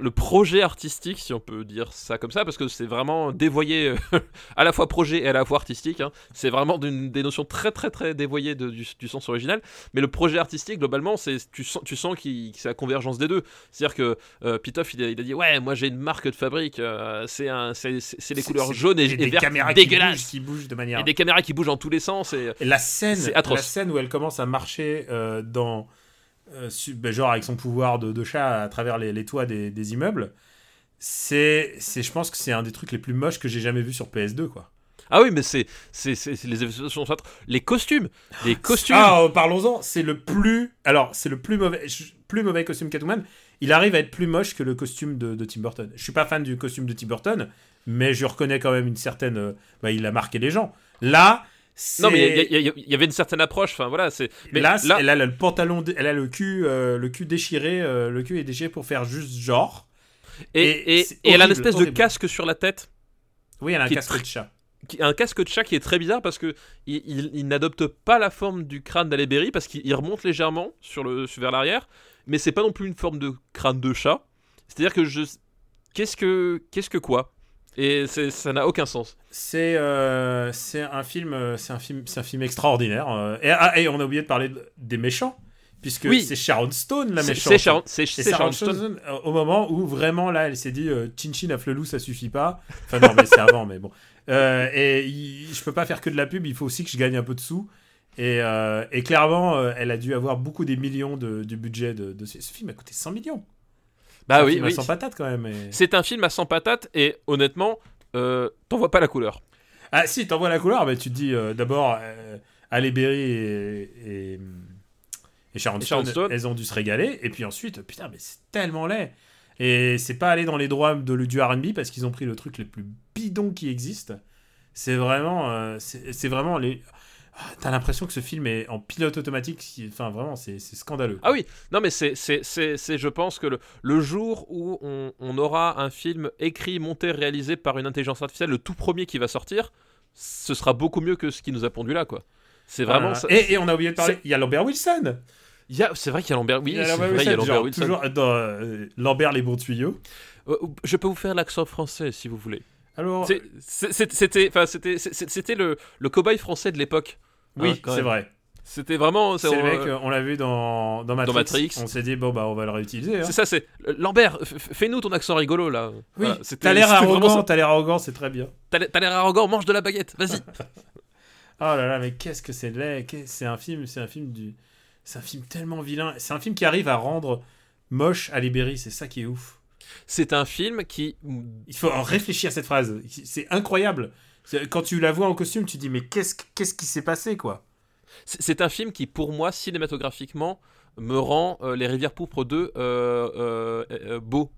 le, projet artistique, si on peut dire ça comme ça, parce que c'est vraiment dévoyé euh, à la fois projet et à la fois artistique. hein. C'est vraiment des notions très très très dévoyées de- du, du sens original. Mais le projet artistique, globalement, c'est tu sens, tu sens qu'il- que c'est la convergence des deux. C'est-à-dire que euh, Pitoff, il a, il a dit ouais, moi j'ai une marque de fabrique, euh, c'est un, c'est c'est- c'est les couleurs jaunes et, et et des vertes caméras qui bougent, dégueulasses. qui bougent de manière Et des caméras qui bougent dans tous les sens. Et, Et la scène, C'est atroce. la scène où elle commence à marcher euh, dans, genre avec son pouvoir de, de chat à travers les, les toits des, des immeubles, c'est, c'est, je pense que c'est un des trucs les plus moches que j'ai jamais vu sur PS2 quoi. Ah oui, mais c'est c'est c'est- c'est les effets. Les costumes, les costumes. Ah, euh, parlons-en, c'est le plus, alors c'est le plus mauvais, plus mauvais costume Catwoman. Il arrive à être plus moche que le costume de, de Tim Burton. Je suis pas fan du costume de Tim Burton, mais je reconnais quand même une certaine, euh, bah, il a marqué les gens. Là. Non, mais il y, avait une certaine approche. Enfin voilà, c'est. Là, elle a le pantalon, elle a le cul, euh, le cul déchiré, euh, le cul est déchiré pour faire juste genre. et, elle a une espèce horrible. de casque sur la tête, Oui, elle a un casque de chat. qui- un casque de chat qui est très bizarre parce que il, il- il n'adopte pas la forme du crâne d'Halle Berry parce qu'il il remonte légèrement sur le vers l'arrière, mais c'est pas non plus une forme de crâne de chat. C'est-à-dire que je qu'est-ce que qu'est-ce que quoi? Et ça n'a aucun sens. C'est euh, c'est un film, euh, c'est un film, c'est un film extraordinaire. euh, et, ah, et on a oublié de parler de- des méchants, puisque Oui. c'est Sharon Stone la méchante. c'est Sharon, c'est Sharon Sharon Stone. Stone, au moment où vraiment là, elle s'est dit euh, Chin Chin à Flelou, ça suffit pas. Enfin non, mais c'est avant, mais bon. Euh, et il- je peux pas faire que de la pub, il faut aussi que je gagne un peu de sous. Et, et clairement, elle a dû avoir beaucoup des millions de, du budget de, de ce, ce film a coûté 100 millions. Bah C'est un oui, film à oui. 100 patates quand même. et- C'est un film à 100 patates et honnêtement, euh, t'en vois pas la couleur. Ah si, t'envoies la couleur, bah, tu te dis euh, d'abord, euh, Halle Berry et, et, et Sharon Stone, Stone. elles ont dû se régaler. Et puis ensuite, putain, mais c'est tellement laid. Et c'est pas aller dans les droits de, du R&B parce qu'ils ont pris le truc le plus bidon qui existe. C'est vraiment, euh, c'est vraiment les. T'as l'impression que ce film est en pilote automatique. Enfin, vraiment, c'est scandaleux. Ah oui, non mais c'est, c'est, c'est, c'est- je pense que le, le jour où on, on aura un film écrit, monté, réalisé par une intelligence artificielle, le tout premier qui va sortir, ce sera beaucoup mieux que ce qui nous a pondu là, quoi. C'est vraiment... Ah, ça- et, et on a oublié de parler. Il y a Lambert Wilson. c'est vrai qu'il y a Lambert... Oui, Il y a c'est Lambert vrai, il y a Wilson, Lambert genre, Wilson. toujours dans euh, Lambert les bons tuyaux. Euh, je peux vous faire l'accent français, si vous voulez. Alors, C'était, enfin, c'était, le, le cow-boy français de l'époque. Oui, Hein, quand c'est vrai. C'était vraiment... C'est le on- mec, euh, on l'a vu dans, dans Matrix. Matrix. On s'est dit, bon, bah, on va le réutiliser. hein. C'est ça, c'est... Lambert, f- f- fais-nous ton accent rigolo, là. Oui, Voilà, c'était- t'as l'air arrogant, t'as l'air arrogant, c'est très bien. T'as l'air- t'as l'air arrogant, mange de la baguette, vas-y. Oh là là, mais qu'est-ce que c'est laid. C'est un film, c'est un film du. C'est un film tellement vilain. C'est un film qui arrive à rendre moche Ali Berry, c'est ça qui est ouf. C'est un film qui... Il faut en réfléchir à cette phrase. C'est incroyable. Quand tu la vois en costume, tu dis, mais qu'est-ce qu'est-ce qui s'est passé, quoi? C'est un film qui, pour moi, cinématographiquement, me rend euh, Les Rivières Pourpres 2 euh, euh, euh, beau.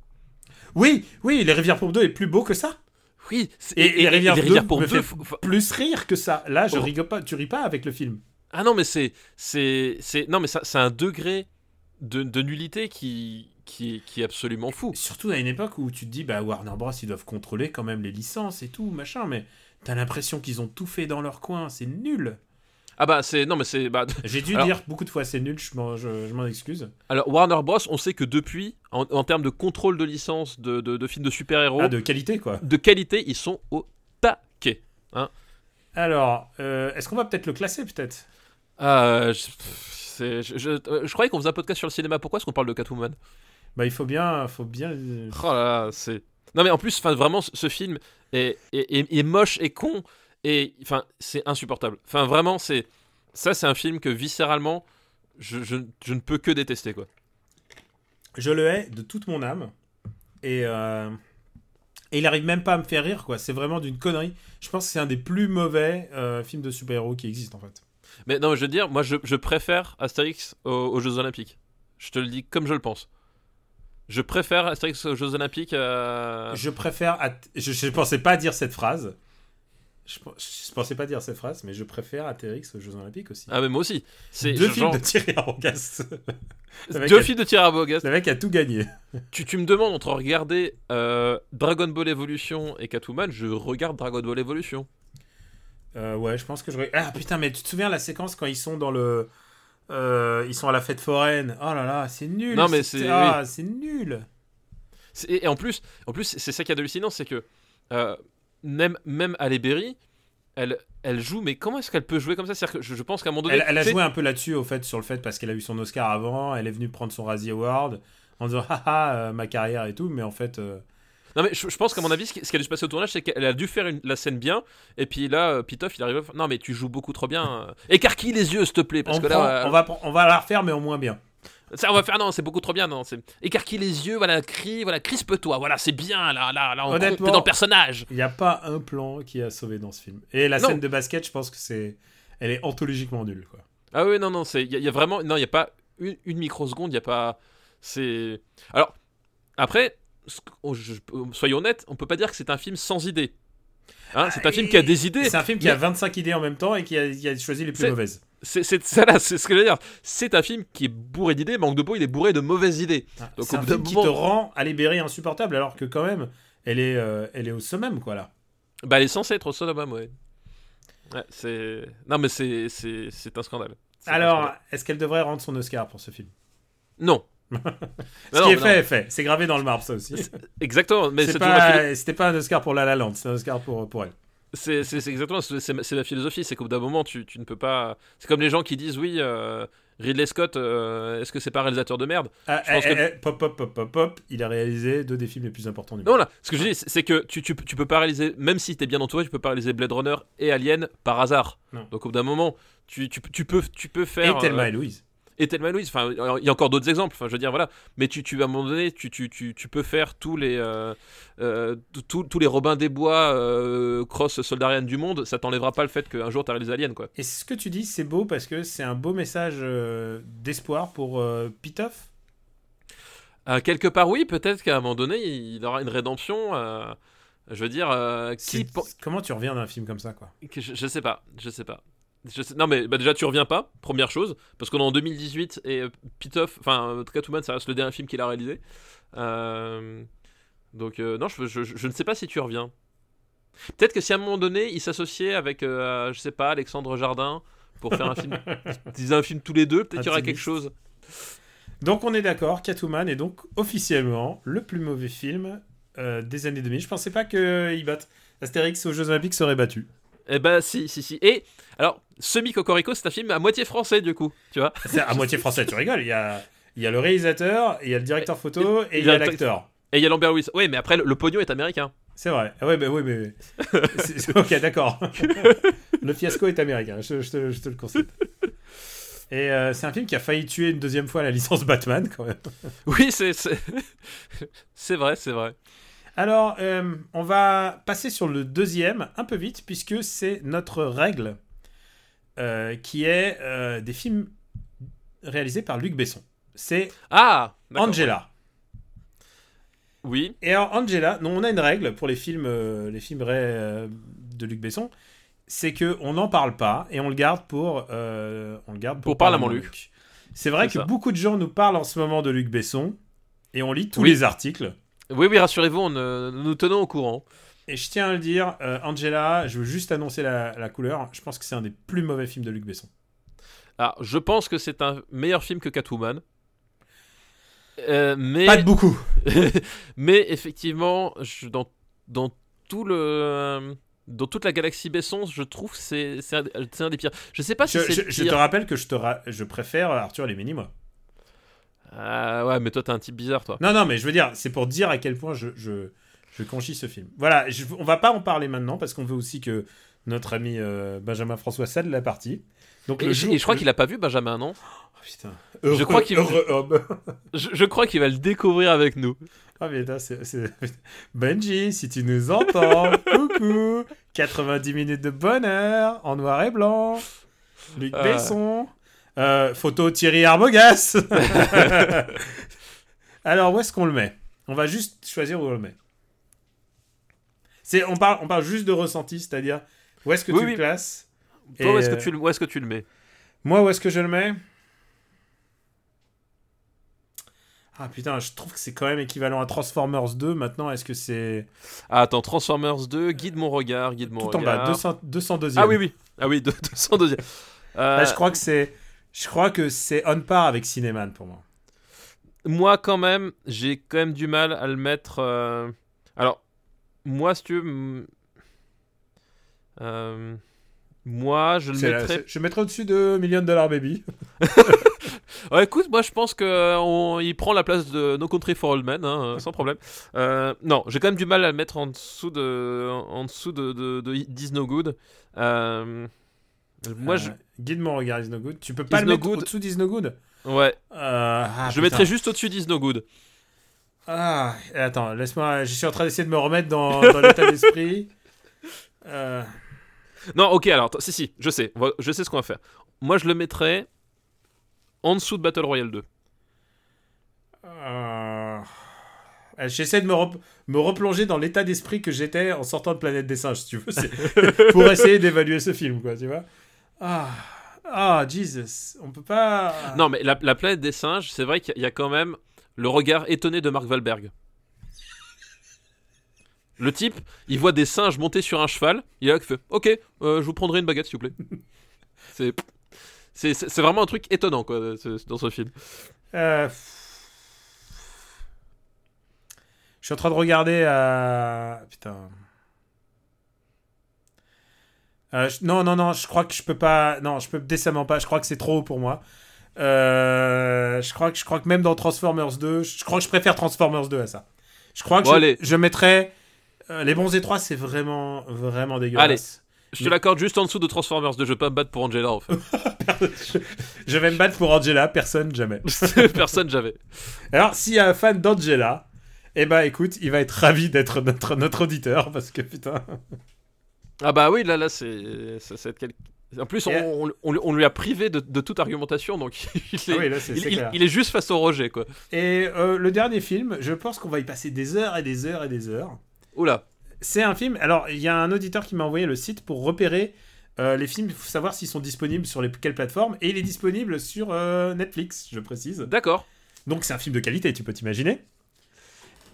Oui, oui, Les Rivières Pourpres 2 est plus beau que ça. Oui, Et, Les Rivières, Les 2 Rivières Pourpres me 2... fait faut- faut- plus rire que ça. Là, je Oh. rigole pas, tu ris pas avec le film. Ah non, mais c'est... c'est, c'est non, mais c'est un degré de, de nullité qui, qui, est- qui est absolument fou. Surtout à une époque où tu te dis, bah Warner Bros, ils doivent contrôler quand même les licences et tout, machin, mais t'as l'impression qu'ils ont tout fait dans leur coin, c'est nul. Ah bah, c'est... Non, mais c'est... Bah, J'ai dû Alors- dire beaucoup de fois, c'est nul, je m'en je- je m'en excuse. alors, Warner Bros, on sait que depuis, en, en termes de contrôle de licence de, de, de films de super-héros, Ah, de qualité, quoi. de qualité, ils sont au taquet. Alors, euh, est-ce qu'on va peut-être le classer, peut-être? Ah, je, c'est- je, je- euh, je croyais qu'on faisait un podcast sur le cinéma. Pourquoi est-ce qu'on parle de Catwoman? Bah, il faut bien, faut bien. euh, Oh là là, c'est. Non mais en plus, enfin vraiment, ce- film est, est, est- est moche et con et enfin c'est insupportable. Enfin vraiment, c'est ça, c'est un film que viscéralement, je, je, je ne peux que détester quoi. Je le hais de toute mon âme. Et, euh, et il arrive même pas à me faire rire, quoi. C'est vraiment d'une connerie. Je pense que c'est un des plus mauvais euh, films de super-héros qui existent, en fait. Mais non, je veux dire, moi je, je préfère Astérix aux, aux Jeux Olympiques. Je te le dis comme je le pense. Je préfère Astérix aux Jeux Olympiques. à- Je préfère. Je, je pensais pas dire cette phrase. Je, je pensais pas dire cette phrase, mais je préfère Atérix aux Jeux Olympiques aussi. Ah mais moi aussi. C'est Deux genre- films de Thierry Arbogast. Deux a- films de Thierry Arbogast. Le mec a tout gagné. Tu, tu me demandes entre regarder euh, Dragon Ball Evolution et Catwoman, je regarde Dragon Ball Evolution. Euh, ouais, je pense que je. Ah putain, mais tu te souviens la séquence quand ils sont dans le. Euh, ils sont à la fête foraine. Oh là là, c'est nul. Non, mais c'est ah, nul. Et en plus, en plus c'est ça qui est hallucinant, c'est que euh, même, même Halle Berry, elle, elle joue, mais comment est-ce qu'elle peut jouer comme ça? C'est-à-dire que je, je pense qu'à un moment donné. Elle, elle a joué un peu là-dessus, au fait, sur le fait parce qu'elle a eu son Oscar avant. Elle est venue prendre son Razzie Award en disant haha euh, ma carrière et tout, mais en fait. euh, Non, mais je, je pense qu'à mon avis, ce qui, ce qui a dû se passer au tournage, c'est qu'elle a dû faire une- la scène bien, et puis là, euh, Pitoff, il arrive à Non, mais tu joues beaucoup trop bien. euh, Écarquille les yeux, s'il te plaît, parce on, que prend- là. euh, on, va, on va la refaire, mais au moins bien. Ça, on va faire, non, c'est beaucoup trop bien, non. c'est Écarquille les yeux, voilà, crie, voilà, crispe-toi, voilà, c'est bien, là, là, là, on Honnêtement- dans le personnage. Il n'y a pas un plan qui a sauvé dans ce film. Et la Non. scène de basket, je pense que c'est. Elle est anthologiquement nulle, quoi. Ah oui, non, non, c'est il y a vraiment non, il y a pas une, une microseconde, il y a pas c'est Alors après oh, soyons honnêtes, on peut pas dire que c'est un film sans idées. Hein, c'est un film qui a des idées. C'est un film qui a 25 idées en même temps et qui a, qui a choisi les plus mauvaises. C'est ça là, c'est ce que je veux dire. C'est un film qui est bourré d'idées, manque de peau, il est bourré de mauvaises idées. Donc, C'est un film qui te rend Halle Berry insupportable alors que quand même, elle est, euh, elle est au summum, quoi, là. Bah elle est censée être au summum, ouais. Ouais, c'est non mais c'est c'est un scandale. Alors, est-ce qu'elle devrait rendre son Oscar pour ce film? Non. Ce Non, qui est non, fait est fait. C'est gravé dans le marbre, ça aussi. Exactement, mais la philo- pas, c'était pas un Oscar pour La La Land, c'est un Oscar pour, pour elle. C'est exactement, c'est ma philosophie, c'est qu'au bout d'un moment, tu, tu ne peux pas... C'est comme les gens qui disent, oui, euh, Ridley Scott, euh, est-ce que c'est pas un réalisateur de merde? Ah, Je pense eh, que- eh, eh, pop, pop, pop, pop, pop, il a réalisé deux des films les plus importants du Non, monde. là, ce que je dis, c'est que tu, tu, tu peux pas réaliser, même si t'es bien entouré, tu peux pas réaliser Blade Runner et Alien par hasard. Non. Donc au bout d'un moment, tu, tu, tu peux, tu peux faire... Et Thelma euh, et Louise. Et Thelma Louise. Enfin, il y a encore d'autres exemples. Enfin, je veux dire, voilà. Mais tu, tu à un moment donné, tu, tu, tu, tu peux faire tous les, euh, euh, tous- tous les Robins des Bois euh, cross soldarienne du monde. Ça t'enlèvera pas le fait qu'un jour t'auras les aliens, quoi. Et ce que tu dis, c'est beau parce que c'est un beau message euh, d'espoir pour euh, Pitoff? Quelque part, oui, peut-être qu'à un moment donné, il aura une rédemption. je veux dire, qui, Comment tu reviens d'un film comme ça, quoi? Je, je sais pas, je sais pas. Je sais- Non mais bah, déjà tu reviens pas, première chose, parce qu'on est en 2018 et euh, Pitoff, enfin euh, Catwoman ça reste le dernier film qu'il a réalisé. Euh, Donc euh, non, je, je- je ne sais pas si tu reviens. Peut-être que si à un moment donné ils s'associaient avec, euh, je sais pas, Alexandre Jardin pour faire un film, ils un film tous les deux, peut-être qu'il y aurait quelque chose. Donc on est d'accord, Catwoman est donc officiellement le plus mauvais film des années 2000. Je pensais pas qu'il batte Astérix aux Jeux Olympiques serait battu. Eh ben si, si, si. Et alors, Semi Cocorico c'est un film à moitié français du coup, tu vois. C'est à moitié français, tu rigoles. Il y a, il y a le réalisateur, il y a le directeur photo et il y a l'acteur. Et il y a Lambert Wilson. Oui mais après le, le pognon est américain. C'est vrai. Ah oui, mais. c'est- c'est- ok, d'accord. le fiasco est américain, je, je te, je te le concède. Et euh, c'est un film qui a failli tuer une deuxième fois la licence Batman, quand même. Oui, c'est vrai, c'est vrai. Alors, euh, on va passer sur le deuxième, un peu vite, puisque c'est notre règle, euh, qui est euh, des films réalisés par Luc Besson. C'est Ah. Angela. Oui. Et alors, Angela, non, on a une règle pour les films, les films de Luc Besson, c'est que on n'en parle pas et on le garde pour, on le garde pour, Pour parler à mon Luc. C'est vrai que ça. beaucoup de gens nous parlent en ce moment de Luc Besson et on lit tous Oui. les articles. Oui, oui, rassurez-vous, on, euh, nous nous tenons au courant. Et je tiens à le dire, euh, Angela, je veux juste annoncer la, la couleur. Je pense que c'est un des plus mauvais films de Luc Besson. Alors, je pense que c'est un meilleur film que Catwoman. Euh, mais, Pas de beaucoup. mais effectivement, je- dans, dans tout le, dans toute la galaxie Besson, je trouve que c'est un, des pires. Je sais pas si Je, te rappelle que je, te ra- je préfère Arthur et les Mini-moi. Ah ouais, mais toi, t'es un type bizarre, toi. Non, non, mais je veux dire, c'est pour dire à quel point je, je, je conchis ce film. Voilà, je- on va pas en parler maintenant parce qu'on veut aussi que notre ami euh, Benjamin François cède la partie. Donc Et, je- jour- et je crois qu'il a pas vu Benjamin, non? Oh, putain. Je crois qu'il- Heureux homme. je, je crois qu'il va le découvrir avec nous. Ah putain, c'est... c'est- Benji, si tu nous entends, coucou 90 minutes de bonheur en noir et blanc. Luc Ah. Besson. Euh, photo Thierry Arbogast. Alors, où est-ce qu'on le met? On va juste choisir où on le met. C'est, on, parle, on parle juste de ressenti, c'est-à-dire où est-ce que Oui, tu oui. le classes? Toi, où est-ce que, euh, tu, le- où est-ce que tu le mets? Moi, où est-ce que je le mets? Ah putain, je trouve que c'est quand même équivalent à Transformers 2. Maintenant, est-ce que c'est Ah, attends, Transformers 2, guide mon regard, guide mon tout en regard. bas 200, 202e Ah oui, oui. Ah oui, 202 Là, je crois que c'est, je crois que c'est on par avec Cinéman pour moi. Moi, quand même, j'ai quand même du mal à le mettre. euh, Alors, moi, si tu veux. euh, Moi, je le la- mettrais. je mettrais au-dessus de Million Dollar Baby. Ouais, écoute, moi, je pense qu'il prend la place de No Country for Old Men, hein, sans problème. Euh, non, j'ai quand même du mal à le mettre en dessous de, en dessous de, de, de This No Good. Euh, Moi, je. Guide mon regard is no good. Tu peux pas Is le no mettre au-dessous d'Is no good. Ouais, Euh, ah, je putain. mettrais juste au-dessus d'Is No Good. Ah, attends, laisse-moi. Je suis en train d'essayer de me remettre dans, dans l'état d'esprit. Euh, Non, ok, alors, si, si, je sais, je sais ce qu'on va faire. Moi, je le mettrais en dessous de Battle Royale 2. euh, J'essaie de me, me replonger dans l'état d'esprit que j'étais en sortant de Planète des Singes, si tu veux. Pour essayer d'évaluer ce film, quoi, tu vois. Ah, ah, Jesus. On peut pas. Non, mais la, la planète des singes, c'est vrai qu'il y a- a quand même le regard étonné de Mark Wahlberg. Le type, il voit des singes monter sur un cheval, il qui fait Ok, euh, je vous prendrai une baguette s'il vous plaît. c'est, c'est, c'est vraiment un truc étonnant quoi, ce- dans ce film. Euh, Je suis en train de regarder à. Putain. Euh, je- Non, non, non, je crois que je peux pas. Non, je peux décemment pas. Je crois que c'est trop haut pour moi. Euh, Je, crois que, je crois que même dans Transformers 2, je crois que je préfère Transformers 2 à ça. Je crois que Bon, je, allez. je mettrais. euh, les bons étroits, c'est vraiment, vraiment dégueulasse. Je te l'accorde juste en dessous de Transformers 2. Je vais pas me battre pour Angela en fait. Je vais me battre pour Angela, personne jamais. Personne jamais. Alors, s'il y a un fan d'Angela, eh ben écoute, il va être ravi d'être notre, notre auditeur parce que putain. Ah bah oui, là, là, c'est. En plus, on, on- on lui- a privé de, de toute argumentation, donc il est, Ah oui, là, c'est il, c'est il- clair. il est juste face au rejet, quoi. Et euh, le dernier film, je pense qu'on va y passer des heures et des heures et des heures. Oula. C'est un film. Alors, il y a un auditeur qui m'a envoyé le site pour repérer euh, les films, il faut savoir s'ils sont disponibles sur les, quelles plateformes. Et il est disponible sur euh, Netflix, je précise. D'accord. Donc, c'est un film de qualité, tu peux t'imaginer.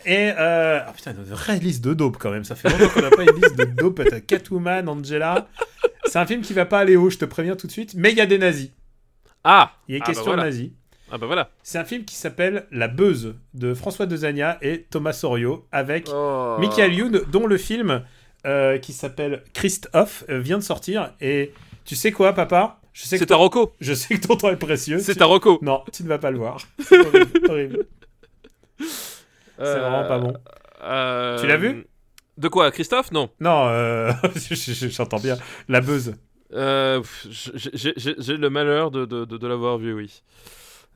Et. Euh... Ah putain, une vraie liste de dope quand même. Ça fait longtemps qu'on n'a pas une liste de dope. T'as Catwoman, Angela. C'est un film qui va pas aller haut, je te préviens tout de suite. Mais il y a des nazis. Ah Il est Ah, question bah voilà. de nazis. Ah bah voilà. C'est un film qui s'appelle La Beuse de François Dezania et Thomas Sorio avec Oh. Michael Youn, dont le film euh, qui s'appelle Christophe euh, vient de sortir. Et tu sais quoi, papa? Je sais, que C'est un Rocco. je sais que ton temps est précieux. C'est Tu- un Rocco. Non, tu ne vas pas le voir. C'est horrible, horrible. C'est Euh, vraiment pas bon. euh, Tu l'as vu De quoi Christophe? Non. Non, euh, je- je- j'entends bien. La. Euh, pff, j'ai- le malheur de, de, de, de l'avoir vu, oui.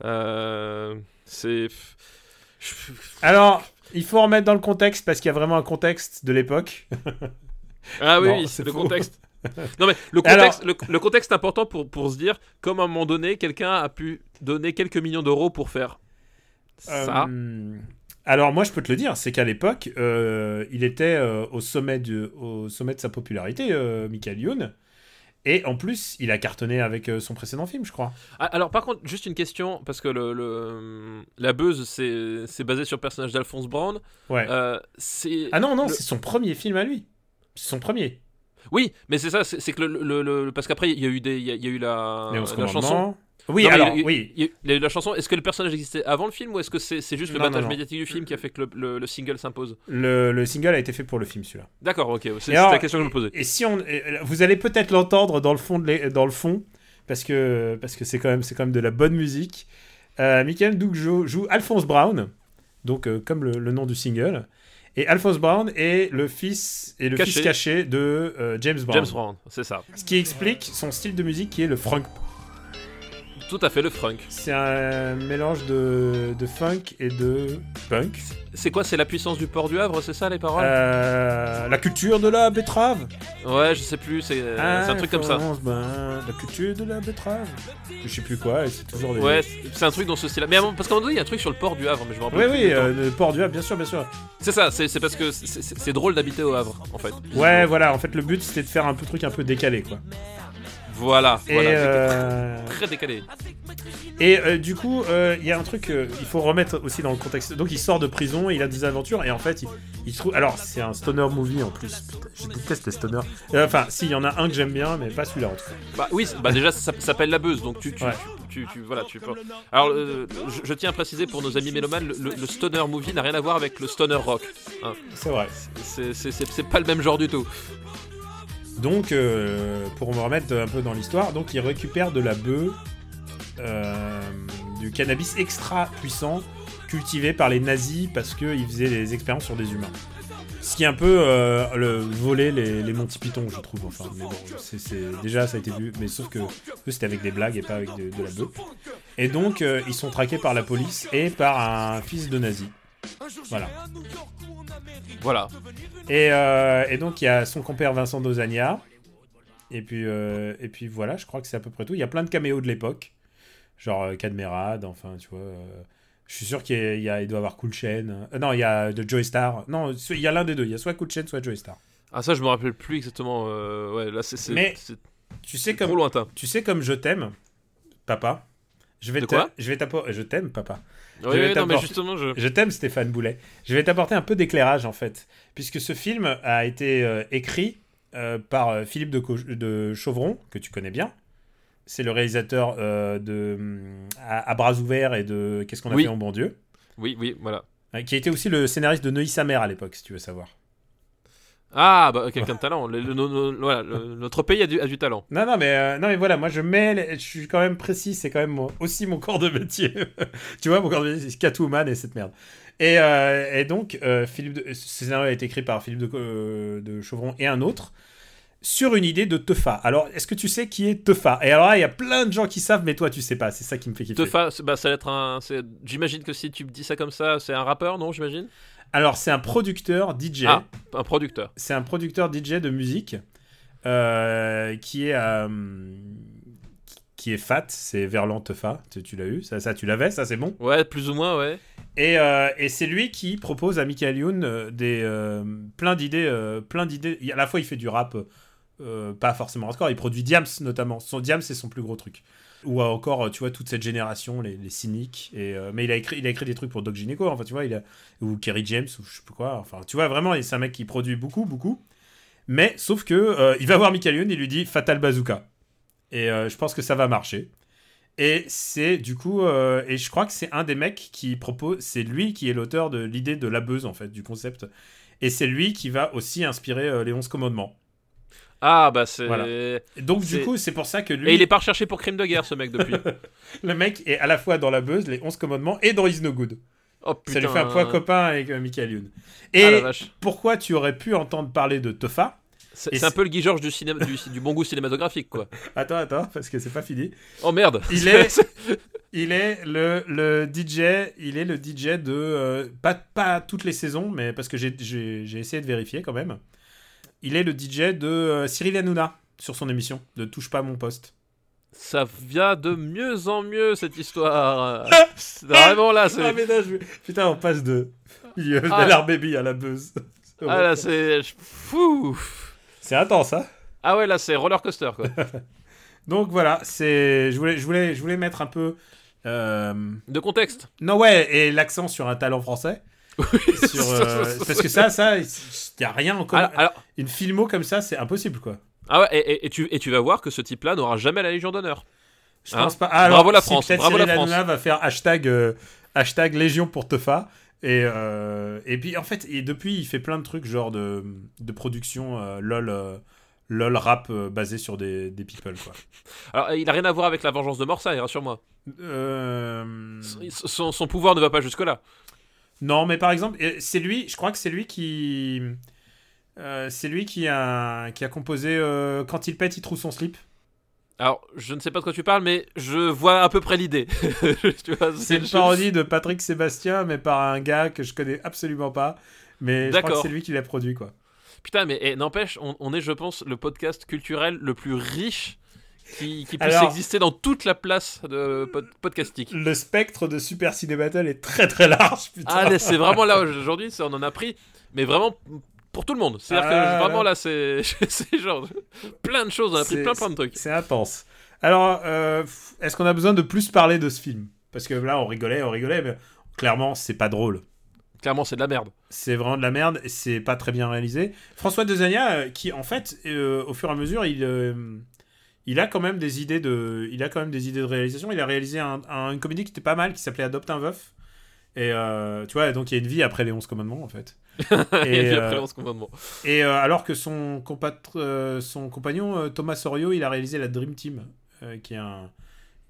Euh, c'est. Alors, il faut remettre dans le contexte parce qu'il y a vraiment un contexte de l'époque. Ah oui, c'est le contexte. Non mais le Alors- contexte, le, le contexte important pour, pour se dire comme à un moment donné, quelqu'un a pu donner quelques millions d'euros pour faire ça. Euh, alors moi je peux te le dire, c'est qu'à l'époque, euh, il était euh, au, sommet du, au sommet de sa popularité, euh, Michael Youn. Et en plus, il a cartonné avec son précédent film, je crois. Ah, alors par contre, juste une question parce que le, le- la buzz c'est basé sur le personnage d'Alphonse Brown. Ouais. Ah non, non, le- c'est son premier film à lui. C'est son premier. oui, mais c'est ça, c'est que le, le- parce qu'après il y a eu des il y a, il y a eu la, la chanson. Oui, Non, alors, il oui. Il il la chanson. Est-ce que le personnage existait avant le film ou est-ce que c'est juste le Non, battage non, médiatique du film qui a fait que le, le- le single s'impose? Le, le single a été fait pour le film, celui-là. D'accord, ok. C'est la question que je me posais. Et si on, et vous allez peut-être l'entendre dans le fond, de dans le fond, parce que parce que c'est quand même c'est quand même de la bonne musique. Euh, Michael Doug joue, joue Alphonse Brown, donc euh, comme le, le nom du single. Et Alphonse Brown est le fils et le Caché. fils caché de euh, James Brown. James Brown, c'est ça. Ce qui explique son style de musique qui est le funk. Tout à fait le funk. C'est un mélange de, de funk et de punk. C'est quoi C'est la puissance du port du Havre, c'est ça les paroles? Euh, la culture de la betterave. Ouais, je sais plus. C'est Ah, c'est un truc comme ça. Brown, la culture de la betterave. Je sais plus quoi, et c'est toujours des... Ouais, c'est un truc dans ce style-là. Mais à un moment- parce qu'à un moment donné, il y a un truc sur le port du Havre, mais je me rappelle. Oui, oui, euh, le port du Havre, bien sûr, bien sûr. C'est ça. C'est parce que c'est drôle d'habiter au Havre, en fait. Ouais, voilà, en fait, le but c'était de faire un peu truc un peu décalé, quoi. Voilà. Et, voilà. euh, Très décalé. et euh, du coup, euh, il y a un truc, euh, il faut remettre aussi dans le contexte. Donc, il sort de prison, il a des aventures, et en fait, il, il trouve. Alors, c'est un stoner movie en plus. Putain, je déteste les stoners. Euh, Enfin, si, il y en a un que j'aime bien, mais pas celui-là en tout cas. Bah oui, bah déjà ça, ça s'appelle la buzz, donc tu, tu, Ouais. tu, voilà, tu peux. Alors, euh, je, je tiens à préciser pour nos amis mélomanes, le, stoner movie n'a rien à voir avec le stoner rock. C'est vrai. C'est c'est- c'est pas le même genre du tout. Donc, euh, pour me remettre un peu dans l'histoire, donc il récupère de la bœuf, euh, du cannabis extra puissant cultivé par les nazis parce qu'ils faisaient des expériences sur des humains. Ce qui est un peu euh, le voler les, Monty Python, je trouve. Enfin, mais bon, déjà ça a été vu, mais sauf que c'était avec des blagues et pas avec de, de la bœuf. Et donc euh, ils sont traqués par la police et par un fils de nazi. Voilà. Voilà. Et, euh, et donc il y a son compère Vincent Dozania. Et puis, euh, et puis voilà, je crois que c'est à peu près tout. Il y a plein de caméos de l'époque. Genre euh, Cadmerade, enfin tu vois. euh, je suis sûr qu'il y a, il y a- il doit y avoir Cool Chain. Euh, non, il y a de Joey Star. Non, il y a l'un des deux. Il y a soit Cool Chain, soit Joey Star. Ah ça je me rappelle plus exactement. euh, ouais, là c'est Mais Tu sais trop comme, lointain. tu sais comme je t'aime, papa. Je vais De te- quoi Je vais t'apporter. Je t'aime, papa. Oui, vais oui, non mais justement je. Je t'aime Stéphane Boulet. Je vais t'apporter un peu d'éclairage en fait, puisque ce film a été euh, écrit euh, par euh, Philippe de, Co- de Chauvron, que tu connais bien. C'est le réalisateur euh, de à, à bras ouverts et de Qu'est-ce qu'on a Oui. fait en bon Dieu, Oui, oui, voilà. Qui a été aussi le scénariste de Neuilly sa mère à l'époque, si tu veux savoir. Ah bah quelqu'un de talent. Le- voilà, notre pays a du, a du talent. Non, non, mais, euh, non, mais voilà, moi je mets, les- je suis quand même précis, c'est quand même mon- aussi mon corps de métier. tu vois, mon corps de métier, c'est Catwoman et cette merde. Et, euh, et donc, euh, Philippe de, ce scénario a été écrit par Philippe de, euh, de Chauvron et un autre. sur une idée de Teufa. Alors, est-ce que tu sais qui est Teufa Et alors là, il y a plein de gens qui savent, mais toi, tu sais pas. C'est ça qui me fait kiffer. Teufa, bah, ça va être un. J'imagine que si tu me dis ça comme ça, c'est un rappeur, non J'imagine? Alors, c'est un producteur DJ. Ah, un producteur. C'est un producteur DJ de musique euh, qui est euh, qui est fat. C'est Verlan Teufa. Tu, tu l'as eu? Ça, ça, tu l'avais? Ça, c'est bon? Ouais, plus ou moins, ouais. Et, euh, et c'est lui qui propose à Michael Youn des plein d'idées, plein d'idées. À la fois, il fait du rap, pas forcément hardcore. Il produit Diams notamment. Son Diams, c'est son plus gros truc. Ou encore, tu vois, toute cette génération, les, cyniques. Et, euh, mais il a écrit, il a écrit des trucs pour Doc Gineco. Enfin, tu vois, il a ou Kerry James ou je sais pas quoi. Enfin, tu vois, vraiment, c'est un mec qui produit beaucoup, beaucoup. Mais sauf que euh, il va voir Michael Youn, il lui dit Fatal Bazooka. Et euh, je pense que ça va marcher. Et c'est du coup, et je crois que c'est un des mecs qui propose, c'est lui qui est l'auteur de l'idée de la buzz en fait, du concept. Et c'est lui qui va aussi inspirer les 11 commandements. Ah, bah c'est. Voilà. Et Et donc du coup, c'est pour ça que lui, il est pas recherché pour crime de guerre, ce mec, depuis. le mec est à la fois dans la buzz, les 11 commandements et dans Is No Good. Oh putain. Ça lui fait un point copain avec euh, Michael Youn. Ah la Et vache. pourquoi tu aurais pu entendre parler de Tofa C'est et un peu le Guy Georges du, cinéma, du, du bon goût cinématographique, quoi. Attends, attends, parce que c'est pas fini. Oh merde. Il est, il est le, le DJ, il est le DJ de euh, pas pas toutes les saisons, mais parce que j'ai essayé de vérifier quand même. Il est le DJ de euh, Cyril Hanouna sur son émission de Touche pas à mon poste. Ça vient de mieux en mieux, cette histoire. C'est Vraiment là, c'est. Ah mais là, je... putain, on passe de Ah. de baby à la buzz. Ah là, c'est. Fou. C'est intense, hein. Ah ouais, là, c'est roller coaster, quoi. Donc voilà, c'est, je voulais, je voulais, je voulais mettre un peu. euh, De contexte. Non ouais, et l'accent sur un talent français. Sur, euh, parce que ça, ça, il a rien en commun. Alors, alors- Une filmo comme ça, c'est impossible quoi. ah ouais, et, et- et tu, et tu vas voir que ce type-là n'aura jamais la Légion d'honneur. Je Hein pense pas. Ah, Bravo la si, France, bravo la France. Hanouna va faire hashtag, euh, hashtag Légion pour Tefa. Et, euh, et puis en fait, et depuis, il fait plein de trucs genre de, de production euh, lol, lol rap basé sur des, des people quoi. Alors, il a rien à voir avec la vengeance de Morsay, rassure-moi. Son, son- son pouvoir ne va pas jusque-là. Non, mais par exemple, euh, c'est lui, je crois que c'est lui qui. euh, c'est lui qui a, qui a composé euh, Quand il pète, il trouve son slip. Alors, je ne sais pas de quoi tu parles, mais je vois à peu près l'idée. C'est une parodie de Patrick Sébastien, mais par un gars que je connais absolument pas. Mais je crois que c'est lui qui l'a produit, quoi. Putain, mais eh, n'empêche, on, on est, je pense, le podcast culturel le plus riche qui, qui puisse Alors- exister dans toute la place de pod- podcastique. Le spectre de Super Ciné Battle est très très large, putain. Ah, c'est vraiment là aujourd'hui, c'est- on en a pris, mais vraiment pour tout le monde. C'est-à-dire Ah, que vraiment là. c'est c'est genre plein de choses, on a pris C'est- plein plein de trucs. C'est intense. Alors, euh, est-ce qu'on a besoin de plus parler de ce film? Parce que là, on rigolait, on rigolait, mais clairement, c'est pas drôle. Clairement, c'est de la merde. C'est vraiment de la merde, et c'est pas très bien réalisé. François Dezania, euh, qui en fait, euh, au fur et à mesure, il, euh, il a quand même des idées de, il a quand même des idées de réalisation. Il a réalisé un- un- une comédie qui était pas mal, qui s'appelait Adopte un veuf. Et euh, tu vois, donc il y a une vie après les 11 commandements en fait. Et euh, et euh, alors que son, euh, son compagnon Thomas Sorio, il a réalisé la Dream Team, qui est un,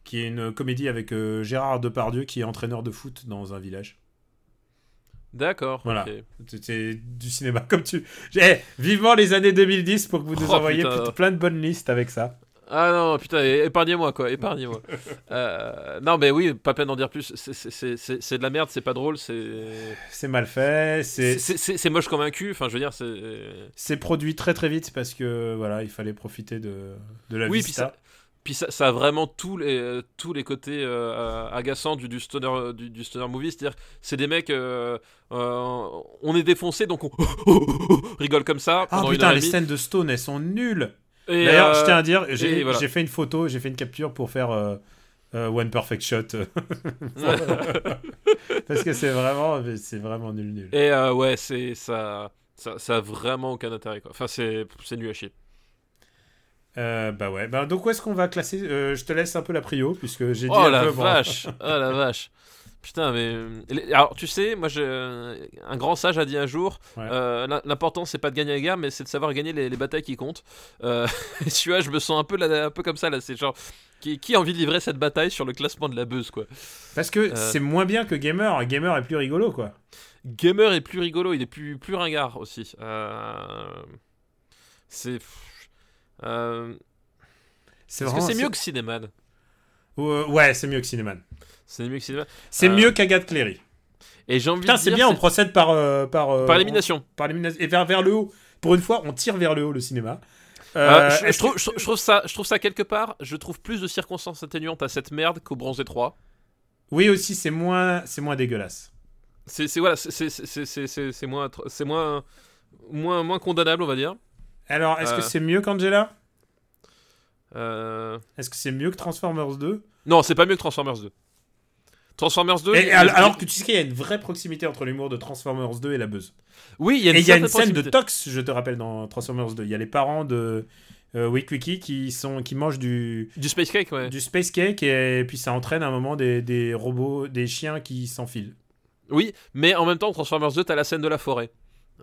qui est une comédie avec Gérard Depardieu qui est entraîneur de foot dans un village. D'accord. Voilà. C'était du cinéma comme tu. Eh, vivement les années 2010 pour que vous nous Oh, envoyiez plein de bonnes listes avec ça. Ah non, putain, épargnez-moi quoi, épargnez-moi. Euh, non, mais oui, pas peine d'en dire plus. C'est- de la merde, c'est pas drôle, c'est. C'est mal fait, c'est C'est moche comme un cul, enfin je veux dire, c'est. c'est produit très très vite parce que voilà, il fallait profiter de, de la Oui, puis ça, puis ça, ça a vraiment tous les, euh, tous les côtés euh, agaçants du, du, stoner, du, du stoner movie. C'est-à-dire, c'est des mecs, euh, euh, on est défoncé, donc on rigole comme ça. Ah pendant putain, les scènes de Stone, elles sont nulles. D'ailleurs, euh, je tiens à dire, j'ai voilà. fait une photo, j'ai fait une capture pour faire euh, euh, One Perfect Shot. Parce que c'est vraiment, c'est vraiment nul nul. Et euh, ouais, c'est ça, ça, ça a vraiment aucun intérêt. Quoi. Enfin, c'est nul à chier. Euh, bah ouais, bah, donc où est-ce qu'on va classer? Euh, Je te laisse un peu la prio puisque j'ai dit Oh un la peu, vache Oh la vache Putain, mais. les- Alors, tu sais, moi, je... un grand sage a dit un jour Ouais. euh, l'im- l'important, c'est pas de gagner la guerre, mais c'est de savoir gagner les, les batailles qui comptent. Euh, tu vois, je me sens un peu, là, un peu comme ça, là. C'est genre. Qui, qui a envie de livrer cette bataille sur le classement de la buzz, quoi Parce que Euh. c'est moins bien que Gamer. Gamer est plus rigolo, quoi. Gamer est plus rigolo, il est plus, plus ringard aussi. Euh, C'est. Euh, C'est Est-ce que c'est mieux que Cinéman? Euh, Ouais, c'est mieux que Cinéman. C'est mieux que. C'est Euh, mieux qu'Agathe Cléry. Et j'ai envie Putain, c'est bien, on procède par. euh, par, euh, par élimination. Par élimination. Et vers, vers le haut. Pour une fois, on tire vers le haut le cinéma. Euh, Euh, je, trouve, que- je, je trouve ça, je trouve ça quelque part. Je trouve plus de circonstances atténuantes à cette merde qu'au Bronze 3. Oui, aussi, c'est moins, c'est moins dégueulasse. C'est c'est- voilà, c'est- c'est- c'est c'est- c'est- c'est moins, c'est moins, moins, moins condamnable, on va dire. Alors, est-ce Euh. que c'est mieux qu'Angela? Euh, Est-ce que c'est mieux que Transformers 2 Non, c'est pas mieux que Transformers 2. Transformers 2. Et alors, alors que tu sais qu'il y a une vraie proximité entre l'humour de Transformers 2 et la buzz. oui, il y a une, Et il y a une scène de tox, je te rappelle, dans Transformers 2. Il y a les parents de euh, Wick Wiki qui, sont, qui mangent du, du space cake, ouais. du space cake et, puis ça entraîne à un moment des, des robots, des chiens qui s'enfilent. Oui, mais en même temps, Transformers 2, t'as la scène de la forêt.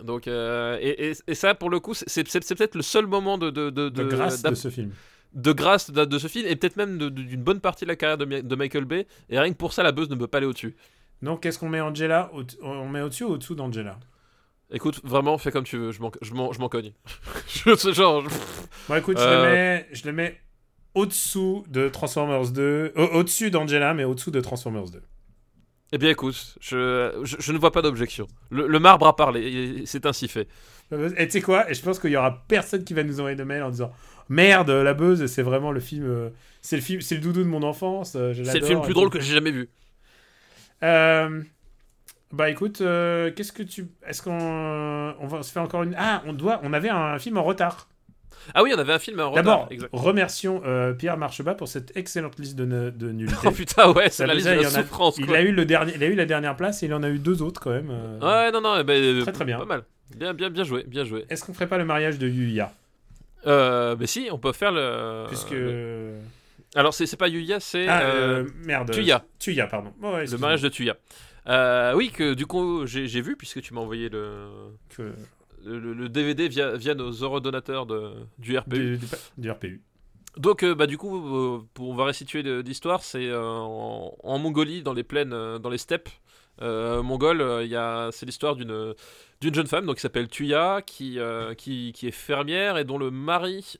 Donc, euh, et, et- ça, pour le coup, c'est- peut-être le seul moment de, de, de, De grâce de ce film. De grâce de, de ce film, et peut-être même d'une bonne partie de la carrière de, Mi- de Michael Bay. Et rien que pour ça, la buzz ne peut pas aller au-dessus. Donc, qu'est-ce qu'on met Angela Au- On met au-dessus ou au-dessous d'Angela? Écoute, vraiment, fais comme tu veux, je m'en je m'en- je m'en cogne. je, genre, je- Bon, écoute, je, Euh. le mets, je le mets au-dessous de Transformers 2. au- Au-dessus d'Angela, mais au-dessous de Transformers 2. Eh bien, écoute, je, je, je ne vois pas d'objection. Le, le marbre a parlé, c'est ainsi fait. Et tu sais quoi Et je pense qu'il y aura personne qui va nous envoyer de mail en disant Merde, la buzz, c'est vraiment le film. euh, c'est le film, c'est le doudou de mon enfance. euh, C'est le film et plus drôle que j'ai jamais vu. Euh, bah écoute, euh, qu'est-ce que tu. Est-ce qu'on. On va se faire encore une. Ah, on doit. On avait un film en retard. Ah oui, on avait un film en retard. D'abord, remercions euh, Pierre Marchebas pour cette excellente liste de, ne- de nullité. Oh putain, ouais, c'est la liste de la en a- souffrance, il a eu le dernier, il a eu la dernière place et il en a eu deux autres quand même. euh. Ouais, non, non, eh ben, Très, très bien. Pas mal. Bien, bien, bien joué, bien joué. Est-ce qu'on ferait pas le mariage de Yuya? Euh, mais si, on peut faire le. Puisque. le- Alors, c'est pas Yuya, c'est Ah, euh, euh, merde. Tuya. Tuya, pardon. Oh, ouais, le mariage de Tuya. Euh, oui, que du coup, j'ai vu, puisque tu m'as envoyé le, Que- le, le DVD via, via nos eurodonateurs de, du RPU. du, du- du RPU. Donc, euh, bah, du coup, euh, pour, on va restituer l'histoire. C'est euh, en, en Mongolie, dans les plaines, dans les steppes mongoles. il c'est l'histoire d'une d'une jeune femme, donc qui s'appelle Tuya, qui, qui, qui est fermière et dont le mari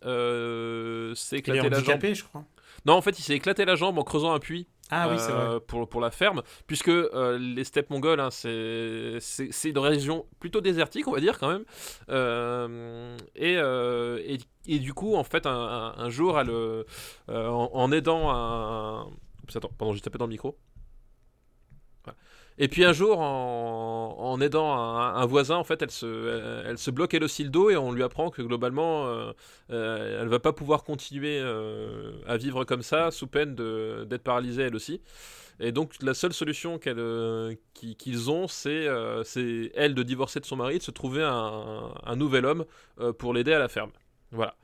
s'est éclaté la jambe. handicapé, je crois. Non, en fait, il s'est éclaté la jambe en creusant un puits. Ah oui, c'est euh, vrai. Pour, pour la ferme, puisque euh, les steppes mongoles, hein, c'est c'est- une région plutôt désertique, on va dire quand même. Euh, et, euh, et, et du coup, en fait, un, jour, elle, euh, euh, en, en aidant un. Oups, attends, pardon, j'ai tapé dans le micro. Voilà. Et puis un jour, en, en aidant un, un voisin, en fait, elle se, elle, se bloque elle aussi le dos et on lui apprend que globalement, euh, euh, elle va pas pouvoir continuer euh, à vivre comme ça, sous peine d'être paralysée elle aussi. Et donc la seule solution euh, qui- qu'ils ont, c'est, euh, c'est elle de divorcer de son mari, de se trouver un, un nouvel homme pour l'aider à la ferme. Voilà.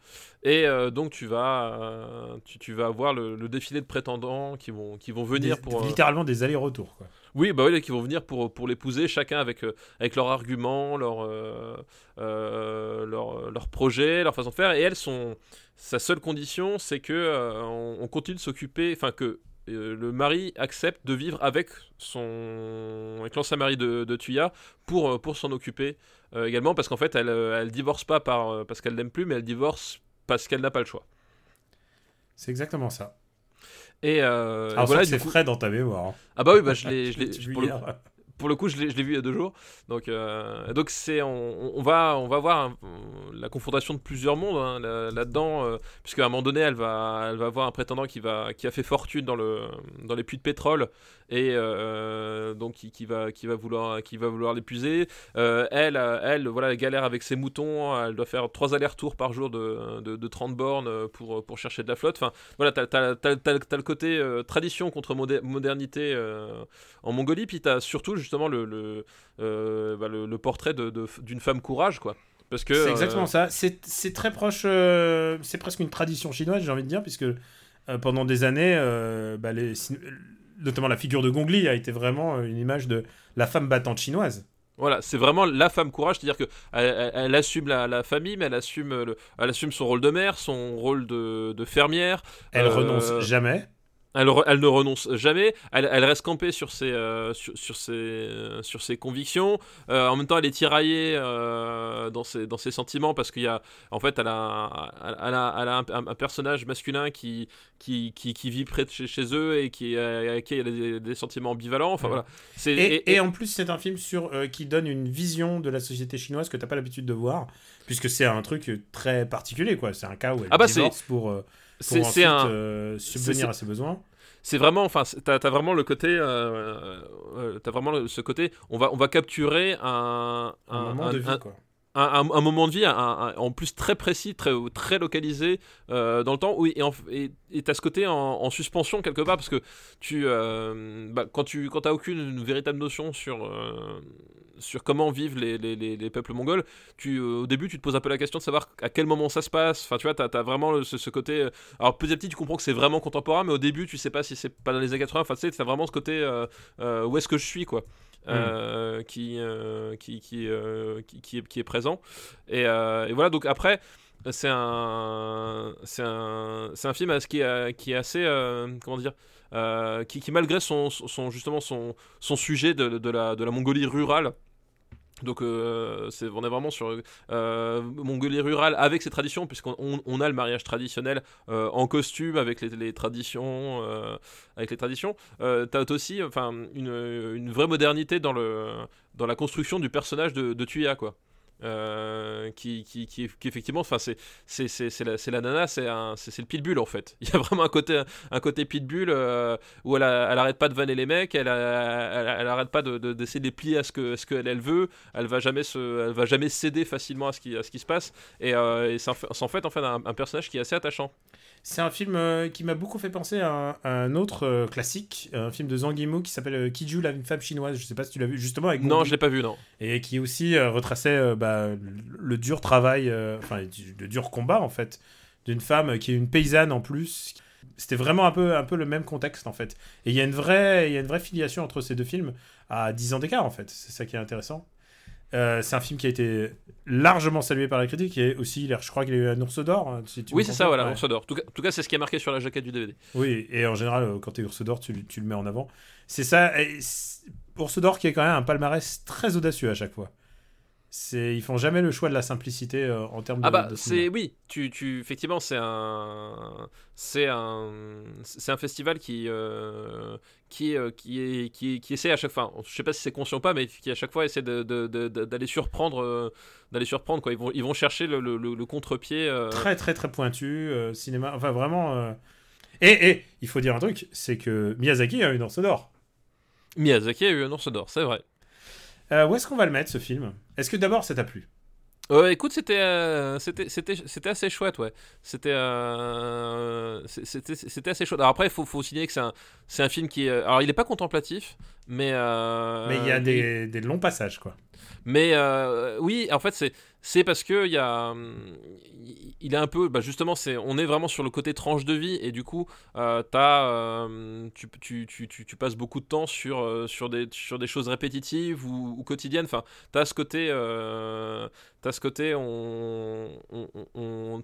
Et euh, donc tu vas, euh, tu, tu vas avoir le, le défilé de prétendants qui vont, qui vont venir Des- pour... euh, Littéralement des allers-retours. Oui, bah oui, qui vont venir pour, pour l'épouser, chacun avec, euh, avec leurs arguments, leur, euh, euh, leur, leur projet, leur façon de faire. Et elles sont. Sa seule condition, c'est que euh, on, on continue de s'occuper. Enfin, que euh, le mari accepte de vivre avec son. avec l'ancien mari de, de Tuya pour, euh, pour s'en occuper euh, également. Parce qu'en fait, elle, euh, elle divorce pas par, euh, parce qu'elle l'aime plus, mais elle divorce parce qu'elle n'a pas le choix. C'est exactement ça. Et, euh, et Alors, voilà, c'est coup- frais dans ta mémoire. hein. Ah bah oui, bah je l'ai. je l'ai- Tu pour le-. Pour le coup, je l'ai vu il y a deux jours. Donc, euh, donc c'est, on, va, on va voir un- la confrontation de plusieurs mondes hein, là- là-dedans, euh, puisque à un moment donné, elle va, elle va avoir un prétendant qui va, qui a fait fortune dans le, dans les puits de pétrole et euh, donc qui, qui va, qui va vouloir, qui va vouloir l'épuiser. Euh, elle, euh, elle, voilà, galère avec ses moutons. Elle doit faire trois allers-retours par jour de, de, de 30 bornes euh, pour, pour chercher de la flotte. Enfin, voilà, t'as, t'as, t'as- t'as- le côté euh, tradition contre modernité euh, en Mongolie, puis t'as surtout justement le, le, euh, bah, le, le portrait de- de- d'une femme courage, quoi. Parce que C'est euh, exactement ça. C'est très proche. euh, c'est presque une tradition chinoise, j'ai envie de dire, puisque pendant des années, bah, les, notamment la figure de Gong Li a été vraiment une image de la femme battante chinoise. Voilà, c'est vraiment la femme courage, c'est-à-dire que elle, elle- elle assume la, la famille, mais elle assume, le, elle assume son rôle de mère, son rôle de, de fermière. Elle Euh, renonce jamais. Elle, ne renonce jamais, elle, elle reste campée sur ses, euh, sur, sur ses, euh, sur ses convictions. Euh, en même temps, elle est tiraillée dans, ses, dans ses sentiments parce qu'il y a, en fait, elle a, elle a, elle a un, personnage masculin qui, qui, qui, qui vit près de chez, chez eux et qui, avec qui elle a des, des sentiments ambivalents. Enfin Ouais. voilà. C'est, Et, et en plus, c'est un film sur, qui donne une vision de la société chinoise que t'as pas l'habitude de voir, puisque c'est un truc très particulier, quoi. C'est un cas où elle Ah bah, divorce pour c'est, un, euh, subvenir à ses besoins. c'est vraiment enfin t'as as vraiment le côté euh, euh, t'as vraiment le- ce côté on va on va capturer un Un, moment de vie, quoi. un, moment de vie un- un- en plus très précis très très localisé euh, dans le temps oui et et t'as ce côté en, en suspension quelque part parce que tu euh, bah, quand tu quand aucune véritable notion sur euh, sur comment vivent les, les, les, les peuples mongols, tu, euh, au début tu te poses un peu la question de savoir à quel moment ça se passe. Enfin, tu vois, t'as as vraiment le- ce, ce côté. euh, Alors, petit à petit, tu comprends que c'est vraiment contemporain, mais au début, tu sais pas si c'est pas dans les années 80. Enfin, tu sais, t'as vraiment ce côté euh, où est-ce que je suis, quoi. euh, qui, euh, qui, qui, euh, qui, qui est, qui est présent. Et, et voilà, donc après, c'est un, c'est un, c'est un film qui est, qui est assez, comment dire, qui, qui malgré son, son justement son, son sujet de, de la, de la Mongolie rurale. Donc euh, on est vraiment sur euh, Mongolie rurale avec ses traditions, puisqu'on on, on a le mariage traditionnel euh, en costume avec les, traditions, avec les traditions. T'as aussi, enfin, une, vraie modernité dans la construction du personnage de, de quoi. Euh, qui, qui, qui, qui effectivement, enfin, c'est c'est c'est c'est la, c'est la nana, c'est un c'est le pitbull en fait. Il y a vraiment un côté un côté pitbull euh, où elle, a- elle arrête pas de vanner les mecs, elle, a- elle, elle arrête pas de, de- d'essayer de les plier à ce que à ce qu'elle elle veut. Elle va jamais se elle va jamais céder facilement à ce qui à ce qui se passe. Et, euh, et c'est en fait, en un, un personnage qui est assez attachant. C'est un film euh, qui m'a beaucoup fait penser à un, à un autre classique, un film de Zhang Yimou qui s'appelle Kiju, la femme chinoise. Je sais pas si tu l'as vu, justement avec Non, Gong je l'ai pas vu non. et qui aussi retraçait bah, le, le dur travail, euh, enfin le dur combat en fait, d'une femme qui est une paysanne en plus. C'était vraiment un peu, un peu le même contexte en fait. Et il y a une vraie, il y a une vraie filiation entre ces deux films à 10 ans d'écart en fait. C'est ça qui est intéressant. Euh, c'est un film qui a été largement salué par la critique et aussi, je crois qu'il a eu un ours d'or. hein, si tu Oui, c'est ça, voilà, Ouais. Ours d'or. En tout cas, c'est ce qui est marqué sur la jaquette du DVD. Oui, et en général, euh, quand t'es ours d'or, tu, tu le mets en avant. C'est ça. et Ours d'or qui est quand même un palmarès très audacieux à chaque fois. C'est, ils font jamais le choix de la simplicité euh, en termes de. Ah bah c'est oui, tu, tu effectivement c'est un c'est un c'est un festival qui euh, qui euh, qui est qui, qui essaie à chaque fois, je sais pas si c'est conscient ou pas, mais qui à chaque fois essaie de- de- de- de- d'aller surprendre d'aller surprendre quoi. Ils vont ils vont chercher le, le, contre-pied. très très très pointu cinéma. Enfin vraiment. Et, et il faut dire un truc, c'est que Miyazaki a une ours d'or. Miyazaki a eu un ours d'or, c'est vrai. Euh, où est-ce qu'on va le mettre ce film? Est-ce que d'abord ça t'a plu? Euh, écoute, c'était euh, c'était assez chouette, ouais. C'était euh, c'était assez chouette. Alors après, il faut faut signaler que c'est un c'est un film qui est alors il est pas contemplatif, mais euh, Mais il y a des, des longs passages quoi. Mais oui, en fait, c'est c'est parce que il y a hum, il est un peu bah justement on est vraiment sur le côté tranche de vie et du coup euh, euh, tu, passes beaucoup de temps sur euh, des choses répétitives ou, quotidiennes. Enfin t'as t'as ce côté on,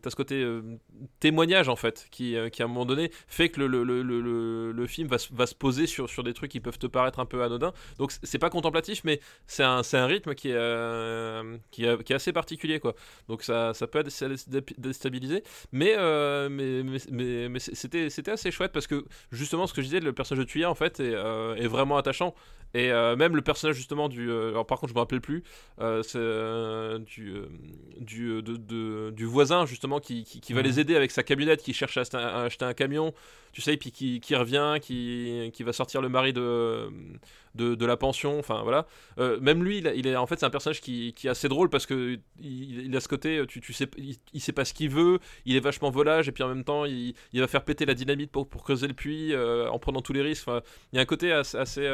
t'as ce côté témoignage en fait qui, à un moment donné fait que le, film va, se- poser sur, des trucs qui peuvent te paraître un peu anodins. Donc c'est pas contemplatif mais c'est un, rythme qui est assez particulier quoi. Donc ça, ça peut déstabiliser. Mais, euh, mais, mais, mais, mais c'était, c'était assez chouette parce que justement ce que je disais le personnage de Tuya en fait est, euh, est vraiment attachant et euh, même le personnage justement du euh, alors par contre je me rappelle plus euh, du du, de, de- du voisin justement qui, qui, qui va Mhm. les aider avec sa camionnette qui cherche à, acheter un- à acheter un camion tu sais et puis qui, qui revient qui, qui va sortir le mari de de, de la pension enfin voilà même lui il, a- il est en fait c'est un personnage qui, qui est assez drôle parce que il, il a ce côté tu, tu sais il, il sait pas ce qu'il veut il est vachement volage et puis en même temps il, il va faire péter la dynamite pour, pour creuser le puits en prenant tous les risques Enfin, il y a un côté assez, assez,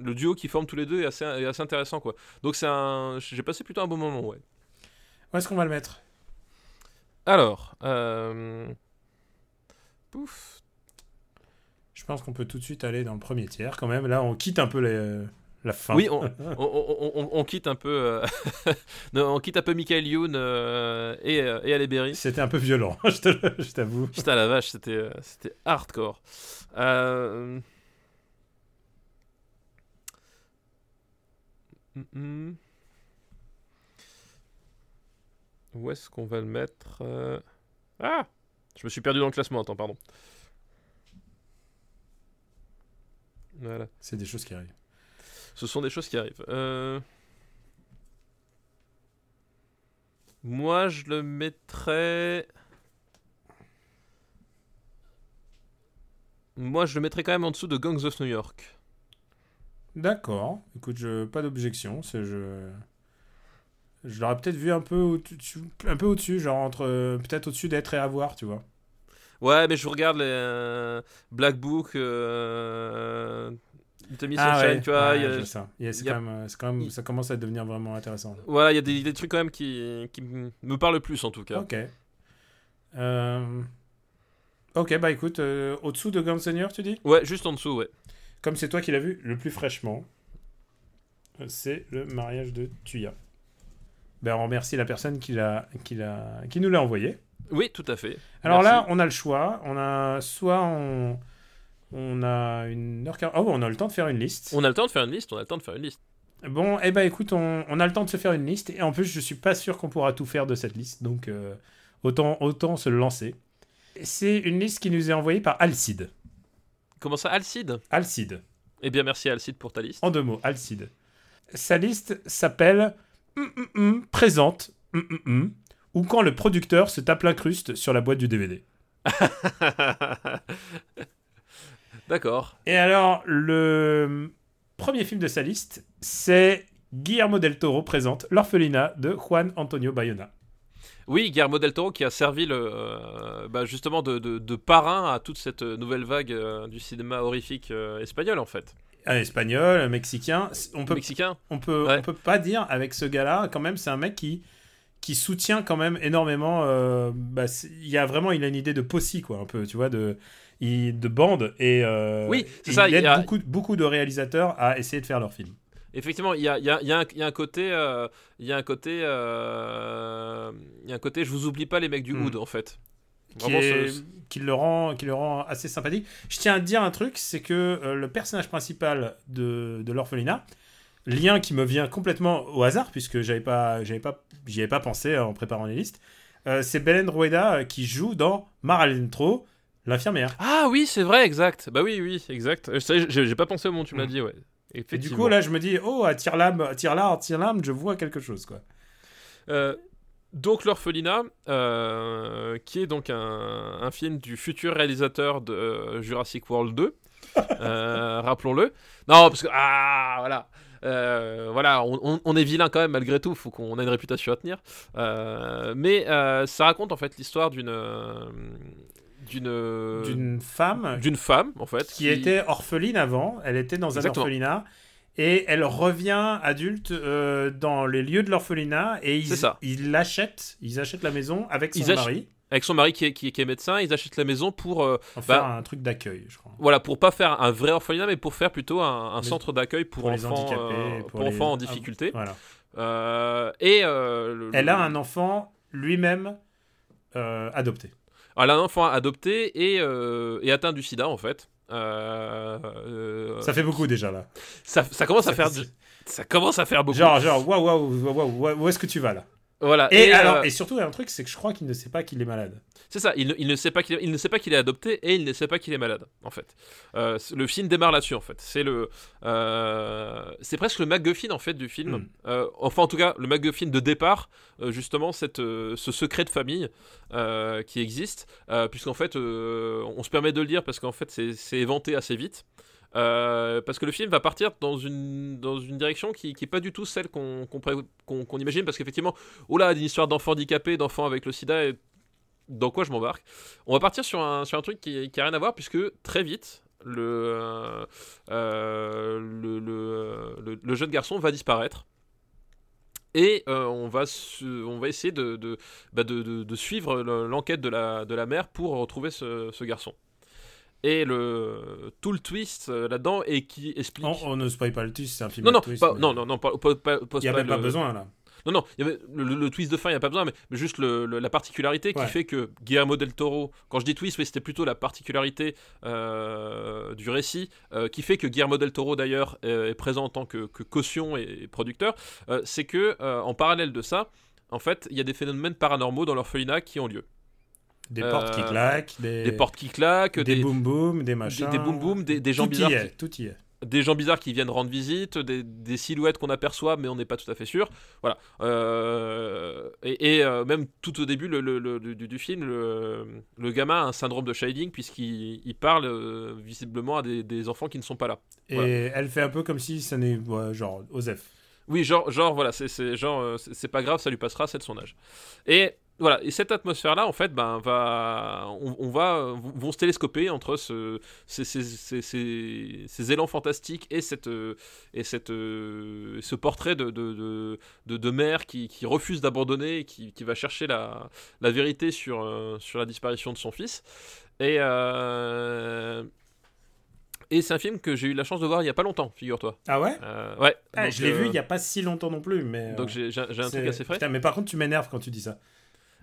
le duo qui forme tous les deux est assez, est assez intéressant quoi donc c'est un j'ai passé plutôt un bon moment ouais Où est-ce qu'on va le mettre? Alors euh... pouf Je pense qu'on peut tout de suite aller dans le premier tiers quand même. Là, on quitte un peu les, La fin. Oui, on, on- on- on- on quitte un peu, euh, non, on quitte un peu Michael Youn euh, et, et Halle. C'était un peu violent, je te le- je t'avoue. Putain la vache, c'était c'était hardcore. Euh... Où est-ce qu'on va le mettre euh? Ah Je me suis perdu dans le classement, attends, pardon. Voilà. C'est des choses qui arrivent. Ce sont des choses qui arrivent. Euh, Moi, je le mettrais. Moi, je le mettrais quand même en dessous de Gangs of New York. D'accord. Écoute, je... pas d'objection. C'est je. Je l'aurais peut-être vu un peu au-dessus, un peu au-dessus, genre entre peut-être au-dessus d'être et avoir, tu vois. Ouais, mais je regarde les euh, Black Book, euh, Miss Ah Sunshine, ouais, tu vois. ouais, y a- ça. Y a- c'est il y a- quand même, c'est quand même, ça commence à devenir vraiment intéressant. Voilà, il y a des, des trucs quand même qui, qui me parlent plus en tout cas. Ok. Euh, Ok, bah écoute, euh, au-dessous de Guns N' Roses, tu dis? Ouais, juste en dessous, ouais. Comme c'est toi qui l'as vu le plus fraîchement, c'est le mariage de Tuya. Ben, on remercie la personne qui, l'a, qui, l'a, qui nous l'a envoyé. Oui, tout à fait. Alors Merci. là, on a le choix. On a soit on, on a une heure Oh, on a le temps de faire une liste. On a le temps de faire une liste, on a le temps de faire une liste. Bon, eh ben écoute, on, on a le temps de se faire une liste. Et en plus, je suis pas sûr qu'on pourra tout faire de cette liste. Donc, euh, autant, autant se lancer. C'est une liste qui nous est envoyée par Alcide. Comment ça, Alcide? Alcide. Eh bien, merci Alcide pour ta liste. En deux mots, Alcide. Sa liste s'appelle Hum, hum, hum, Présente ou quand le producteur se tape l'incruste sur la boîte du DVD. D'accord. Et alors, le premier film de sa liste, c'est Guillermo del Toro présente L'orphelinat de Juan Antonio Bayona. Oui, Guillermo del Toro qui a servi le, euh, bah, justement de, de- de parrain à toute cette nouvelle vague euh, du cinéma horrifique euh, espagnol en fait. Un espagnol, un mexicain. On peut, Mexicain. on peut, Ouais. on peut pas dire avec ce gars-là, quand même, c'est un mec qui qui soutient quand même énormément. bah, il y a vraiment, il a une idée de posse quoi, un peu, tu vois, de de bande et Oui, c'est il ça, il y aide a- beaucoup beaucoup de réalisateurs à essayer de faire leur film. Effectivement, il y a, il y a- il y a un- il y a un côté, euh, il y a un côté, euh, il y a un côté, je vous oublie pas les mecs du Hmm. Hood en fait. qui, Vraiment, est- ce- qui le rend, qui le rend assez sympathique. Je tiens à te dire un truc, c'est que euh, le personnage principal de, de l'orphelinat, lien qui me vient complètement au hasard puisque j'avais pas, j'avais pas, j'y avais pas pensé en préparant les listes, euh, c'est Belen Rueda qui joue dans Maralentro, l'infirmière. Ah oui, c'est vrai, exact. Bah oui, oui, exact. J'ai pas pensé au moment où tu me l'as Hmm. dit, ouais. Et du coup là, je me dis, oh, à tire-lame, tire-là, tire-lame, je vois quelque chose quoi. Euh, donc l'orphelinat, euh, qui est donc un, un film du futur réalisateur de euh, Jurassic World 2, euh, rappelons-le. Non, parce que ah voilà, Euh, voilà, on, est vilain quand même malgré tout, faut qu'on ait une réputation à tenir. Euh, mais euh, ça raconte en fait l'histoire d'une d'une D'une femme d'une femme en fait qui était orpheline avant, elle était dans Exactement. un orphelinat et elle revient adulte euh, dans les lieux de l'orphelinat et ils ça. ils l'achètent, ils achètent la maison avec son Ils mari avec son mari qui est, qui est- qui est médecin, ils achètent la maison pour euh, faire Bah, un truc d'accueil, je crois. Voilà, pour pas faire un vrai orphelinat, mais pour faire plutôt un, centre d'accueil pour, pour les enfants, euh, pour pour, les- enfants en ah, difficulté. Voilà. Euh, et euh, le- Elle le- a un enfant lui-même euh, adopté. Elle a un enfant adopté et, euh, et atteint du sida en fait. Euh, euh, Ça fait beaucoup déjà là. ça, ça commence à faire, ça commence à faire beaucoup. Genre, genre, waouh, waouh, waouh, waouh, où est-ce que tu vas là? Voilà. et, Et, alors, euh, et surtout, il y a un truc, c'est que je crois qu'il ne sait pas qu'il est malade. c'est ça. Il, ne- il ne sait pas qu'il, est- il ne sait pas qu'il est adopté et il ne sait pas qu'il est malade en fait. Euh, le film démarre là-dessus en fait. C'est le, euh, c'est presque le MacGuffin en fait du film. Mm. Euh, enfin en tout cas le MacGuffin de départ, justement cette, ce secret de famille qui existe, puisqu'en fait on se permet de le dire parce qu'en fait c'est, c'est éventé assez vite. Euh, parce que le film va partir dans une, dans une direction qui n'est pas du tout celle qu'on, imagine, parce qu'effectivement, oh là, une histoire d'enfants handicapés, d'enfants avec le sida, et dans quoi je m'embarque On va partir sur un, sur un truc qui n'a rien à voir, puisque très vite, le, euh, euh, le, le, le- jeune garçon va disparaître. Et on, va on va essayer de, de, bah, de, suivre le- l'enquête de la, de la mère pour retrouver ce garçon. Et le tout le twist euh, là-dedans et qui explique. On, on ne spoil pas le twist, c'est un film non non, twist, pas- mais non non non pas, pas, pas- pas Il n'y a même pas le- besoin là. Non, non, il y avait le, twist de fin, il n'y a pas besoin, mais, mais juste le- le- la particularité qui Ouais. fait que Guillermo del Toro, quand je dis twist, oui, c'était plutôt la particularité euh, du récit, euh, qui fait que Guillermo del Toro d'ailleurs euh, est présent en tant que, que caution et, et producteur, euh, c'est que euh, en parallèle de ça, en fait, il y a des phénomènes paranormaux dans l'orphelinat qui ont lieu. Des Euh, portes qui claquent, des, Des portes qui claquent, des des, boom boom, des machins. des boum boum, des, des gens tout bizarres y qui- est, tout y est. des gens bizarres qui viennent rendre visite, des, des silhouettes qu'on aperçoit mais on n'est pas tout à fait sûr. Voilà. Euh, et et, euh, même tout au début le, le- le- du, du film, le, le gamin a un syndrome de shading puisqu'il il parle euh, visiblement à des, des enfants qui ne sont pas là. Et Voilà. elle fait un peu comme si ça n'est genre Osef. Oui, genre, genre voilà, c'est- c'est genre, euh, c'est pas grave, ça lui passera, c'est de son âge. Et voilà, et cette atmosphère-là, en fait, ben, va, on, on va, vont se télescoper entre ce, ces, ces, ces, ces- ces élans fantastiques et cette, et cette, ce portrait de, de, de, de, de mère qui, qui refuse d'abandonner, et qui, qui va chercher la, la vérité sur, euh, sur la disparition de son fils. Et euh, et c'est un film que j'ai eu la chance de voir il y a pas longtemps, figure-toi. Ah ouais? Euh, ouais. Ah, Je l'ai euh, vu il n'y a pas si longtemps non plus, mais. donc j'ai un truc assez frais. Putain, mais par contre, tu m'énerves quand tu dis ça.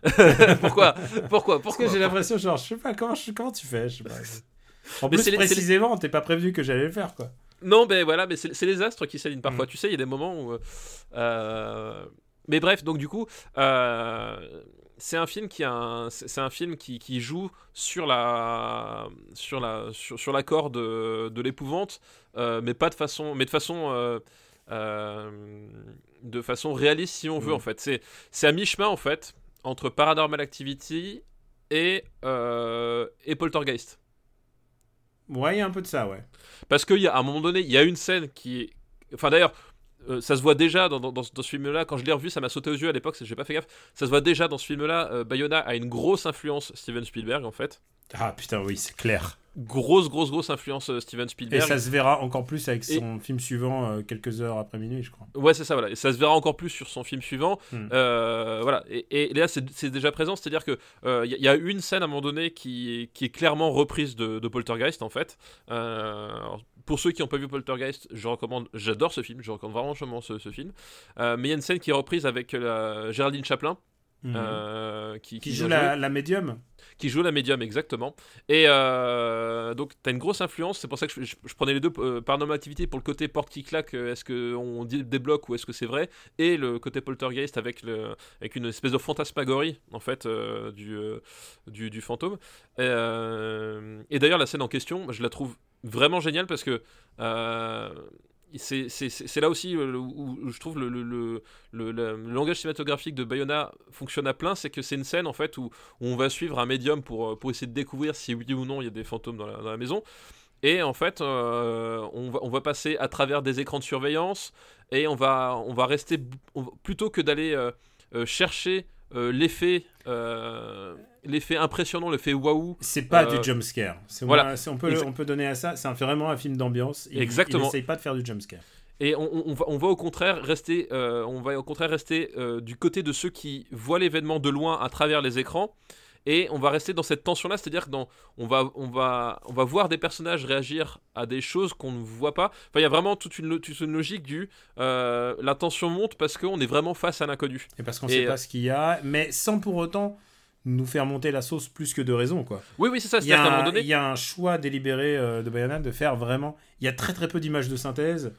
Pourquoi Pourquoi Parce que j'ai l'impression, genre, je sais pas comment, je- comment tu fais. Je sais pas. En Mais plus, précisément, t'es pas prévenu que j'allais le faire, quoi. Non, ben voilà, mais c'est les astres qui s'alignent parfois. Mm. Tu sais, il y a des moments où. euh, euh, Mais bref, donc du coup, euh, c'est un film qui a un- c'est un film qui, qui joue sur la sur la sur, sur la corde de, de l'épouvante, euh, mais pas de façon, mais de façon de façon réaliste si on veut Mm. en fait. C'est c'est à mi chemin en fait entre Paranormal Activity et euh, et Poltergeist. Ouais, il y a un peu de ça, ouais. Parce qu'il y a à un moment donné, il y a une scène qui est. Enfin d'ailleurs, euh, ça se voit déjà dans, dans- dans ce- film-là. Quand je l'ai revu, ça m'a sauté aux yeux à l'époque, j'ai pas fait gaffe. Ça se voit déjà dans ce film-là. euh, Bayona a une grosse influence Steven Spielberg en fait. Ah putain, oui, c'est clair. Grosse, grosse, grosse influence euh, Steven Et Spielberg. ça se verra encore plus avec Et- son film suivant, euh, quelques heures après minuit, je crois. Ouais, c'est ça, voilà. Et ça se verra encore plus sur son film suivant. Hmm. Euh, voilà. Et, et là, c'est déjà présent, c'est-à-dire que euh, il y, y a une scène à un moment donné qui, est- qui est clairement reprise de, de Poltergeist, en fait. Alors, pour ceux qui n'ont pas vu Poltergeist, je recommande, j'adore ce film, je recommande vraiment ce, ce film. Mais il y a une scène qui est reprise avec la Géraldine Chaplin. Mhm. euh, qui, qui qui joue la, médium. Qui joue la médium exactement. Et euh, donc tu as une grosse influence c'est pour ça que je, je- je prenais les deux euh, Paranormal Activity pour le côté porte qui claque est-ce que on dit- débloque ou est-ce que c'est vrai? Et le côté poltergeist avec le avec une espèce de fantasmagorie en fait du, du du fantôme. Et d'ailleurs la scène en question je la trouve vraiment géniale parce que c'est- là aussi euh, où, je trouve le, le, langage cinématographique de Bayona fonctionne à plein, c'est que c'est une scène en fait où, on va suivre un médium pour, euh, pour essayer de découvrir si oui ou non il y a des fantômes dans la, maison. Et en fait, euh, on, va, passer à travers des écrans de surveillance et on va, on va rester, plutôt que d'aller chercher l'effet l'effet impressionnant, l'effet waouh, C'est pas Euh, du jumpscare. Voilà. On peut, Exa- on peut donner à ça. C'est vraiment un film d'ambiance. Exactement. Il essaye pas de faire du jumpscare. Et on, on- on va, on va au contraire rester, euh, on va au contraire rester euh, du côté de ceux qui voient l'événement de loin à travers les écrans. Et on va rester dans cette tension-là, c'est-à-dire que dans, on, va, on, va, on va voir des personnages réagir à des choses qu'on ne voit pas. Enfin, il y a vraiment toute une, lo- toute une logique du euh, la tension monte parce qu'on est vraiment face à l'inconnu. Et parce qu'on Et, sait pas ce qu'il y a, mais sans pour autant nous faire monter la sauce plus que de raison, quoi. Oui, oui, c'est ça. Il y, a un donné, il y a un choix délibéré euh, de Bayona de faire vraiment. Il y a très très peu d'images de synthèse.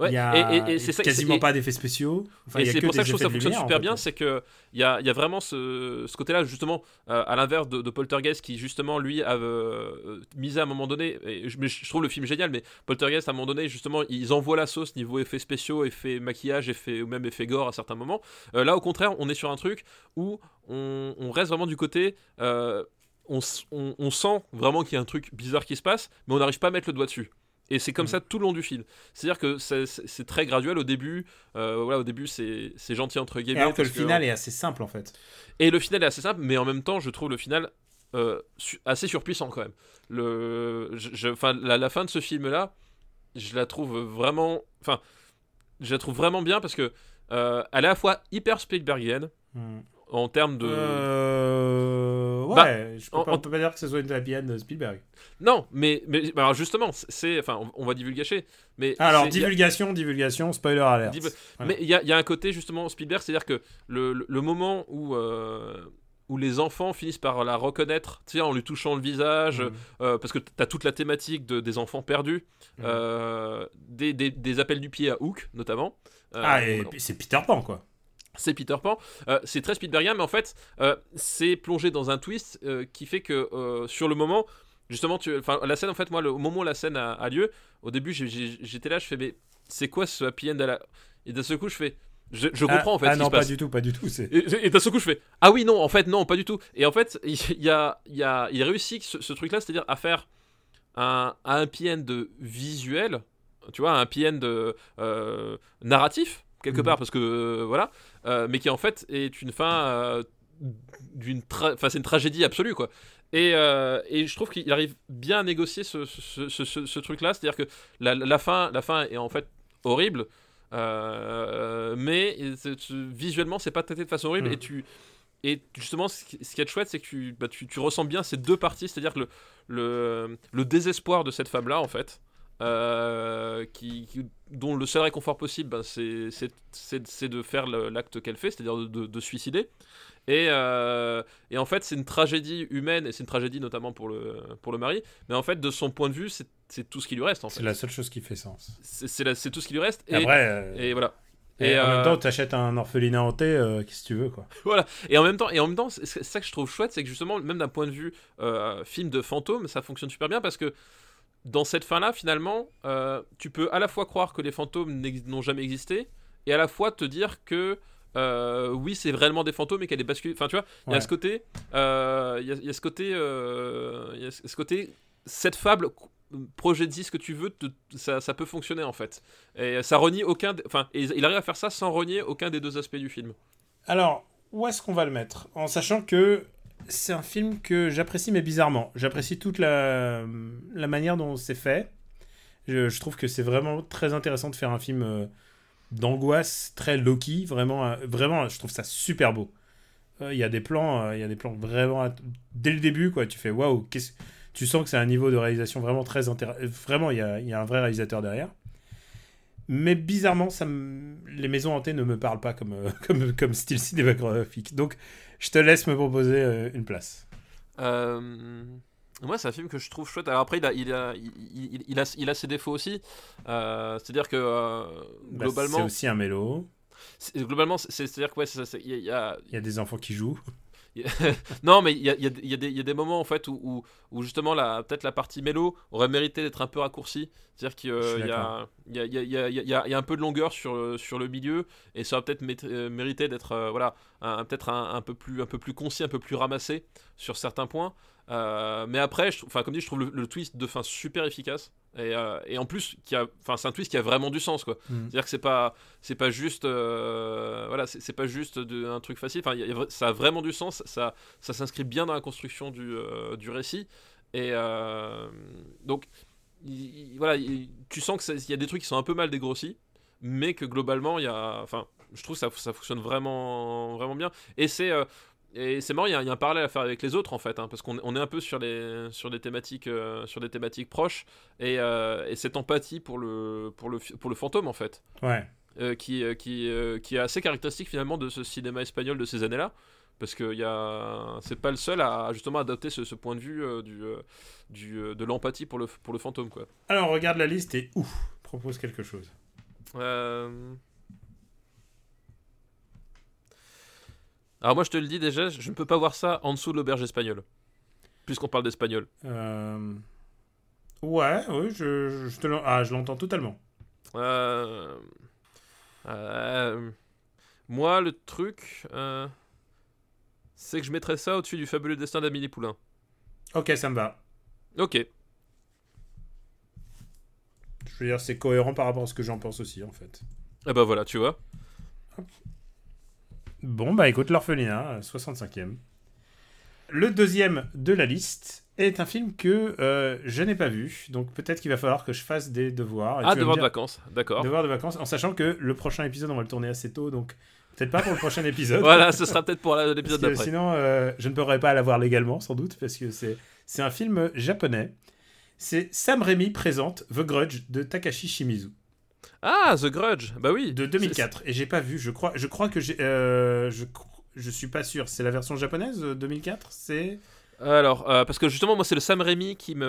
Ouais, il y a et- et- et c'est ça- quasiment pas d'effets spéciaux. Enfin, et c'est pour ça que je trouve que ça fonctionne lumière, super en fait. bien, c'est que il y a, y a vraiment ce, ce côté-là justement euh, à l'inverse de, de Poltergeist qui justement lui a euh, misé à un moment donné. Et je, mais je trouve le film génial, mais Poltergeist à un moment donné justement ils envoient la sauce niveau effets spéciaux, effets maquillage, effets ou même effets gore à certains moments. Euh, là au contraire, on est sur un truc où on, on reste vraiment du côté. euh, on, s- on- on sent vraiment qu'il y a un truc bizarre qui se passe, mais on n'arrive pas à mettre le doigt dessus. Et c'est comme Mm. ça tout le long du film. C'est-à-dire que c'est- très graduel au début. euh, voilà, au début c'est gentil entre Et guillemets. alors que le final est assez simple en fait. Et le final est assez simple, mais en même temps, je trouve le final euh, assez surpuissant quand même. Le, je, je- enfin, la, la fin de ce film-là, je la trouve vraiment, enfin, je la trouve vraiment bien parce que euh, elle est à la fois hyper Spielbergienne Hmm. En termes de. Euh, ouais, Bah, je peux en- pas, on peut pas dire que ce soit une end de Spielberg. Non, mais, mais bah alors justement, c'est, enfin, on, on va divulgacher, mais Alors, c'est- il y a- divulgation, divulgation, spoiler alert. Div- Voilà. Mais il y a, y a un côté justement Spielberg, c'est-à-dire que le, le- le moment où, euh, où les enfants finissent par la reconnaître, tu sais, en lui touchant le visage, Mhm. euh, parce que tu as toute la thématique de- des enfants perdus, Mhm. euh, des, des- des appels du pied à Hook notamment. Euh, Ah, et c'est Peter Pan, quoi. C'est Peter Pan. Euh, c'est très Spielbergien, mais en fait, euh, c'est plongé dans un twist euh, qui fait que sur le moment, justement, tu, la scène, en fait, moi, le, au moment où la scène a, a lieu, au début, j'étais là, je fais, mais c'est quoi ce happy end à la... Et d'un seul coup, je fais, je, je comprends ah, en fait Ah ce qui non, pas du tout, pas du tout. Et, et d'un seul coup, je fais Ah oui, non, en fait, non, pas du tout. Et en fait, il y a, il y a, il réussit ce, ce truc-là, c'est-à-dire à faire un, un happy end visuel, tu vois, un happy end narratif, quelque Mhm. part, parce que euh, voilà, euh, mais qui en fait est une fin euh, d'une. Enfin, c'est une tragédie absolue, quoi. Et, et je trouve qu'il arrive bien à négocier ce, ce, ce- truc-là, c'est-à-dire que la, la fin, la fin est en fait horrible, mais visuellement, c'est pas traité de façon horrible, Mm. et tu. Et justement, ce qui est chouette, c'est que tu, bah, tu, tu ressens bien ces deux parties, c'est-à-dire que le, le, le désespoir de cette femme-là, en fait, euh, qui, qui- dont le seul réconfort possible, ben, c'est- de faire l'acte qu'elle fait, c'est-à-dire de, de- de suicider. Et, euh, et en fait, c'est une tragédie humaine, et c'est une tragédie notamment pour le, pour le mari, mais en fait, de son point de vue, c'est tout ce qui lui reste, c'est la seule chose qui fait sens. C'est tout ce qui lui reste. Et, Après, euh, et voilà. et en même temps, t'achètes un orphelinat hanté, qu'est-ce que tu veux, quoi. Voilà. Et en même temps, et en même temps, c'est ça que je trouve chouette, c'est que justement, même d'un point de vue film de fantôme, ça fonctionne super bien parce que dans cette fin-là, finalement, euh, tu peux à la fois croire que les fantômes n'ont jamais existé et à la fois te dire que euh, oui, c'est réellement des fantômes et qu'elle est basculée. Enfin, tu vois, il y a ce côté, euh, il y, a- il y a ce côté, euh, il y a ce côté, cette fable. Projette-y ce que tu veux, te- ça, ça peut fonctionner en fait. Et ça renie aucun. Enfin, et il arrive à faire ça sans renier aucun des deux aspects du film. Alors, où est-ce qu'on va le mettre? En sachant que c'est un film que j'apprécie, mais bizarrement. J'apprécie toute la, manière dont c'est fait. Je, trouve que c'est vraiment très intéressant de faire un film euh, d'angoisse, très low-key. Vraiment, euh, vraiment, je trouve ça super beau. Euh, Il y a des plans, il y a des plans vraiment dès le début, quoi. Tu fais waouh, tu sens que c'est un niveau de réalisation vraiment très intéressant. Vraiment, il y a, un vrai réalisateur derrière. Mais bizarrement, ça les maisons hantées ne me parlent pas comme, comme, comme style cinématographique. Donc, je te laisse me proposer euh, une place. Euh, Moi, c'est un film que je trouve chouette. Alors après, il a, il a, il, a, il a ses défauts aussi. Euh, C'est-à-dire que euh, Bah, globalement, c'est aussi un mélo. globalement, c'est- c'est-à-dire que ouais, ça, il y a, Il y a des enfants qui jouent. non, mais il y a, il y a- il y a des- il y a des moments en fait où, où, où justement la peut-être la partie mélo aurait mérité d'être un peu raccourcie. C'est-à-dire qu'il y, a, un peu de longueur sur, le- sur le milieu et ça aurait peut-être euh, mérité d'être euh, voilà un- peut-être un, un peu plus un peu plus concis, un peu plus ramassé sur certains points. Euh, mais après, je, enfin comme dit, je trouve le, le twist de fin super efficace et, euh, et en plus enfin c'est un twist qui a vraiment du sens quoi. Mm. C'est-à-dire que c'est pas c'est pas juste euh, voilà c'est pas juste de- un truc facile. Enfin il il ça a vraiment du sens. Ça ça s'inscrit bien dans la construction du, euh, du récit. Et euh, donc, il- il- voilà, il- tu sens qu'il y a des trucs qui sont un peu mal dégrossis, mais que globalement, il y a. Enfin, je trouve que ça, ça fonctionne vraiment, vraiment bien. Et c'est. Et c'est marrant, il y, a, il y a un parallèle à faire avec les autres en fait, hein, parce qu'on on est un peu sur, les, sur, des thématiques, euh, sur des thématiques proches, et, euh, et cette empathie pour le, pour, le, pour le fantôme en fait, Ouais. euh, qui, euh, qui, qui est assez caractéristique finalement de ce cinéma espagnol de ces années-là. Parce que y a... c'est pas le seul à justement adopter ce, ce point de vue du, du, de l'empathie pour le, pour le fantôme. Quoi. Alors, regarde la liste et ouf, propose quelque chose. Euh, Alors moi je te le dis déjà, je ne peux pas voir ça en dessous de l'auberge espagnole. Puisqu'on parle d'espagnol. Euh, Ouais, oui, je, je te ah, je l'entends totalement. Euh, euh, Moi le truc, c'est que je mettrais ça au-dessus du fabuleux destin d'Amélie Poulain. Ok, ça me va. Ok. Je veux dire, c'est cohérent par rapport à ce que j'en pense aussi, en fait. Ah bah voilà, tu vois. Bon, bah écoute, l'orphelinat, euh, 65e. Le deuxième de la liste est un film que euh, je n'ai pas vu, donc peut-être qu'il va falloir que je fasse des devoirs. Et Ah, tu vas me devoir de vacances, d'accord. Devoirs de vacances, en sachant que le prochain épisode, on va le tourner assez tôt, donc Peut-être pas pour le prochain épisode. voilà, ce sera peut-être pour l'épisode d'après. sinon, euh, je ne pourrais pas l'avoir légalement, sans doute, parce que c'est c'est un film japonais. C'est Sam Raimi présente The Grudge de Takashi Shimizu Ah, The Grudge, bah oui. de 2004. Et j'ai pas vu. Je crois, je crois que j'ai. euh, je, je suis pas sûr. C'est la version japonaise euh, 2004. C'est. Alors, euh, parce que justement, moi, c'est le Sam Raimi qui me.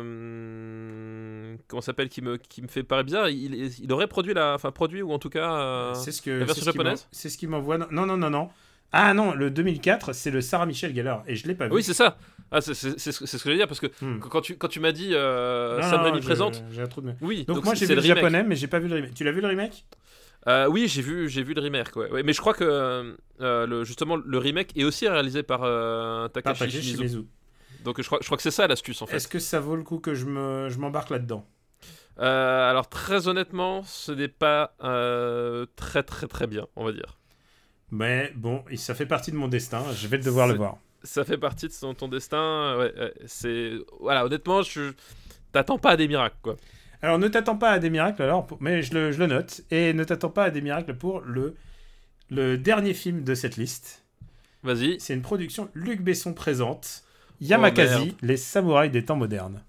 hum, Comment s'appelle qui me, qui me fait paraître bizarre. Il, il aurait produit la. Enfin, produit, ou en tout cas. euh, C'est ce que. la version japonaise C'est ce qui m'envoie. Non, non, non, non. Ah non, le 2004, c'est le Sarah Michel Gellar. Et je l'ai pas vu. Oui, c'est ça. Ah, c'est ce que je veux dire, parce que Hmm. quand tu, quand tu m'as dit euh, Non, Sam Raimi présente. J'ai un trou de. Oui, Donc, moi j'ai vu le remake. japonais, mais j'ai pas vu le remake. Tu l'as vu le remake? Euh, oui, j'ai vu, j'ai vu le remake. Ouais. Ouais, mais je crois que euh, le, justement le remake est aussi réalisé par euh, Par Takashi Shimizu. Shimizu. Donc je crois, je crois que c'est ça l'astuce en fait. Est-ce que ça vaut le coup que je me je m'embarque là-dedans? Euh, alors très honnêtement, ce n'est pas très très très bien, on va dire. Mais bon, ça fait partie de mon destin. Je vais devoir le voir. Ça fait partie de ton, ton destin. Ouais, ouais, c'est voilà, honnêtement, je t'attends pas à des miracles quoi. Alors ne t'attends pas à des miracles alors, mais je le, je le note. Et ne t'attends pas à des miracles pour le, le dernier film de cette liste. Vas-y. C'est une production Luc Besson présente. Yamakasi, Oh, merde. les samouraïs des temps modernes.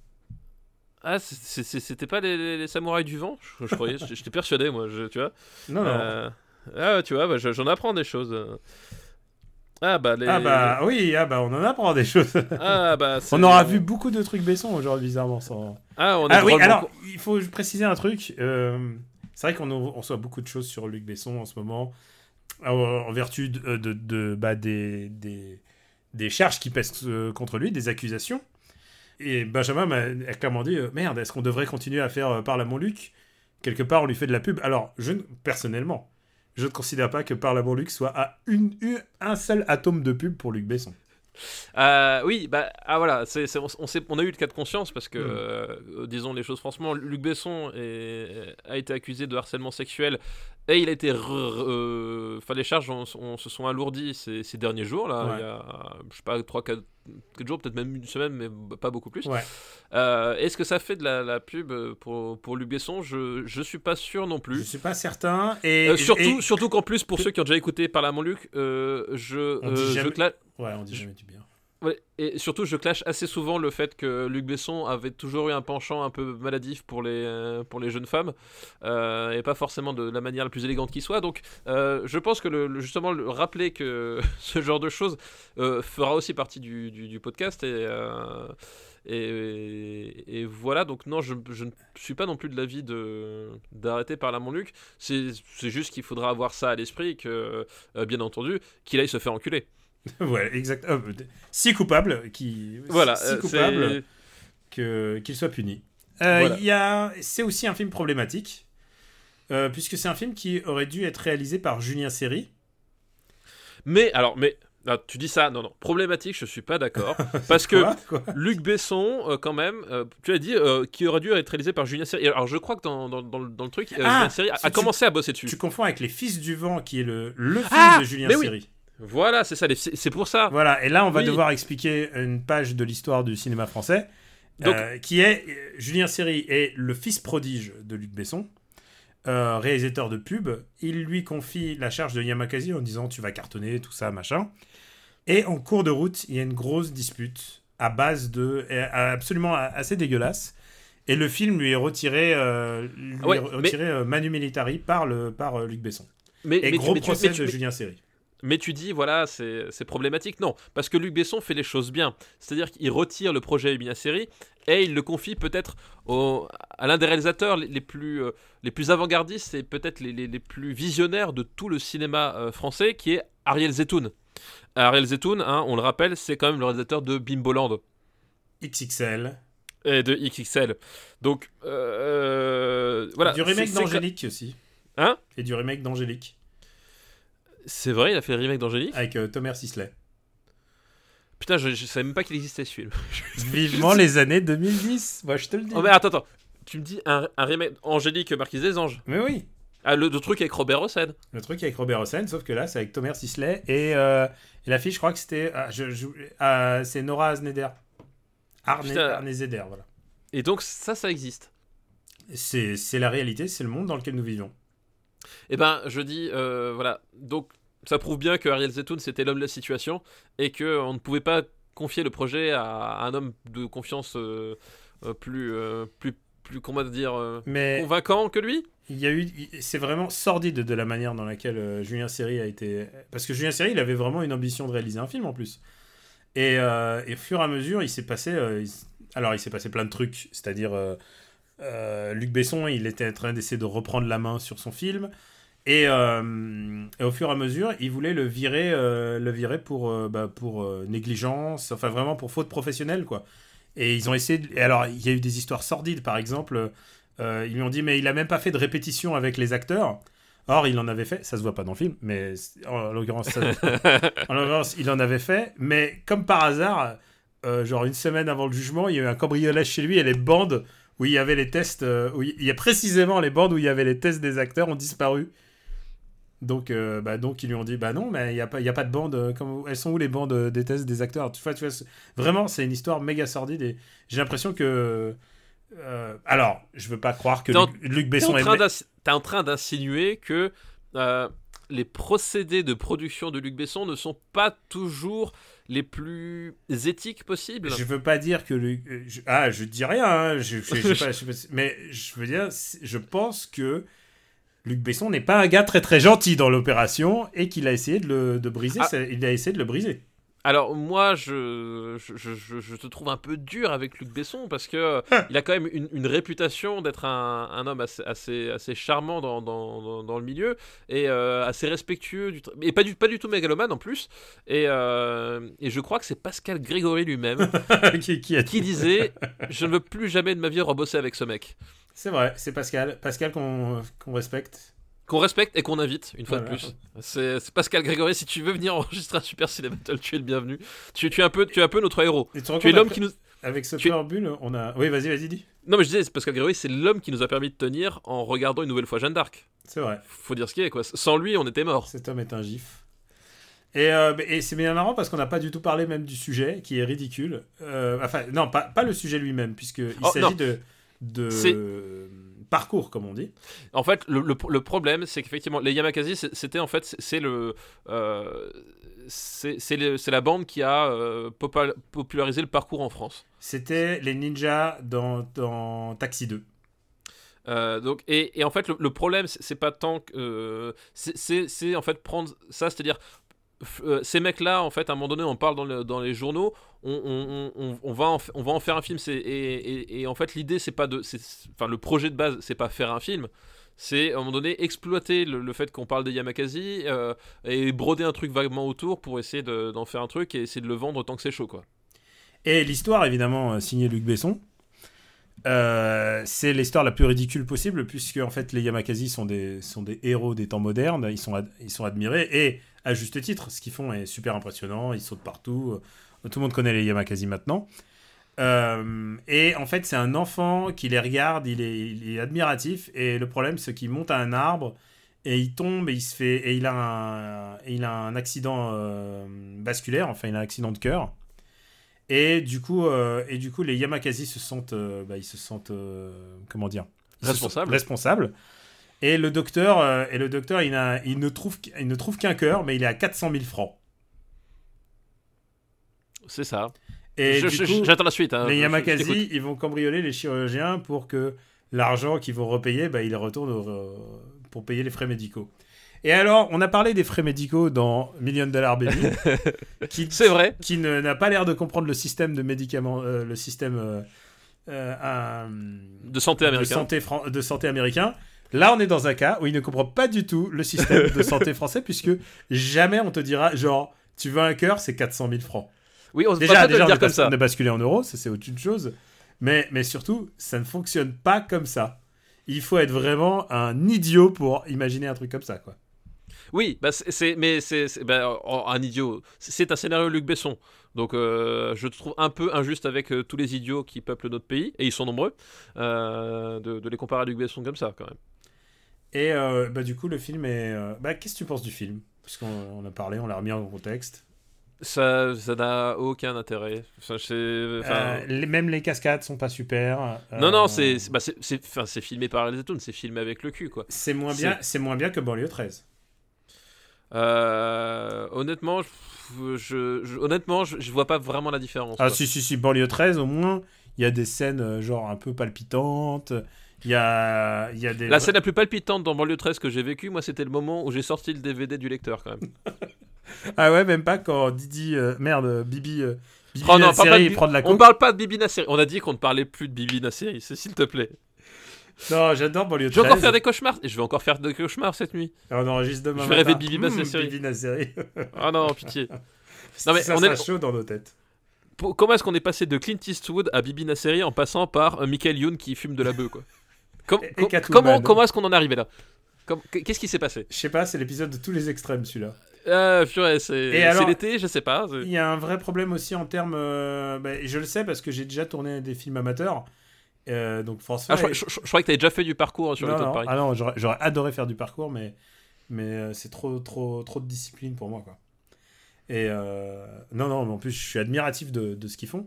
Ah, c'était pas les, les- les samouraïs du vent? Je, je croyais, j'étais persuadé moi, je, tu vois. Non, non. Euh, ah, tu vois, bah, je- j'en apprends des choses. Ah bah les. Ah bah oui, ah bah on en apprend des choses. Ah bah. on aura vu beaucoup de trucs Besson aujourd'hui, bizarrement. Sans... Ah, on est Ah oui, alors il faut préciser un truc. euh, c'est vrai qu'on reçoit beaucoup de choses sur Luc Besson en ce moment, en, vertu de, de- de- bah, des, des, des charges qui pèsent euh, contre lui, des accusations. Et Benjamin m'a a clairement dit euh, Merde, est-ce qu'on devrait continuer à faire euh, Parle à mon Luc? Quelque part, on lui fait de la pub. Alors, je, ne- personnellement, je ne considère pas que Parle mon Luc soit à une, une- un seul atome de pub pour Luc Besson. Euh, oui, bah ah voilà, on, on sait- on a eu le cas de conscience parce que, Mm. euh, disons les choses franchement, Luc Besson est- a été accusé de harcèlement sexuel et il a été, re- euh, enfin les charges se sont alourdies ces, ces derniers jours là, Ouais. il y a, je sais pas, 3 4, jours, peut-être même une semaine, mais pas beaucoup plus. Ouais. Euh, est-ce que ça fait de la, la pub pour, pour Luc Besson? Je je suis pas sûr non Je plus. suis pas certain. Et, Euh, surtout, et- surtout qu'en plus, pour ceux qui ont déjà écouté Parle à mon Luc, je, On dit euh, je jamais- cla- Ouais, on dit je- jamais du bien. Ouais, et surtout, je clash assez souvent le fait que Luc Besson avait toujours eu un penchant un peu maladif pour les, euh, pour les jeunes femmes, euh, et pas forcément de la manière la plus élégante qui soit. Donc, euh, je pense que justement, le rappeler que ce genre de choses fera aussi partie du, du, podcast. Et, et, voilà, donc non, je, je ne suis pas non plus de l'avis d'arrêter par là mon Luc. C'est juste qu'il faudra avoir ça à l'esprit, que, bien entendu, qu'il aille se faire enculer. ouais, exact. euh, si coupable, qui. Voilà, si euh, coupable. que qu'il soit puni. Euh, Voilà. c'est aussi un film problématique, euh, puisque c'est un film qui aurait dû être réalisé par Julien Serry. Mais alors, mais ah, tu dis ça, non, non, problématique, je suis pas d'accord, parce que Quoi, quoi? Luc Besson, euh, quand même, euh, tu as dit euh, qui aurait dû être réalisé par Julien Serry. Alors, je crois que dans, dans, dans le- dans le truc, Ah, Julien Serry a, si a tu- commencé à bosser dessus. Tu confonds avec Les Fils du Vent, qui est le, le film Ah, de Julien mais oui. Voilà, c'est ça, c'est pour ça. Voilà, et là, on va Oui. devoir expliquer une page de l'histoire du cinéma français, Donc- euh, qui est euh, Julien Serry est le fils prodige de Luc Besson, euh, réalisateur de pub. Il lui confie la charge de Yamakasi en disant tu vas cartonner, tout ça, machin. Et en cours de route, il y a une grosse dispute à base de absolument assez dégueulasse. Et le film lui est retiré, lui Ouais, est retiré Manu Militari par, le, par Luc Besson. Mais, Et mais, gros mais procès tu- de Julien Serry. Mais tu dis, voilà, c'est problématique. Non, parce que Luc Besson fait les choses bien. C'est-à-dire qu'il retire le projet Julien Serry et il le confie peut-être à l'un des réalisateurs les, les plus, euh, les plus avant-gardistes et peut-être les, les- les plus visionnaires de tout le cinéma euh, français, qui est Ariel Zetoun. Ariel Zetoun, hein, on le rappelle, c'est quand même le réalisateur de Bimboland XXL. et de XXL. Donc, euh, voilà. du remake d'Angélique aussi. Hein? Et du remake d'Angélique. C'est vrai, il a fait le remake d'Angélique. Avec euh, Thomas Sisley. Putain, je, je savais même pas qu'il existait ce film. Vivement les années 2010. Moi, je te le dis. Oh, mais attends, attends. Tu me dis un, un remake Angélique Marquise des Anges. Mais oui. Ah, le, le truc avec Robert Hossein. Le truc avec Robert Hossein, sauf que là, c'est avec Thomas Sisley. Et, euh, et la fille, je crois que c'était. ah, je- je- ah, c'est Nora Azneder. Arne. Arne Zeder, voilà. Et donc, ça, ça existe. C'est c'est la réalité, c'est le monde dans lequel nous vivons. Eh ben, je dis, euh, voilà, donc ça prouve bien que Ariel Zetoun c'était l'homme de la situation et que on ne pouvait pas confier le projet à, un homme de confiance euh, euh, plus, plus, plus, comment dire, Mais convaincant que lui? Il y a eu, c'est vraiment sordide de la manière dans laquelle Julien Serry a été, parce que Julien Serry, il avait vraiment une ambition de réaliser un film en plus. Et, et au fur et à mesure, il s'est passé, alors il s'est passé plein de trucs, c'est-à-dire euh, Luc Besson, il était en train d'essayer de reprendre la main sur son film. Et, euh, au fur et à mesure, il voulait le virer, euh, le virer pour, bah, pour négligence, enfin vraiment pour faute professionnelle, quoi. Et ils ont essayé. Et alors, il y a eu des histoires sordides, par exemple. ils lui ont dit, mais il a même pas fait de répétition avec les acteurs. Or, il en avait fait, ça se voit pas dans le film, mais en l'occurrence, il en avait fait. Mais comme par hasard, genre une semaine avant le jugement, il y a eu un cambriolage chez lui et les bandes où il y avait les tests, euh, où il y a précisément les bandes où il y avait les tests des acteurs ont disparu. Donc, euh, bah, donc ils lui ont dit bah non, mais il n'y a, pas, y a pas de bandes. Euh, elles sont où les bandes des tests des acteurs? Tu vois, tu vois, Vraiment, c'est une histoire méga sordide et j'ai l'impression que. alors, je veux pas croire que Luc, Besson est. T'es en train d'insinuer que les procédés de production de Luc Besson ne sont pas toujours les plus éthiques possibles. Je veux pas dire que le... ah je dis rien, hein, je, mais je veux dire, je pense que Luc Besson n'est pas un gars très très gentil dans l'opération et qu'il a essayé de le de briser, ah. il a essayé de le briser. Alors moi, je, je, te trouve un peu dur avec Luc Besson parce que il a quand même une, réputation d'être un, homme assez, assez, charmant dans, dans, le milieu et euh, assez respectueux, du et pas du, pas du tout mégalomane en plus. Et, euh, et je crois que c'est Pascal Grégory lui-même qui, qui, disait « Je ne veux plus jamais de ma vie rebosser avec ce mec ». C'est vrai, c'est Pascal. Pascal qu'on respecte qu'on respecte et qu'on invite une fois de plus. C'est Pascal Grégory, si tu veux venir enregistrer un Super Ciné Battle, tu es le bienvenu. Tu, tu, es, un peu, tu es un peu notre héros. tu, es l'homme qui nous. Avec ce bulle, on a. Oui, vas-y, vas-y, dis. Non, mais je disais, Pascal Grégory, c'est l'homme qui nous a permis de tenir en regardant une nouvelle fois Jeanne d'Arc. C'est vrai. Faut dire ce qui est, quoi. Sans lui, on était mort. Cet homme est un gif. Et, euh, et c'est bien marrant parce qu'on n'a pas du tout parlé même du sujet, qui est ridicule. Euh, enfin, non, pas, pas le sujet lui-même, puisqu'il il oh, s'agit de. De parcours, comme on dit. En fait, le, le, problème, c'est qu'effectivement, les Yamakasi, c'était en fait, c'est le. Euh, c'est la bande qui a euh, popularisé le parcours en France. C'était les ninjas dans, dans Taxi 2. Euh, donc, et, et, en fait, le, problème, c'est pas tant que. c'est en fait prendre ça, c'est-à-dire ces mecs-là, en fait, à un moment donné, on parle dans, dans les journaux, on, on, va en, on va en faire un film. Et, en fait, l'idée, c'est pas de. Enfin, le projet de base, c'est pas faire un film. C'est à un moment donné exploiter le, fait qu'on parle des Yamakasi euh, et broder un truc vaguement autour pour essayer d'en faire un truc et essayer de le vendre tant que c'est chaud, quoi. Et l'histoire, évidemment, euh, signée Luc Besson. Euh, c'est l'histoire la plus ridicule possible puisque en fait les Yamakasi sont des, sont des héros des temps modernes, ils sont, ils sont admirés et à juste titre, ce qu'ils font est super impressionnant, ils sautent partout, tout le monde connaît les Yamakasi maintenant. Euh, et en fait, c'est un enfant qui les regarde, il est, admiratif. Et le problème, c'est qu'il monte à un arbre et il tombe et il se fait et il a un, il a un accident euh, vasculaire. Enfin, il a un accident de cœur. Et du coup, euh, et du coup, les Yamakasi se sentent, bah, ils se sentent, comment dire, responsables. Responsables. Et le docteur, et le docteur, il, a, il ne trouve, il ne trouve qu'un cœur, mais il est à 400 000 francs. C'est ça. Et j'attends la suite. Hein. les Yamakasi, ils vont cambrioler les chirurgiens pour que l'argent qu'ils vont repayer, bah, il retourne pour payer les frais médicaux. Et alors, on a parlé des frais médicaux dans Million Dollar Baby. C'est vrai. Qui n'a pas l'air de comprendre le système de médicaments, euh, le système euh, euh, de santé américain. De santé, de santé américain. Là, on est dans un cas où il ne comprend pas du tout le système de santé français, puisque jamais on te dira, genre, tu veux un cœur, c'est 400 000 francs. Oui, on déjà, déjà dire comme ça. De basculer en euros, ça c'est autre chose. Mais, mais surtout, ça ne fonctionne pas comme ça. Il faut être vraiment un idiot pour imaginer un truc comme ça, quoi. Oui, bah c'est, mais c'est, bah, un idiot. C'est un scénario Luc Besson. Donc euh, je trouve un peu injuste avec euh, tous les idiots qui peuplent notre pays, et ils sont nombreux, euh, de, les comparer à Luc Besson comme ça, quand même. Et bah, du coup, le film est. Bah, qu'est-ce que tu penses du film? Parce qu'on a parlé, on l'a remis en contexte. Ça ça n'a aucun intérêt. Enfin, je- enfin, Euh, les- même les cascades sont pas super. Non, non, Euh, c'est bah, c'est- filmé par les Zetoun, c'est filmé avec le cul, quoi. C'est moins bien, c'est moins bien que banlieue 13. Euh, honnêtement, je, je- je- honnêtement, je, je vois pas vraiment la différence. Ah quoi. si si si banlieue 13 au moins, il y a des scènes euh, genre un peu palpitantes. Il y a il y a des La scène la plus palpitante dans Banlieue 13 que j'ai vécue, moi, c'était le moment où j'ai sorti le DVD du lecteur, quand même. Ah ouais, même pas quand Didi euh, merde, Bibi euh, Bibi Oh non, parle pas de il prend de la On coke. parle pas de Bibi Nasseri. On a dit qu'on ne parlait plus de Bibi Nasseri, s'il te plaît. Non, j'adore banlieue 13. Je vais encore faire des cauchemars et je vais encore faire des cauchemars cette nuit. On enregistre demain Je vais rêver de Bibi Mmh, Nasseri. Nasseri. Ah non, pitié. Non, mais ça on sera est- chaud dans nos têtes. Comment est-ce qu'on est passé de Clint Eastwood à Bibi Nasseri en passant par euh, Michael Youn qui fume de la bœuf, quoi? Com- Et- et. Comment, comment est-ce qu'on en est arrivé là Qu'est-ce qui s'est passé Je sais pas, c'est l'épisode de tous les extrêmes celui-là. euh, purée, c'est l'été, je sais pas. Il y a un vrai problème aussi en termes. euh, bah, je le sais parce que j'ai déjà tourné des films amateurs. Euh, donc forcément. Ah, je, crois- je- je- je croyais que t'avais déjà fait du parcours sur le non, de non. Paris. Ah non, j'aurais adoré faire du parcours, mais, mais euh, c'est trop, trop, trop de discipline pour moi. Quoi. Et non, non, mais en plus, je suis admiratif de, de ce qu'ils font.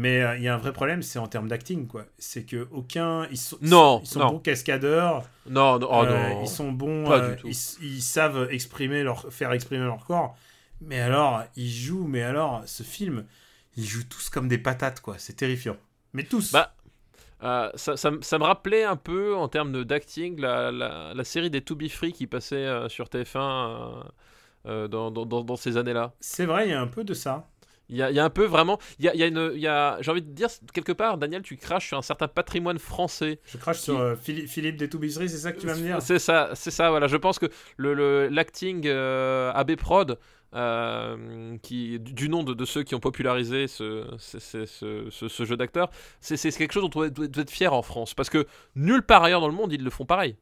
Mais euh, il y a un vrai problème, c'est en termes d'acting. quoi. C'est que aucun. Ils sont, Non, ils sont non. bons cascadeurs. Non, non, oh euh, non. Ils sont bons. Euh, ils, ils savent exprimer leur, faire exprimer leur corps. Mais alors, ils jouent. Mais alors, ce film, ils jouent tous comme des patates, quoi. C'est terrifiant. Mais tous. Bah, Euh, ça, ça me- ça me rappelait un peu en termes d'acting la, la, la série des To Be Free qui passait euh, sur TF1 euh, euh, dans, dans, dans- dans ces années-là. c'est vrai, il y a un peu de ça. Il y a, il y a un peu vraiment. Il y a, il y a une. il y a- J'ai envie de dire, quelque part, Daniel, tu craches sur un certain patrimoine français. Je crache sur euh, Philippe, Philippe des Toubisseries, c'est ça que tu vas me dire? C'est ça, c'est ça, voilà. Je pense que le, le- l'acting euh, AB Prod, euh, qui, du du nom de, de ceux qui ont popularisé ce, ce, ce- ce- ce- ce jeu d'acteur, c'est, c'est quelque chose dont on doit, doit- doit être fier en France. Parce que nulle part ailleurs dans le monde, ils le font pareil.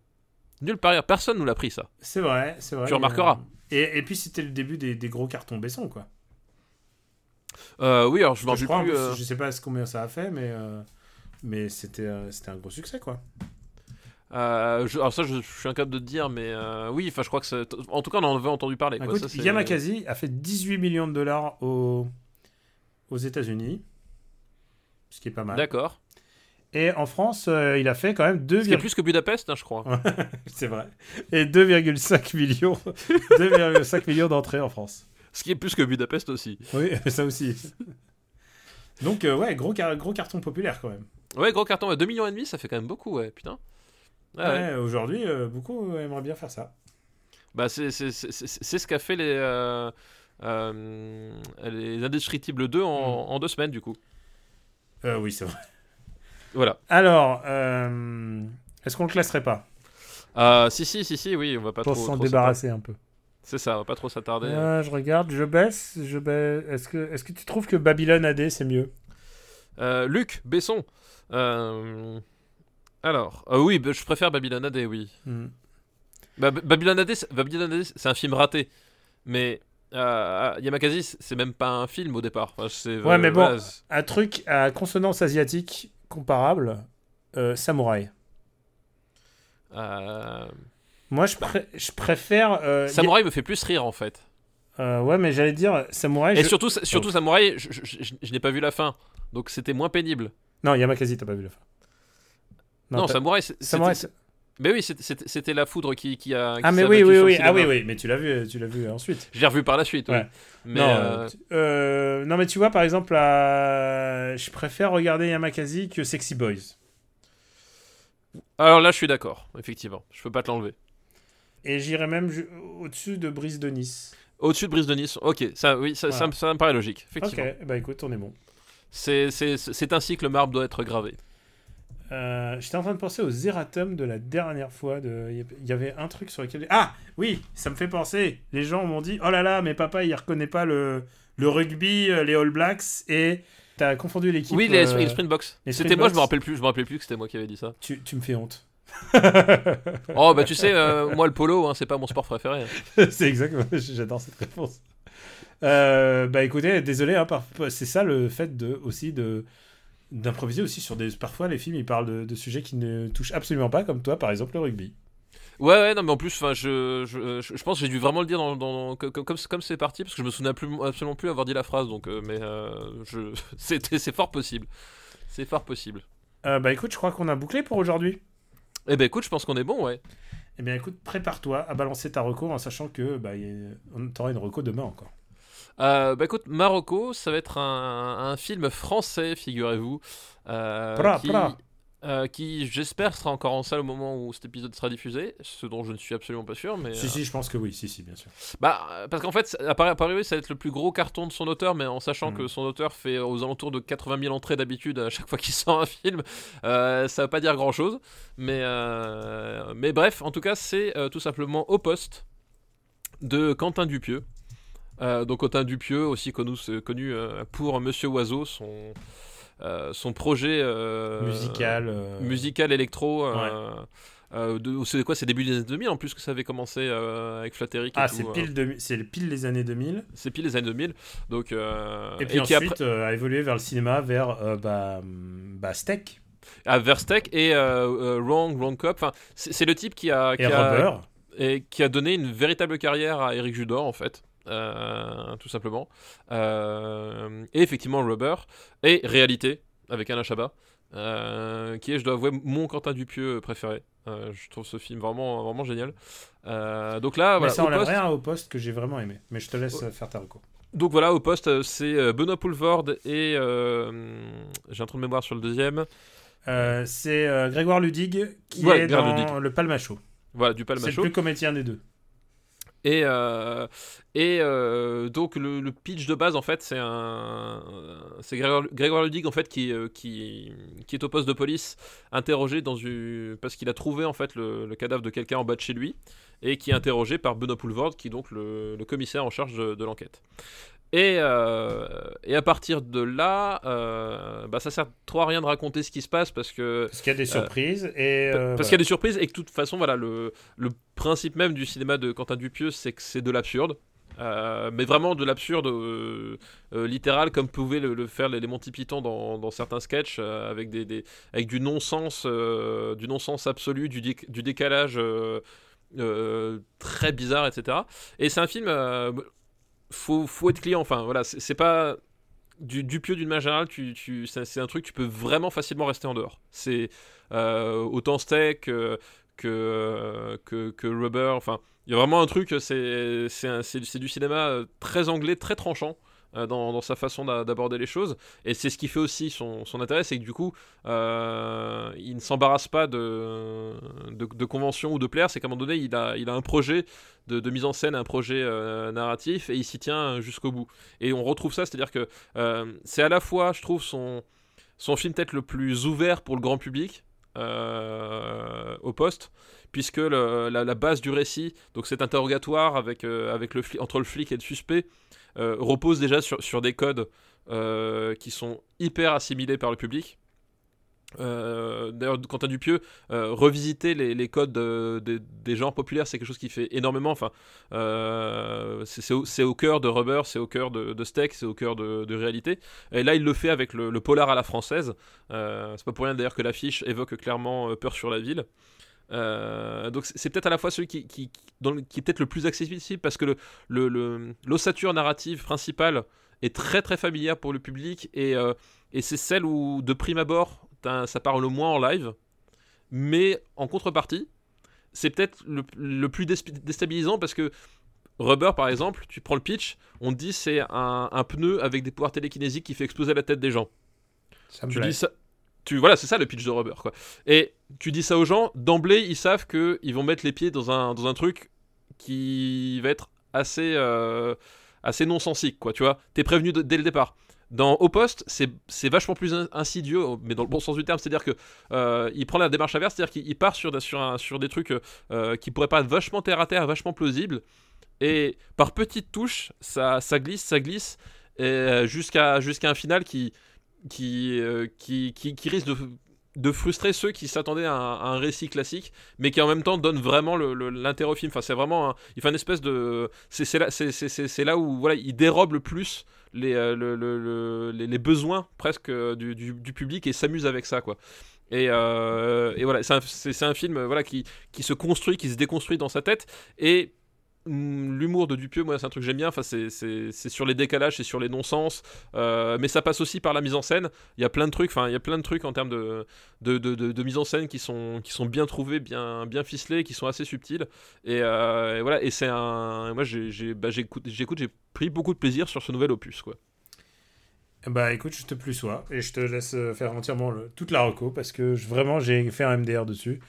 Nulle part ailleurs, personne nous l'a pris ça. C'est vrai, c'est vrai. Tu remarqueras. Euh, Et, et puis c'était le début des, des gros cartons Besson, quoi. Euh, oui, alors je m'en rappelle plus. plus, euh, je sais pas combien ça a fait, mais, euh, mais c'était, euh, c'était un gros succès, quoi. je- alors ça, je, je suis incapable de te dire, mais oui, enfin, je crois que c'est. En tout cas, on en avait entendu parler. quoi. Écoute, Ça, c'est- Yamakasi a fait 18 millions de dollars aux, aux États-Unis, ce qui est pas mal. D'accord. Et en France, euh, il a fait quand même 2, Ce qui est plus que Budapest, hein, je crois. c'est vrai, et 2,5 millions, 2,5 millions d'entrées en France. Ce qui est plus que Budapest aussi. Oui, ça aussi. Donc euh, ouais, gros, car- gros carton populaire quand même. Ouais, gros carton, ouais, 2 millions et demi, ça fait quand même beaucoup, ouais, putain. Ah ouais. Ouais, Aujourd'hui, euh, beaucoup aimeraient bien faire ça. Bah, c'est, ce qu'a fait les, euh, euh, les Indestructibles 2 en, Mm. en deux semaines, du coup. Euh, oui, c'est vrai. Voilà. Alors, est-ce qu'on le classerait pas? Si, si, si, si, oui, on va pas pour trop. s'en trop débarrasser un peu. C'est ça, on va pas trop s'attarder. Euh, Je regarde, je baisse, je baisse. Est-ce que, est-ce que tu trouves que Babylone AD c'est mieux? Euh, Luc Besson. Euh, alors, euh, oui, bah, je préfère Babylon AD, oui. Hmm. Bah, B- Babylon AD, c'est- un film raté. Mais euh, Yamakasi, c'est même pas un film au départ. Enfin, Ouais, mais bon. voilà, Un truc à consonance asiatique comparable, Samouraï. euh, Moi, je, pré- je préfère. euh, Samouraï me fait plus rire en fait. euh, ouais, mais j'allais dire Samouraï. Et je- surtout, surtout Samouraï, je, n'ai pas vu la fin. Donc c'était moins pénible. Non, Yamakasi, t'as pas vu la fin. Non, t'as- Samouraï, c'est- Samouraï, Mais oui, c'était- la foudre qui, qui a. Ah mais oui oui oui ah oui oui mais tu l'as vu tu l'as vu ensuite. Je l'ai revu par la suite. oui. Ouais. Mais non, euh, euh, non mais tu vois par exemple euh, je préfère regarder Yamakasi que Sexy Boys alors là, je suis d'accord. Effectivement, je peux pas te l'enlever. Et j'irais même au-dessus de Brise de Nice. Au-dessus de Brise de Nice. Ok, ça, oui, ça, Voilà. me- ça me paraît logique. Ok bah écoute on est bon. C'est- ainsi que le marbre doit être gravé. Euh, J'étais en train de penser aux erratums de la dernière fois. De... Il y avait un truc sur lequel. Ah oui, ça me fait penser. Les gens m'ont dit Oh là là, mais papa il reconnaît pas le, le rugby, euh, les All Blacks et t'as confondu l'équipe. Oui, les, euh, les Springboks. C'était moi, je me rappelle plus. Je me rappelais plus que c'était moi qui avais dit ça. tu, tu me fais honte. Oh bah tu sais, euh, moi le polo, hein, c'est pas mon sport préféré. hein. c'est exactement. J'adore cette réponse. Euh, bah écoutez, désolé, hein, par- c'est ça le fait de aussi de d'improviser aussi sur des. Parfois les films ils parlent de, de sujets qui ne touchent absolument pas, comme toi par exemple le rugby. Ouais, ouais, non, mais en plus, enfin, je, je, je, pense que j'ai dû vraiment le dire dans, dans- comme comme comme c'est parti, parce que je me souviens plus, absolument plus avoir dit la phrase, donc, euh, mais euh, je, c'est fort possible. C'est fort possible. Euh, bah écoute, je crois qu'on a bouclé pour aujourd'hui. Eh ben, écoute, je pense qu'on est bon, ouais. Eh bien écoute, prépare-toi à balancer ta reco en sachant que bah, y a- on t'aura une reco demain encore. Euh, bah écoute, Marocco, ça va être un, un film français, figurez-vous, euh, Pra, qui, pra. Euh, qui j'espère sera encore en salle au moment où cet épisode sera diffusé, ce dont je ne suis absolument pas sûr, mais Si, euh, si, je pense que oui, si, si, bien sûr. bah euh, parce qu'en fait, à Paris, à Paris, ça va être le plus gros carton de son auteur, mais en sachant Mm. que son auteur fait aux alentours de 80 000 entrées d'habitude à chaque fois qu'il sort un film, euh, ça va pas dire grand-chose, mais euh, mais bref, en tout cas, c'est euh, tout simplement au poste de Quentin Dupieux. Euh, donc Quentin Dupieux, aussi connu, connu euh, pour Monsieur Oiseau, son, euh, son projet euh, Musical. euh, musical électro. euh, euh, de- c'est quoi C'est début des années 2000 en plus que ça avait commencé euh, avec Flatteric. et Ah, c'est euh. pile, pile les années 2000. C'est pile les années 2000. Donc, euh, Et puis ensuite après, euh, a évolué vers le cinéma, vers euh, bah, hum, bah, Steak à Verstec et euh, euh, Wrong, Wrong Cop. Enfin, c'est le type qui a, qui, et a, et qui a donné une véritable carrière à Eric Judor en fait. Euh, tout simplement. Euh, et effectivement, Rubber. Et Réalité, avec Alain Chabat. euh, qui est, je dois avouer, mon Quentin Dupieux préféré. Euh, je trouve ce film vraiment, vraiment génial. Euh, donc là, Mais voilà, ça au enlève poste- rien au poste que j'ai vraiment aimé. Mais je te laisse faire ta reco. Donc voilà, au poste, c'est Benoît Poulvord et. J'ai un trou de mémoire sur le deuxième. C'est Grégoire Ludig qui Ouais, est Grégoire dans Ludig. le Palmacho. Voilà, du C'est le Palmacho. plus comédien des deux. Et, euh, euh, donc le, pitch de base en fait c'est un c'est Grégoire, Ludig en fait qui, euh, qui, qui est au poste de police interrogé dans une parce qu'il a trouvé en fait le, cadavre de quelqu'un en bas de chez lui et qui est interrogé par Benoît Poulvord qui est donc le, le commissaire en charge de l'enquête. Et, euh, et à partir de là, euh, bah ça sert trop à rien de raconter ce qui se passe parce que Parce qu'il y a des surprises. et, euh, parce qu'il y a des surprises et que de toute façon, voilà, le, le principe même du cinéma de Quentin Dupieux, c'est que c'est de l'absurde. Euh, mais vraiment de l'absurde euh, euh, littéral comme pouvaient le, le faire les, les Monty Python dans, dans certains sketchs euh, avec, des, des- avec du non-sens euh, du non-sens absolu du, du décalage euh, euh, très bizarre etc et c'est un film euh, faut, faut être client enfin voilà c'est pas du Dupieux d'une manière générale tu, tu, c'est un truc tu peux vraiment facilement rester en dehors c'est euh, autant steak que, euh, que, que rubber. Enfin, il y a vraiment un truc, c'est du cinéma euh, très anglais, très tranchant. Euh, Dans, sa façon d'a- d'aborder les choses. Et c'est ce qui fait aussi son, intérêt c'est que du coup euh, il ne s'embarrasse pas de, de, conventions ou de plaire. C'est qu'à un moment donné il a, un projet de, mise en scène un projet euh, narratif et il s'y tient jusqu'au bout. Et on retrouve ça c'est à dire que c'est à la fois je trouve son, film peut-être le plus ouvert pour le grand public au poste, puisque la, base du récit, donc cet interrogatoire avec, entre le flic et le suspect, repose déjà sur, sur des codes euh, qui sont hyper assimilés par le public. Euh, D'ailleurs, Quentin Dupieux, euh, revisiter les, codes de- de- des genres populaires, c'est quelque chose qui fait énormément. Enfin, euh, c'est au, cœur de Rubber, c'est au cœur de, de Steak, c'est au cœur de, de réalité. Et là, il le fait avec le, le polar à la française. Euh, c'est pas pour rien d'ailleurs que l'affiche évoque clairement euh, Peur sur la ville. Euh, donc c'est peut-être à la fois celui qui, qui, qui- dans le- qui est peut-être le plus accessible parce que le, le, le- l'ossature narrative principale est très très familière pour le public et, euh, et c'est celle où de prime abord ça parle le moins en live. Mais en contrepartie c'est peut-être le, plus dés- déstabilisant parce que Rubber par exemple tu prends le pitch on te dit c'est un, un pneu avec des pouvoirs télékinésiques qui fait exploser la tête des gens. Ça me tu dis ça tu voilà c'est ça le pitch de Rubber et tu dis ça aux gens d'emblée ils savent que ils vont mettre les pieds dans un truc qui va être assez euh, assez non sensique quoi tu vois. T'es prévenu dès le départ. Dans Au Poste, c'est vachement plus in- insidieux, mais dans le bon sens du terme, c'est-à-dire que euh, prend la démarche inverse, c'est-à-dire qu'il il part sur, des- trucs euh, qui pourraient paraître vachement terre à terre, vachement plausibles, et par petites touches, ça, glisse, ça glisse, jusqu'à jusqu'à un final qui, qui, euh, qui, qui, qui risque de, frustrer ceux qui s'attendaient à, un- récit classique, mais qui en même temps donne vraiment l'intérêt au film. Enfin, c'est vraiment, une espèce de, c'est là, là où voilà, il dérobe le plus les, euh, le- le- le- les, besoins presque euh, du, public et s'amuse avec ça, quoi. Et, voilà, c'est un, un film voilà, qui, qui se construit, qui se déconstruit dans sa tête. Et l'humour de Dupieux, moi, c'est un truc que j'aime bien. Enfin, c'est, sur les décalages, c'est sur les non-sens. Euh, mais ça passe aussi par la mise en scène. Il y a plein de trucs, enfin, il y a plein de trucs en termes de, de, de, de- mise en scène qui sont, qui sont bien trouvés, bien, bien ficelés, qui sont assez subtils. Et, euh, voilà, et c'est un. Moi, bah, j'écoute, j'ai pris beaucoup de plaisir sur ce nouvel opus, quoi. Bah écoute, je te plus sois et je te laisse euh, faire entièrement toute la reco parce que vraiment j'ai fait un MDR dessus.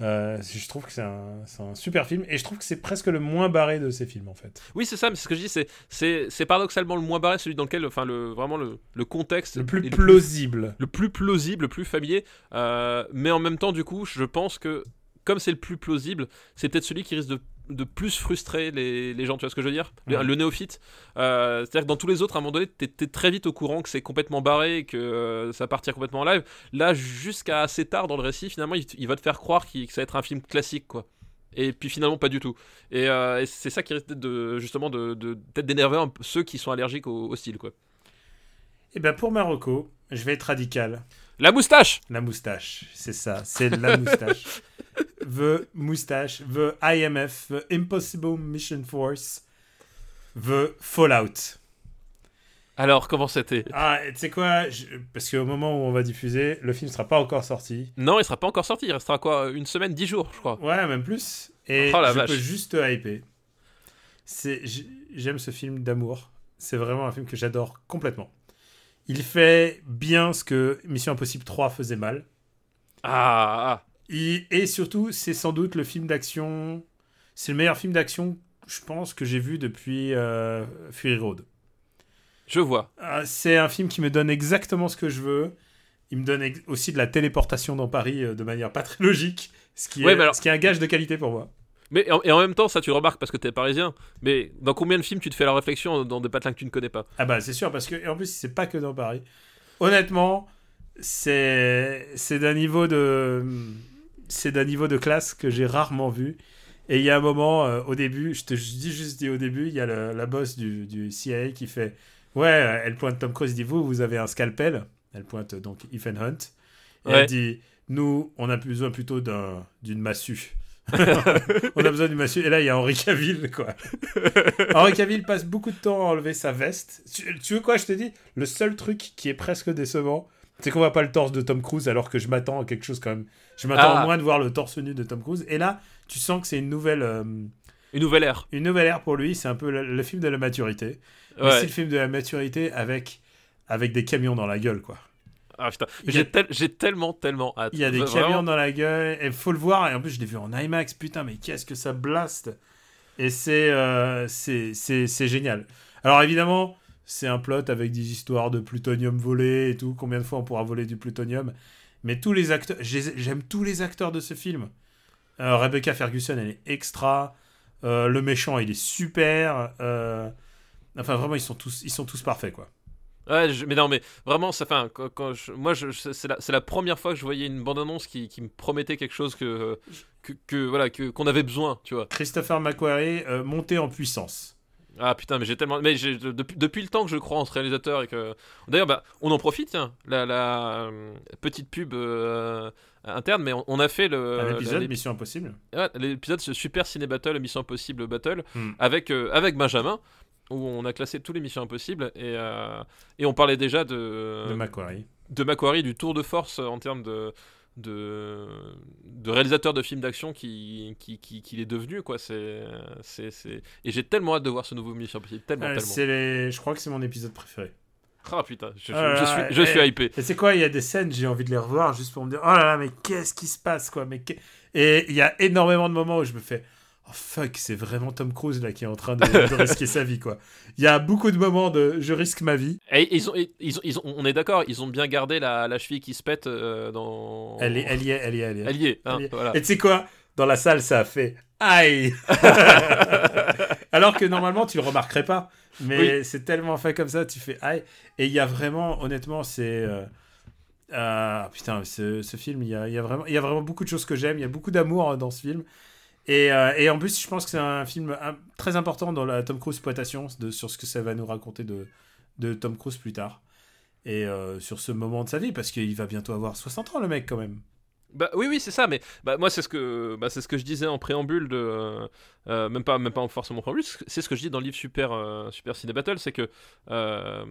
Euh, je trouve que c'est un, super film et je trouve que c'est presque le moins barré de ces films en fait. Oui, c'est ça, mais c'est ce que je dis, c'est, paradoxalement le moins barré, celui dans lequel, enfin, le, vraiment le, le contexte Le plus plausible. le plus plausible, le plus familier. euh, mais en même temps, du coup, je pense que comme c'est le plus plausible, c'est peut-être celui qui risque de, de plus frustrer les, les gens. Tu vois ce que je veux dire le, Ouais. le néophyte. Euh, C'est-à-dire que dans tous les autres, à un moment donné, t'es es très vite au courant que c'est complètement barré et que euh, ça va partir complètement en live. Là, jusqu'à assez tard dans le récit, finalement, il, il va te faire croire que ça va être un film classique, quoi. Et puis finalement pas du tout. Et, euh, et c'est ça qui risque de justement de de- peut-être d'énerver ceux qui sont allergiques au, au style quoi. Et ben pour Marocco, je vais être radical. La moustache. La moustache, c'est ça, c'est la moustache. The moustache, the IMF, the Impossible Mission Force, the Fallout. Alors comment c'était? Ah, tu sais quoi je- Parce qu'au moment où on va diffuser, le film sera pas encore sorti. Non, il sera pas encore sorti. Il restera quoi Une semaine, dix jours, je crois. Ouais, même plus. Et Oh je vache. peux juste te hyper. J'aime ce film d'amour. C'est vraiment un film que j'adore complètement. Il fait bien ce que Mission Impossible 3 faisait mal. Ah, ah. Et, et surtout, c'est sans doute le film d'action. C'est le meilleur film d'action, je pense, que j'ai vu depuis euh, Fury Road. je vois. Ah, c'est un film qui me donne exactement ce que je veux. Il me donne aussi de la téléportation dans Paris euh, de manière pas très logique, ce qui, Ouais, est, mais alors- ce qui est un gage de qualité pour moi. Mais en- et en même temps, ça tu le remarques parce que t'es parisien. Mais dans combien de films tu te fais la réflexion dans des patelins que tu ne connais pas? Ah bah c'est sûr, parce que et en plus, c'est pas que dans Paris. Honnêtement, c'est c'est d'un niveau de c'est d'un niveau de classe que j'ai rarement vu. Et il y a un moment, euh, au début, je te je dis juste au début, il y a le- la boss du, du CIA qui fait Ouais, euh, elle pointe Tom Cruise, il dit Vous, vous avez un scalpel. Elle pointe donc Ethan Hunt. Et Ouais. elle dit Nous, on a besoin plutôt d'un- d'une massue. on a besoin d'une massue. Et là, il y a Henri Cavill, quoi. Henri Cavill passe beaucoup de temps à enlever sa veste. Tu, tu veux quoi, je te dis? Le seul truc qui est presque décevant, c'est qu'on voit pas le torse de Tom Cruise alors que je m'attends à quelque chose quand même. Je m'attends Ah. au moins de voir le torse nu de Tom Cruise. Et là, tu sens que c'est une nouvelle, euh, Une nouvelle ère. une nouvelle ère pour lui. C'est un peu le, le film de la maturité. Mais c'est le film de la maturité avec, avec des camions dans la gueule, quoi. Ah putain. Il J'ai tel- j'ai tellement, tellement hâte. Il y a des Vraiment. camions dans la gueule, et faut le voir, et en plus je l'ai vu en IMAX, putain, mais qu'est-ce que ça blaste Et c'est euh, c'est c'est- c'est génial. Alors évidemment, c'est un plot avec des histoires de plutonium volé et tout, combien de fois on pourra voler du plutonium, mais tous les acteurs, j'ai- j'aime tous les acteurs de ce film. Euh, Rebecca Ferguson, elle est extra, Euh, le méchant, il est super, euh, enfin vraiment, ils sont tous, ils sont tous parfaits, quoi. Ouais, je- mais non, mais vraiment, ça fait. un- Quand, quand je- moi, je, c'est la, première fois que je voyais une bande-annonce qui, qui me promettait quelque chose que, que, que- voilà, qu'on avait besoin, tu vois. Christopher McQuarrie, monté en puissance. Ah putain, mais j'ai tellement. Mais j'ai- depuis, depuis le temps que je crois en ce réalisateur et que. D'ailleurs, bah, on en profite, tiens. La, la euh, petite pub euh, interne, mais on, on a fait le. Un épisode, la- Mission Impossible. Ouais, l'épisode ce Super Ciné Battle, Mission Impossible Battle, Hmm. avec, euh, avec Benjamin, où on a classé tous les Missions Impossibles, et, euh, et on parlait déjà de, de Macquarie. de Macquarie, du tour de force en termes de, de, de réalisateur de films d'action qui, qui, qui, qu'il est devenu, quoi. C'est, c'est, c'est... Et j'ai tellement hâte de voir ce nouveau Mission Impossible, tellement, Euh, les... Je crois que c'est mon épisode préféré. Ah putain, je, je- là je là, suis, je suis hypé. Et c'est quoi Il y a des scènes, j'ai envie de les revoir juste pour me dire Oh là là, mais qu'est-ce qui se passe quoi mais Et il y a énormément de moments où je me fais Oh fuck, c'est vraiment Tom Cruise là qui est en train de, de risquer sa vie quoi. Il y a beaucoup de moments de je risque ma vie. Et ils ont, ils ont, ils ont- on est d'accord, ils ont bien gardé la, la cheville qui se pète euh, dans. Elle, est, elle y est, elle y est, elle y est. Elle y est, hein, Elle y est. voilà. Et tu sais quoi? Dans la salle, ça a fait aïe Alors que normalement, tu le remarquerais pas. Mais c'est tellement fait comme ça, tu fais aïe. Et il y a vraiment, honnêtement, c'est. euh, euh, putain, ce, ce film, il y a, il y, a vraiment, il y a vraiment beaucoup de choses que j'aime. Il y a beaucoup d'amour euh, dans ce film. Et, euh, et en plus, je pense que c'est un film très important dans la Tom Cruise exploitation sur ce que ça va nous raconter de, de Tom Cruise plus tard. et euh, sur ce moment de sa vie, parce qu'il va bientôt avoir 60 ans, le mec, quand même. Bah oui oui c'est ça mais bah, moi c'est ce que bah, ce que je disais en préambule de euh, euh, même pas même pas forcément en préambule c'est ce que je dis dans le livre Super euh, Super Ciné Battle c'est que euh,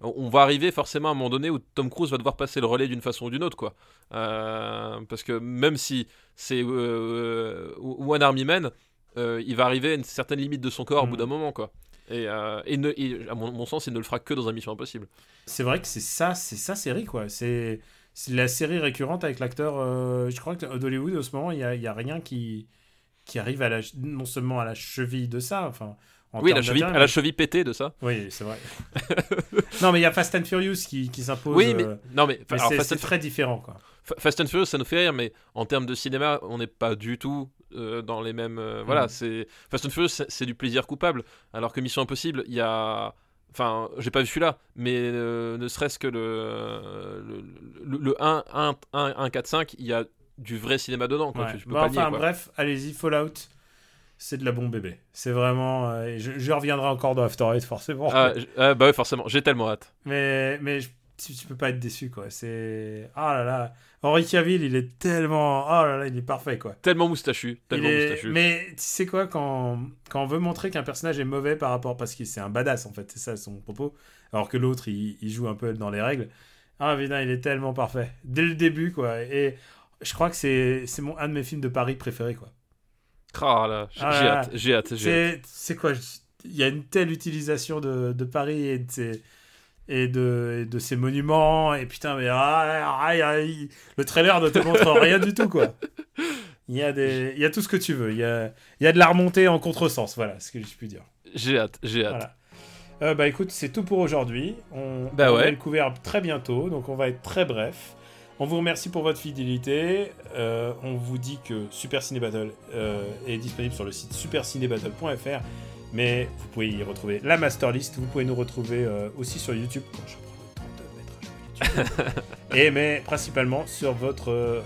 on va arriver forcément à un moment donné où Tom Cruise va devoir passer le relais d'une façon ou d'une autre quoi parce que même si c'est One Army Man il va arriver à une certaine limite de son corps au Mm. bout d'un moment quoi et, euh, et ne- et, à mon, mon sens il ne le fera que dans un Mission Impossible C'est vrai que c'est ça, c'est sa série, quoi. C'est c'est la série récurrente avec l'acteur. euh, je crois que d'Hollywood, en ce moment, il n'y a, a rien qui, qui arrive à la, non seulement à la cheville de ça, enfin. en oui la cheville, à la cheville pétée de ça Oui, c'est vrai. non, mais il y a Fast and Furious qui, qui s'impose. oui mais euh, non mais, mais c'est Fast c'est and très différent, quoi. Fa- Fast and Furious, ça nous fait rire, mais en termes de cinéma, on n'est pas du tout euh, dans les mêmes. euh, Voilà, Mm. c'est Fast and Furious, c'est c'est du plaisir coupable, alors que Mission Impossible, il y a. Enfin, j'ai pas vu celui-là, mais euh, ne serait-ce que le, le, le, le 1, 1, 1, 1, 4, 5, il y a du vrai cinéma dedans. Quoi. Ouais. Tu, tu peux Bah, pas enfin, nier, quoi. bref, allez-y, Fallout, c'est de la bombe bébé. C'est vraiment. euh, je, je reviendrai encore dans After Eight, forcément. Ah, ah, bah oui, forcément, j'ai tellement hâte. Mais, mais je- tu, tu peux pas être déçu, quoi. C'est. Ah là là. Henri Cavill, il est tellement. Oh là là, il est parfait, quoi. Tellement moustachu, tellement est- moustachu. Mais tu sais quoi, quand, quand on veut montrer qu'un personnage est mauvais par rapport. Parce que c'est un badass, en fait, c'est ça son propos. Alors que l'autre, il, il joue un peu dans les règles. Ah, putain, il est tellement parfait. Dès le début, quoi. Et je crois que c'est c'est mon un de mes films de Paris préférés, quoi. Ah là, j'ai Ah hâte, j'ai hâte, j'ai hâte. C'est quoi? Il y a une telle utilisation de, de Paris et de ses, et de, et de ses monuments. Et putain, mais ah, ah, ah, le trailer ne te montre rien du tout, quoi. Il y, a des, il y a tout ce que tu veux. Il y a, il y a de la remontée en contresens. Voilà ce que je puis dire. J'ai hâte, j'ai hâte. Voilà. Euh, bah écoute, c'est tout pour aujourd'hui. On, Bah on ouais. met le couvert très bientôt, donc on va être très bref. On vous remercie pour votre fidélité. Euh, on vous dit que Super Ciné Battle euh, est disponible sur le site supercinébattle.fr, mais vous pouvez y retrouver la master list. Vous pouvez nous retrouver euh, aussi sur YouTube quand je prends le temps de mettre à jour YouTube. Et mais principalement sur votre euh,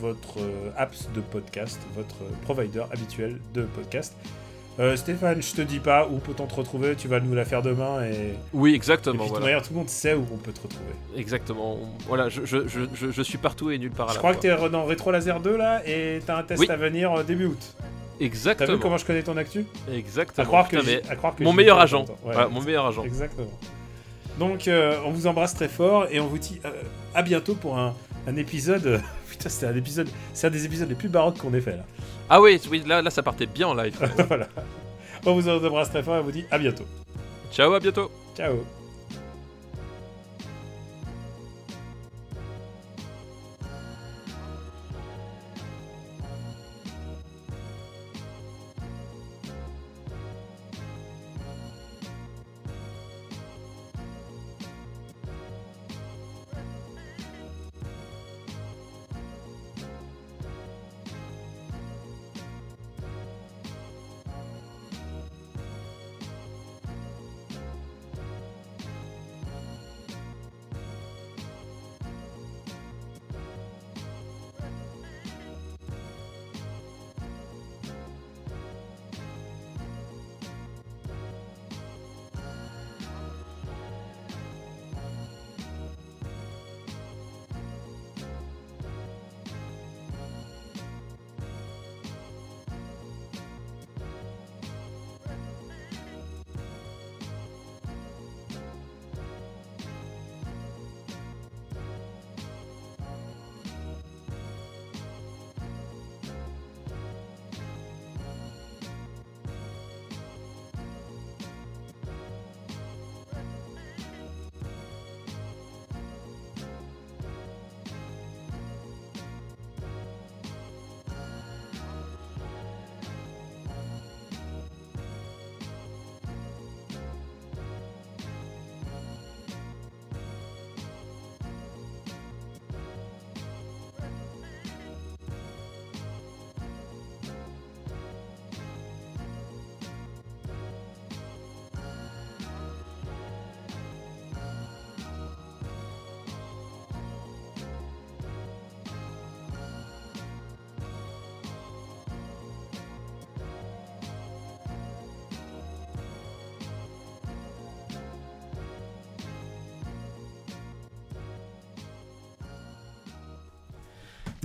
votre euh, apps de podcast, votre provider habituel de podcast. Euh, Stéphane, je te dis pas où peut-on te retrouver, tu vas nous la faire demain et, Oui, et puis exactement. voilà. manière tout le monde sait où on peut te retrouver. Exactement. Voilà, je, je, je, je, je suis partout et nulle part à Je la crois fois. que t'es dans Retro Laser 2 là et t'as un test Oui. à venir euh, début août. T'as Exactement. vu comment je connais ton actu? Exactement. à croire, que Putain, à croire que mon meilleur agent. Ouais, Voilà, mon meilleur agent. Exactement. Donc euh, on vous embrasse très fort et on vous dit euh, à bientôt pour un, un épisode. euh, Putain, c'était un épisode. C'est un des épisodes les plus baroques qu'on ait fait là. Ah oui, oui, là, là, ça partait bien en live. voilà. On vous embrasse très fort et on vous dit à bientôt. Ciao, à bientôt. Ciao.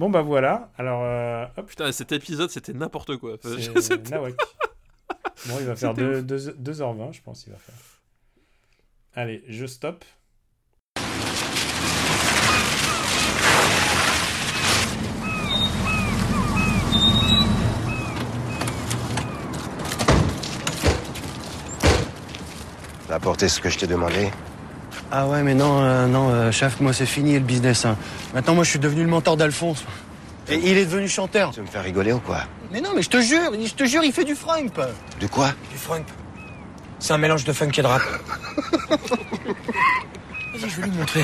Bon bah voilà, alors euh, hop, Putain, cet épisode, c'était n'importe quoi. C'est c'était- Nawak. Bon, il va faire C'était 2, 2h20, je pense, il va faire. Allez, je stoppe. T'as apporté ce que je t'ai demandé? Ah ouais, mais non, euh, non, euh, chef, moi c'est fini le business. hein. Maintenant, moi je suis devenu le mentor d'Alphonse. Et il est devenu chanteur. Tu veux me faire rigoler ou quoi? Mais non, mais je te jure, je te jure, il fait du frunk. De quoi? Du frunk. C'est un mélange de funk et de rap. Vas-y, je vais lui montrer.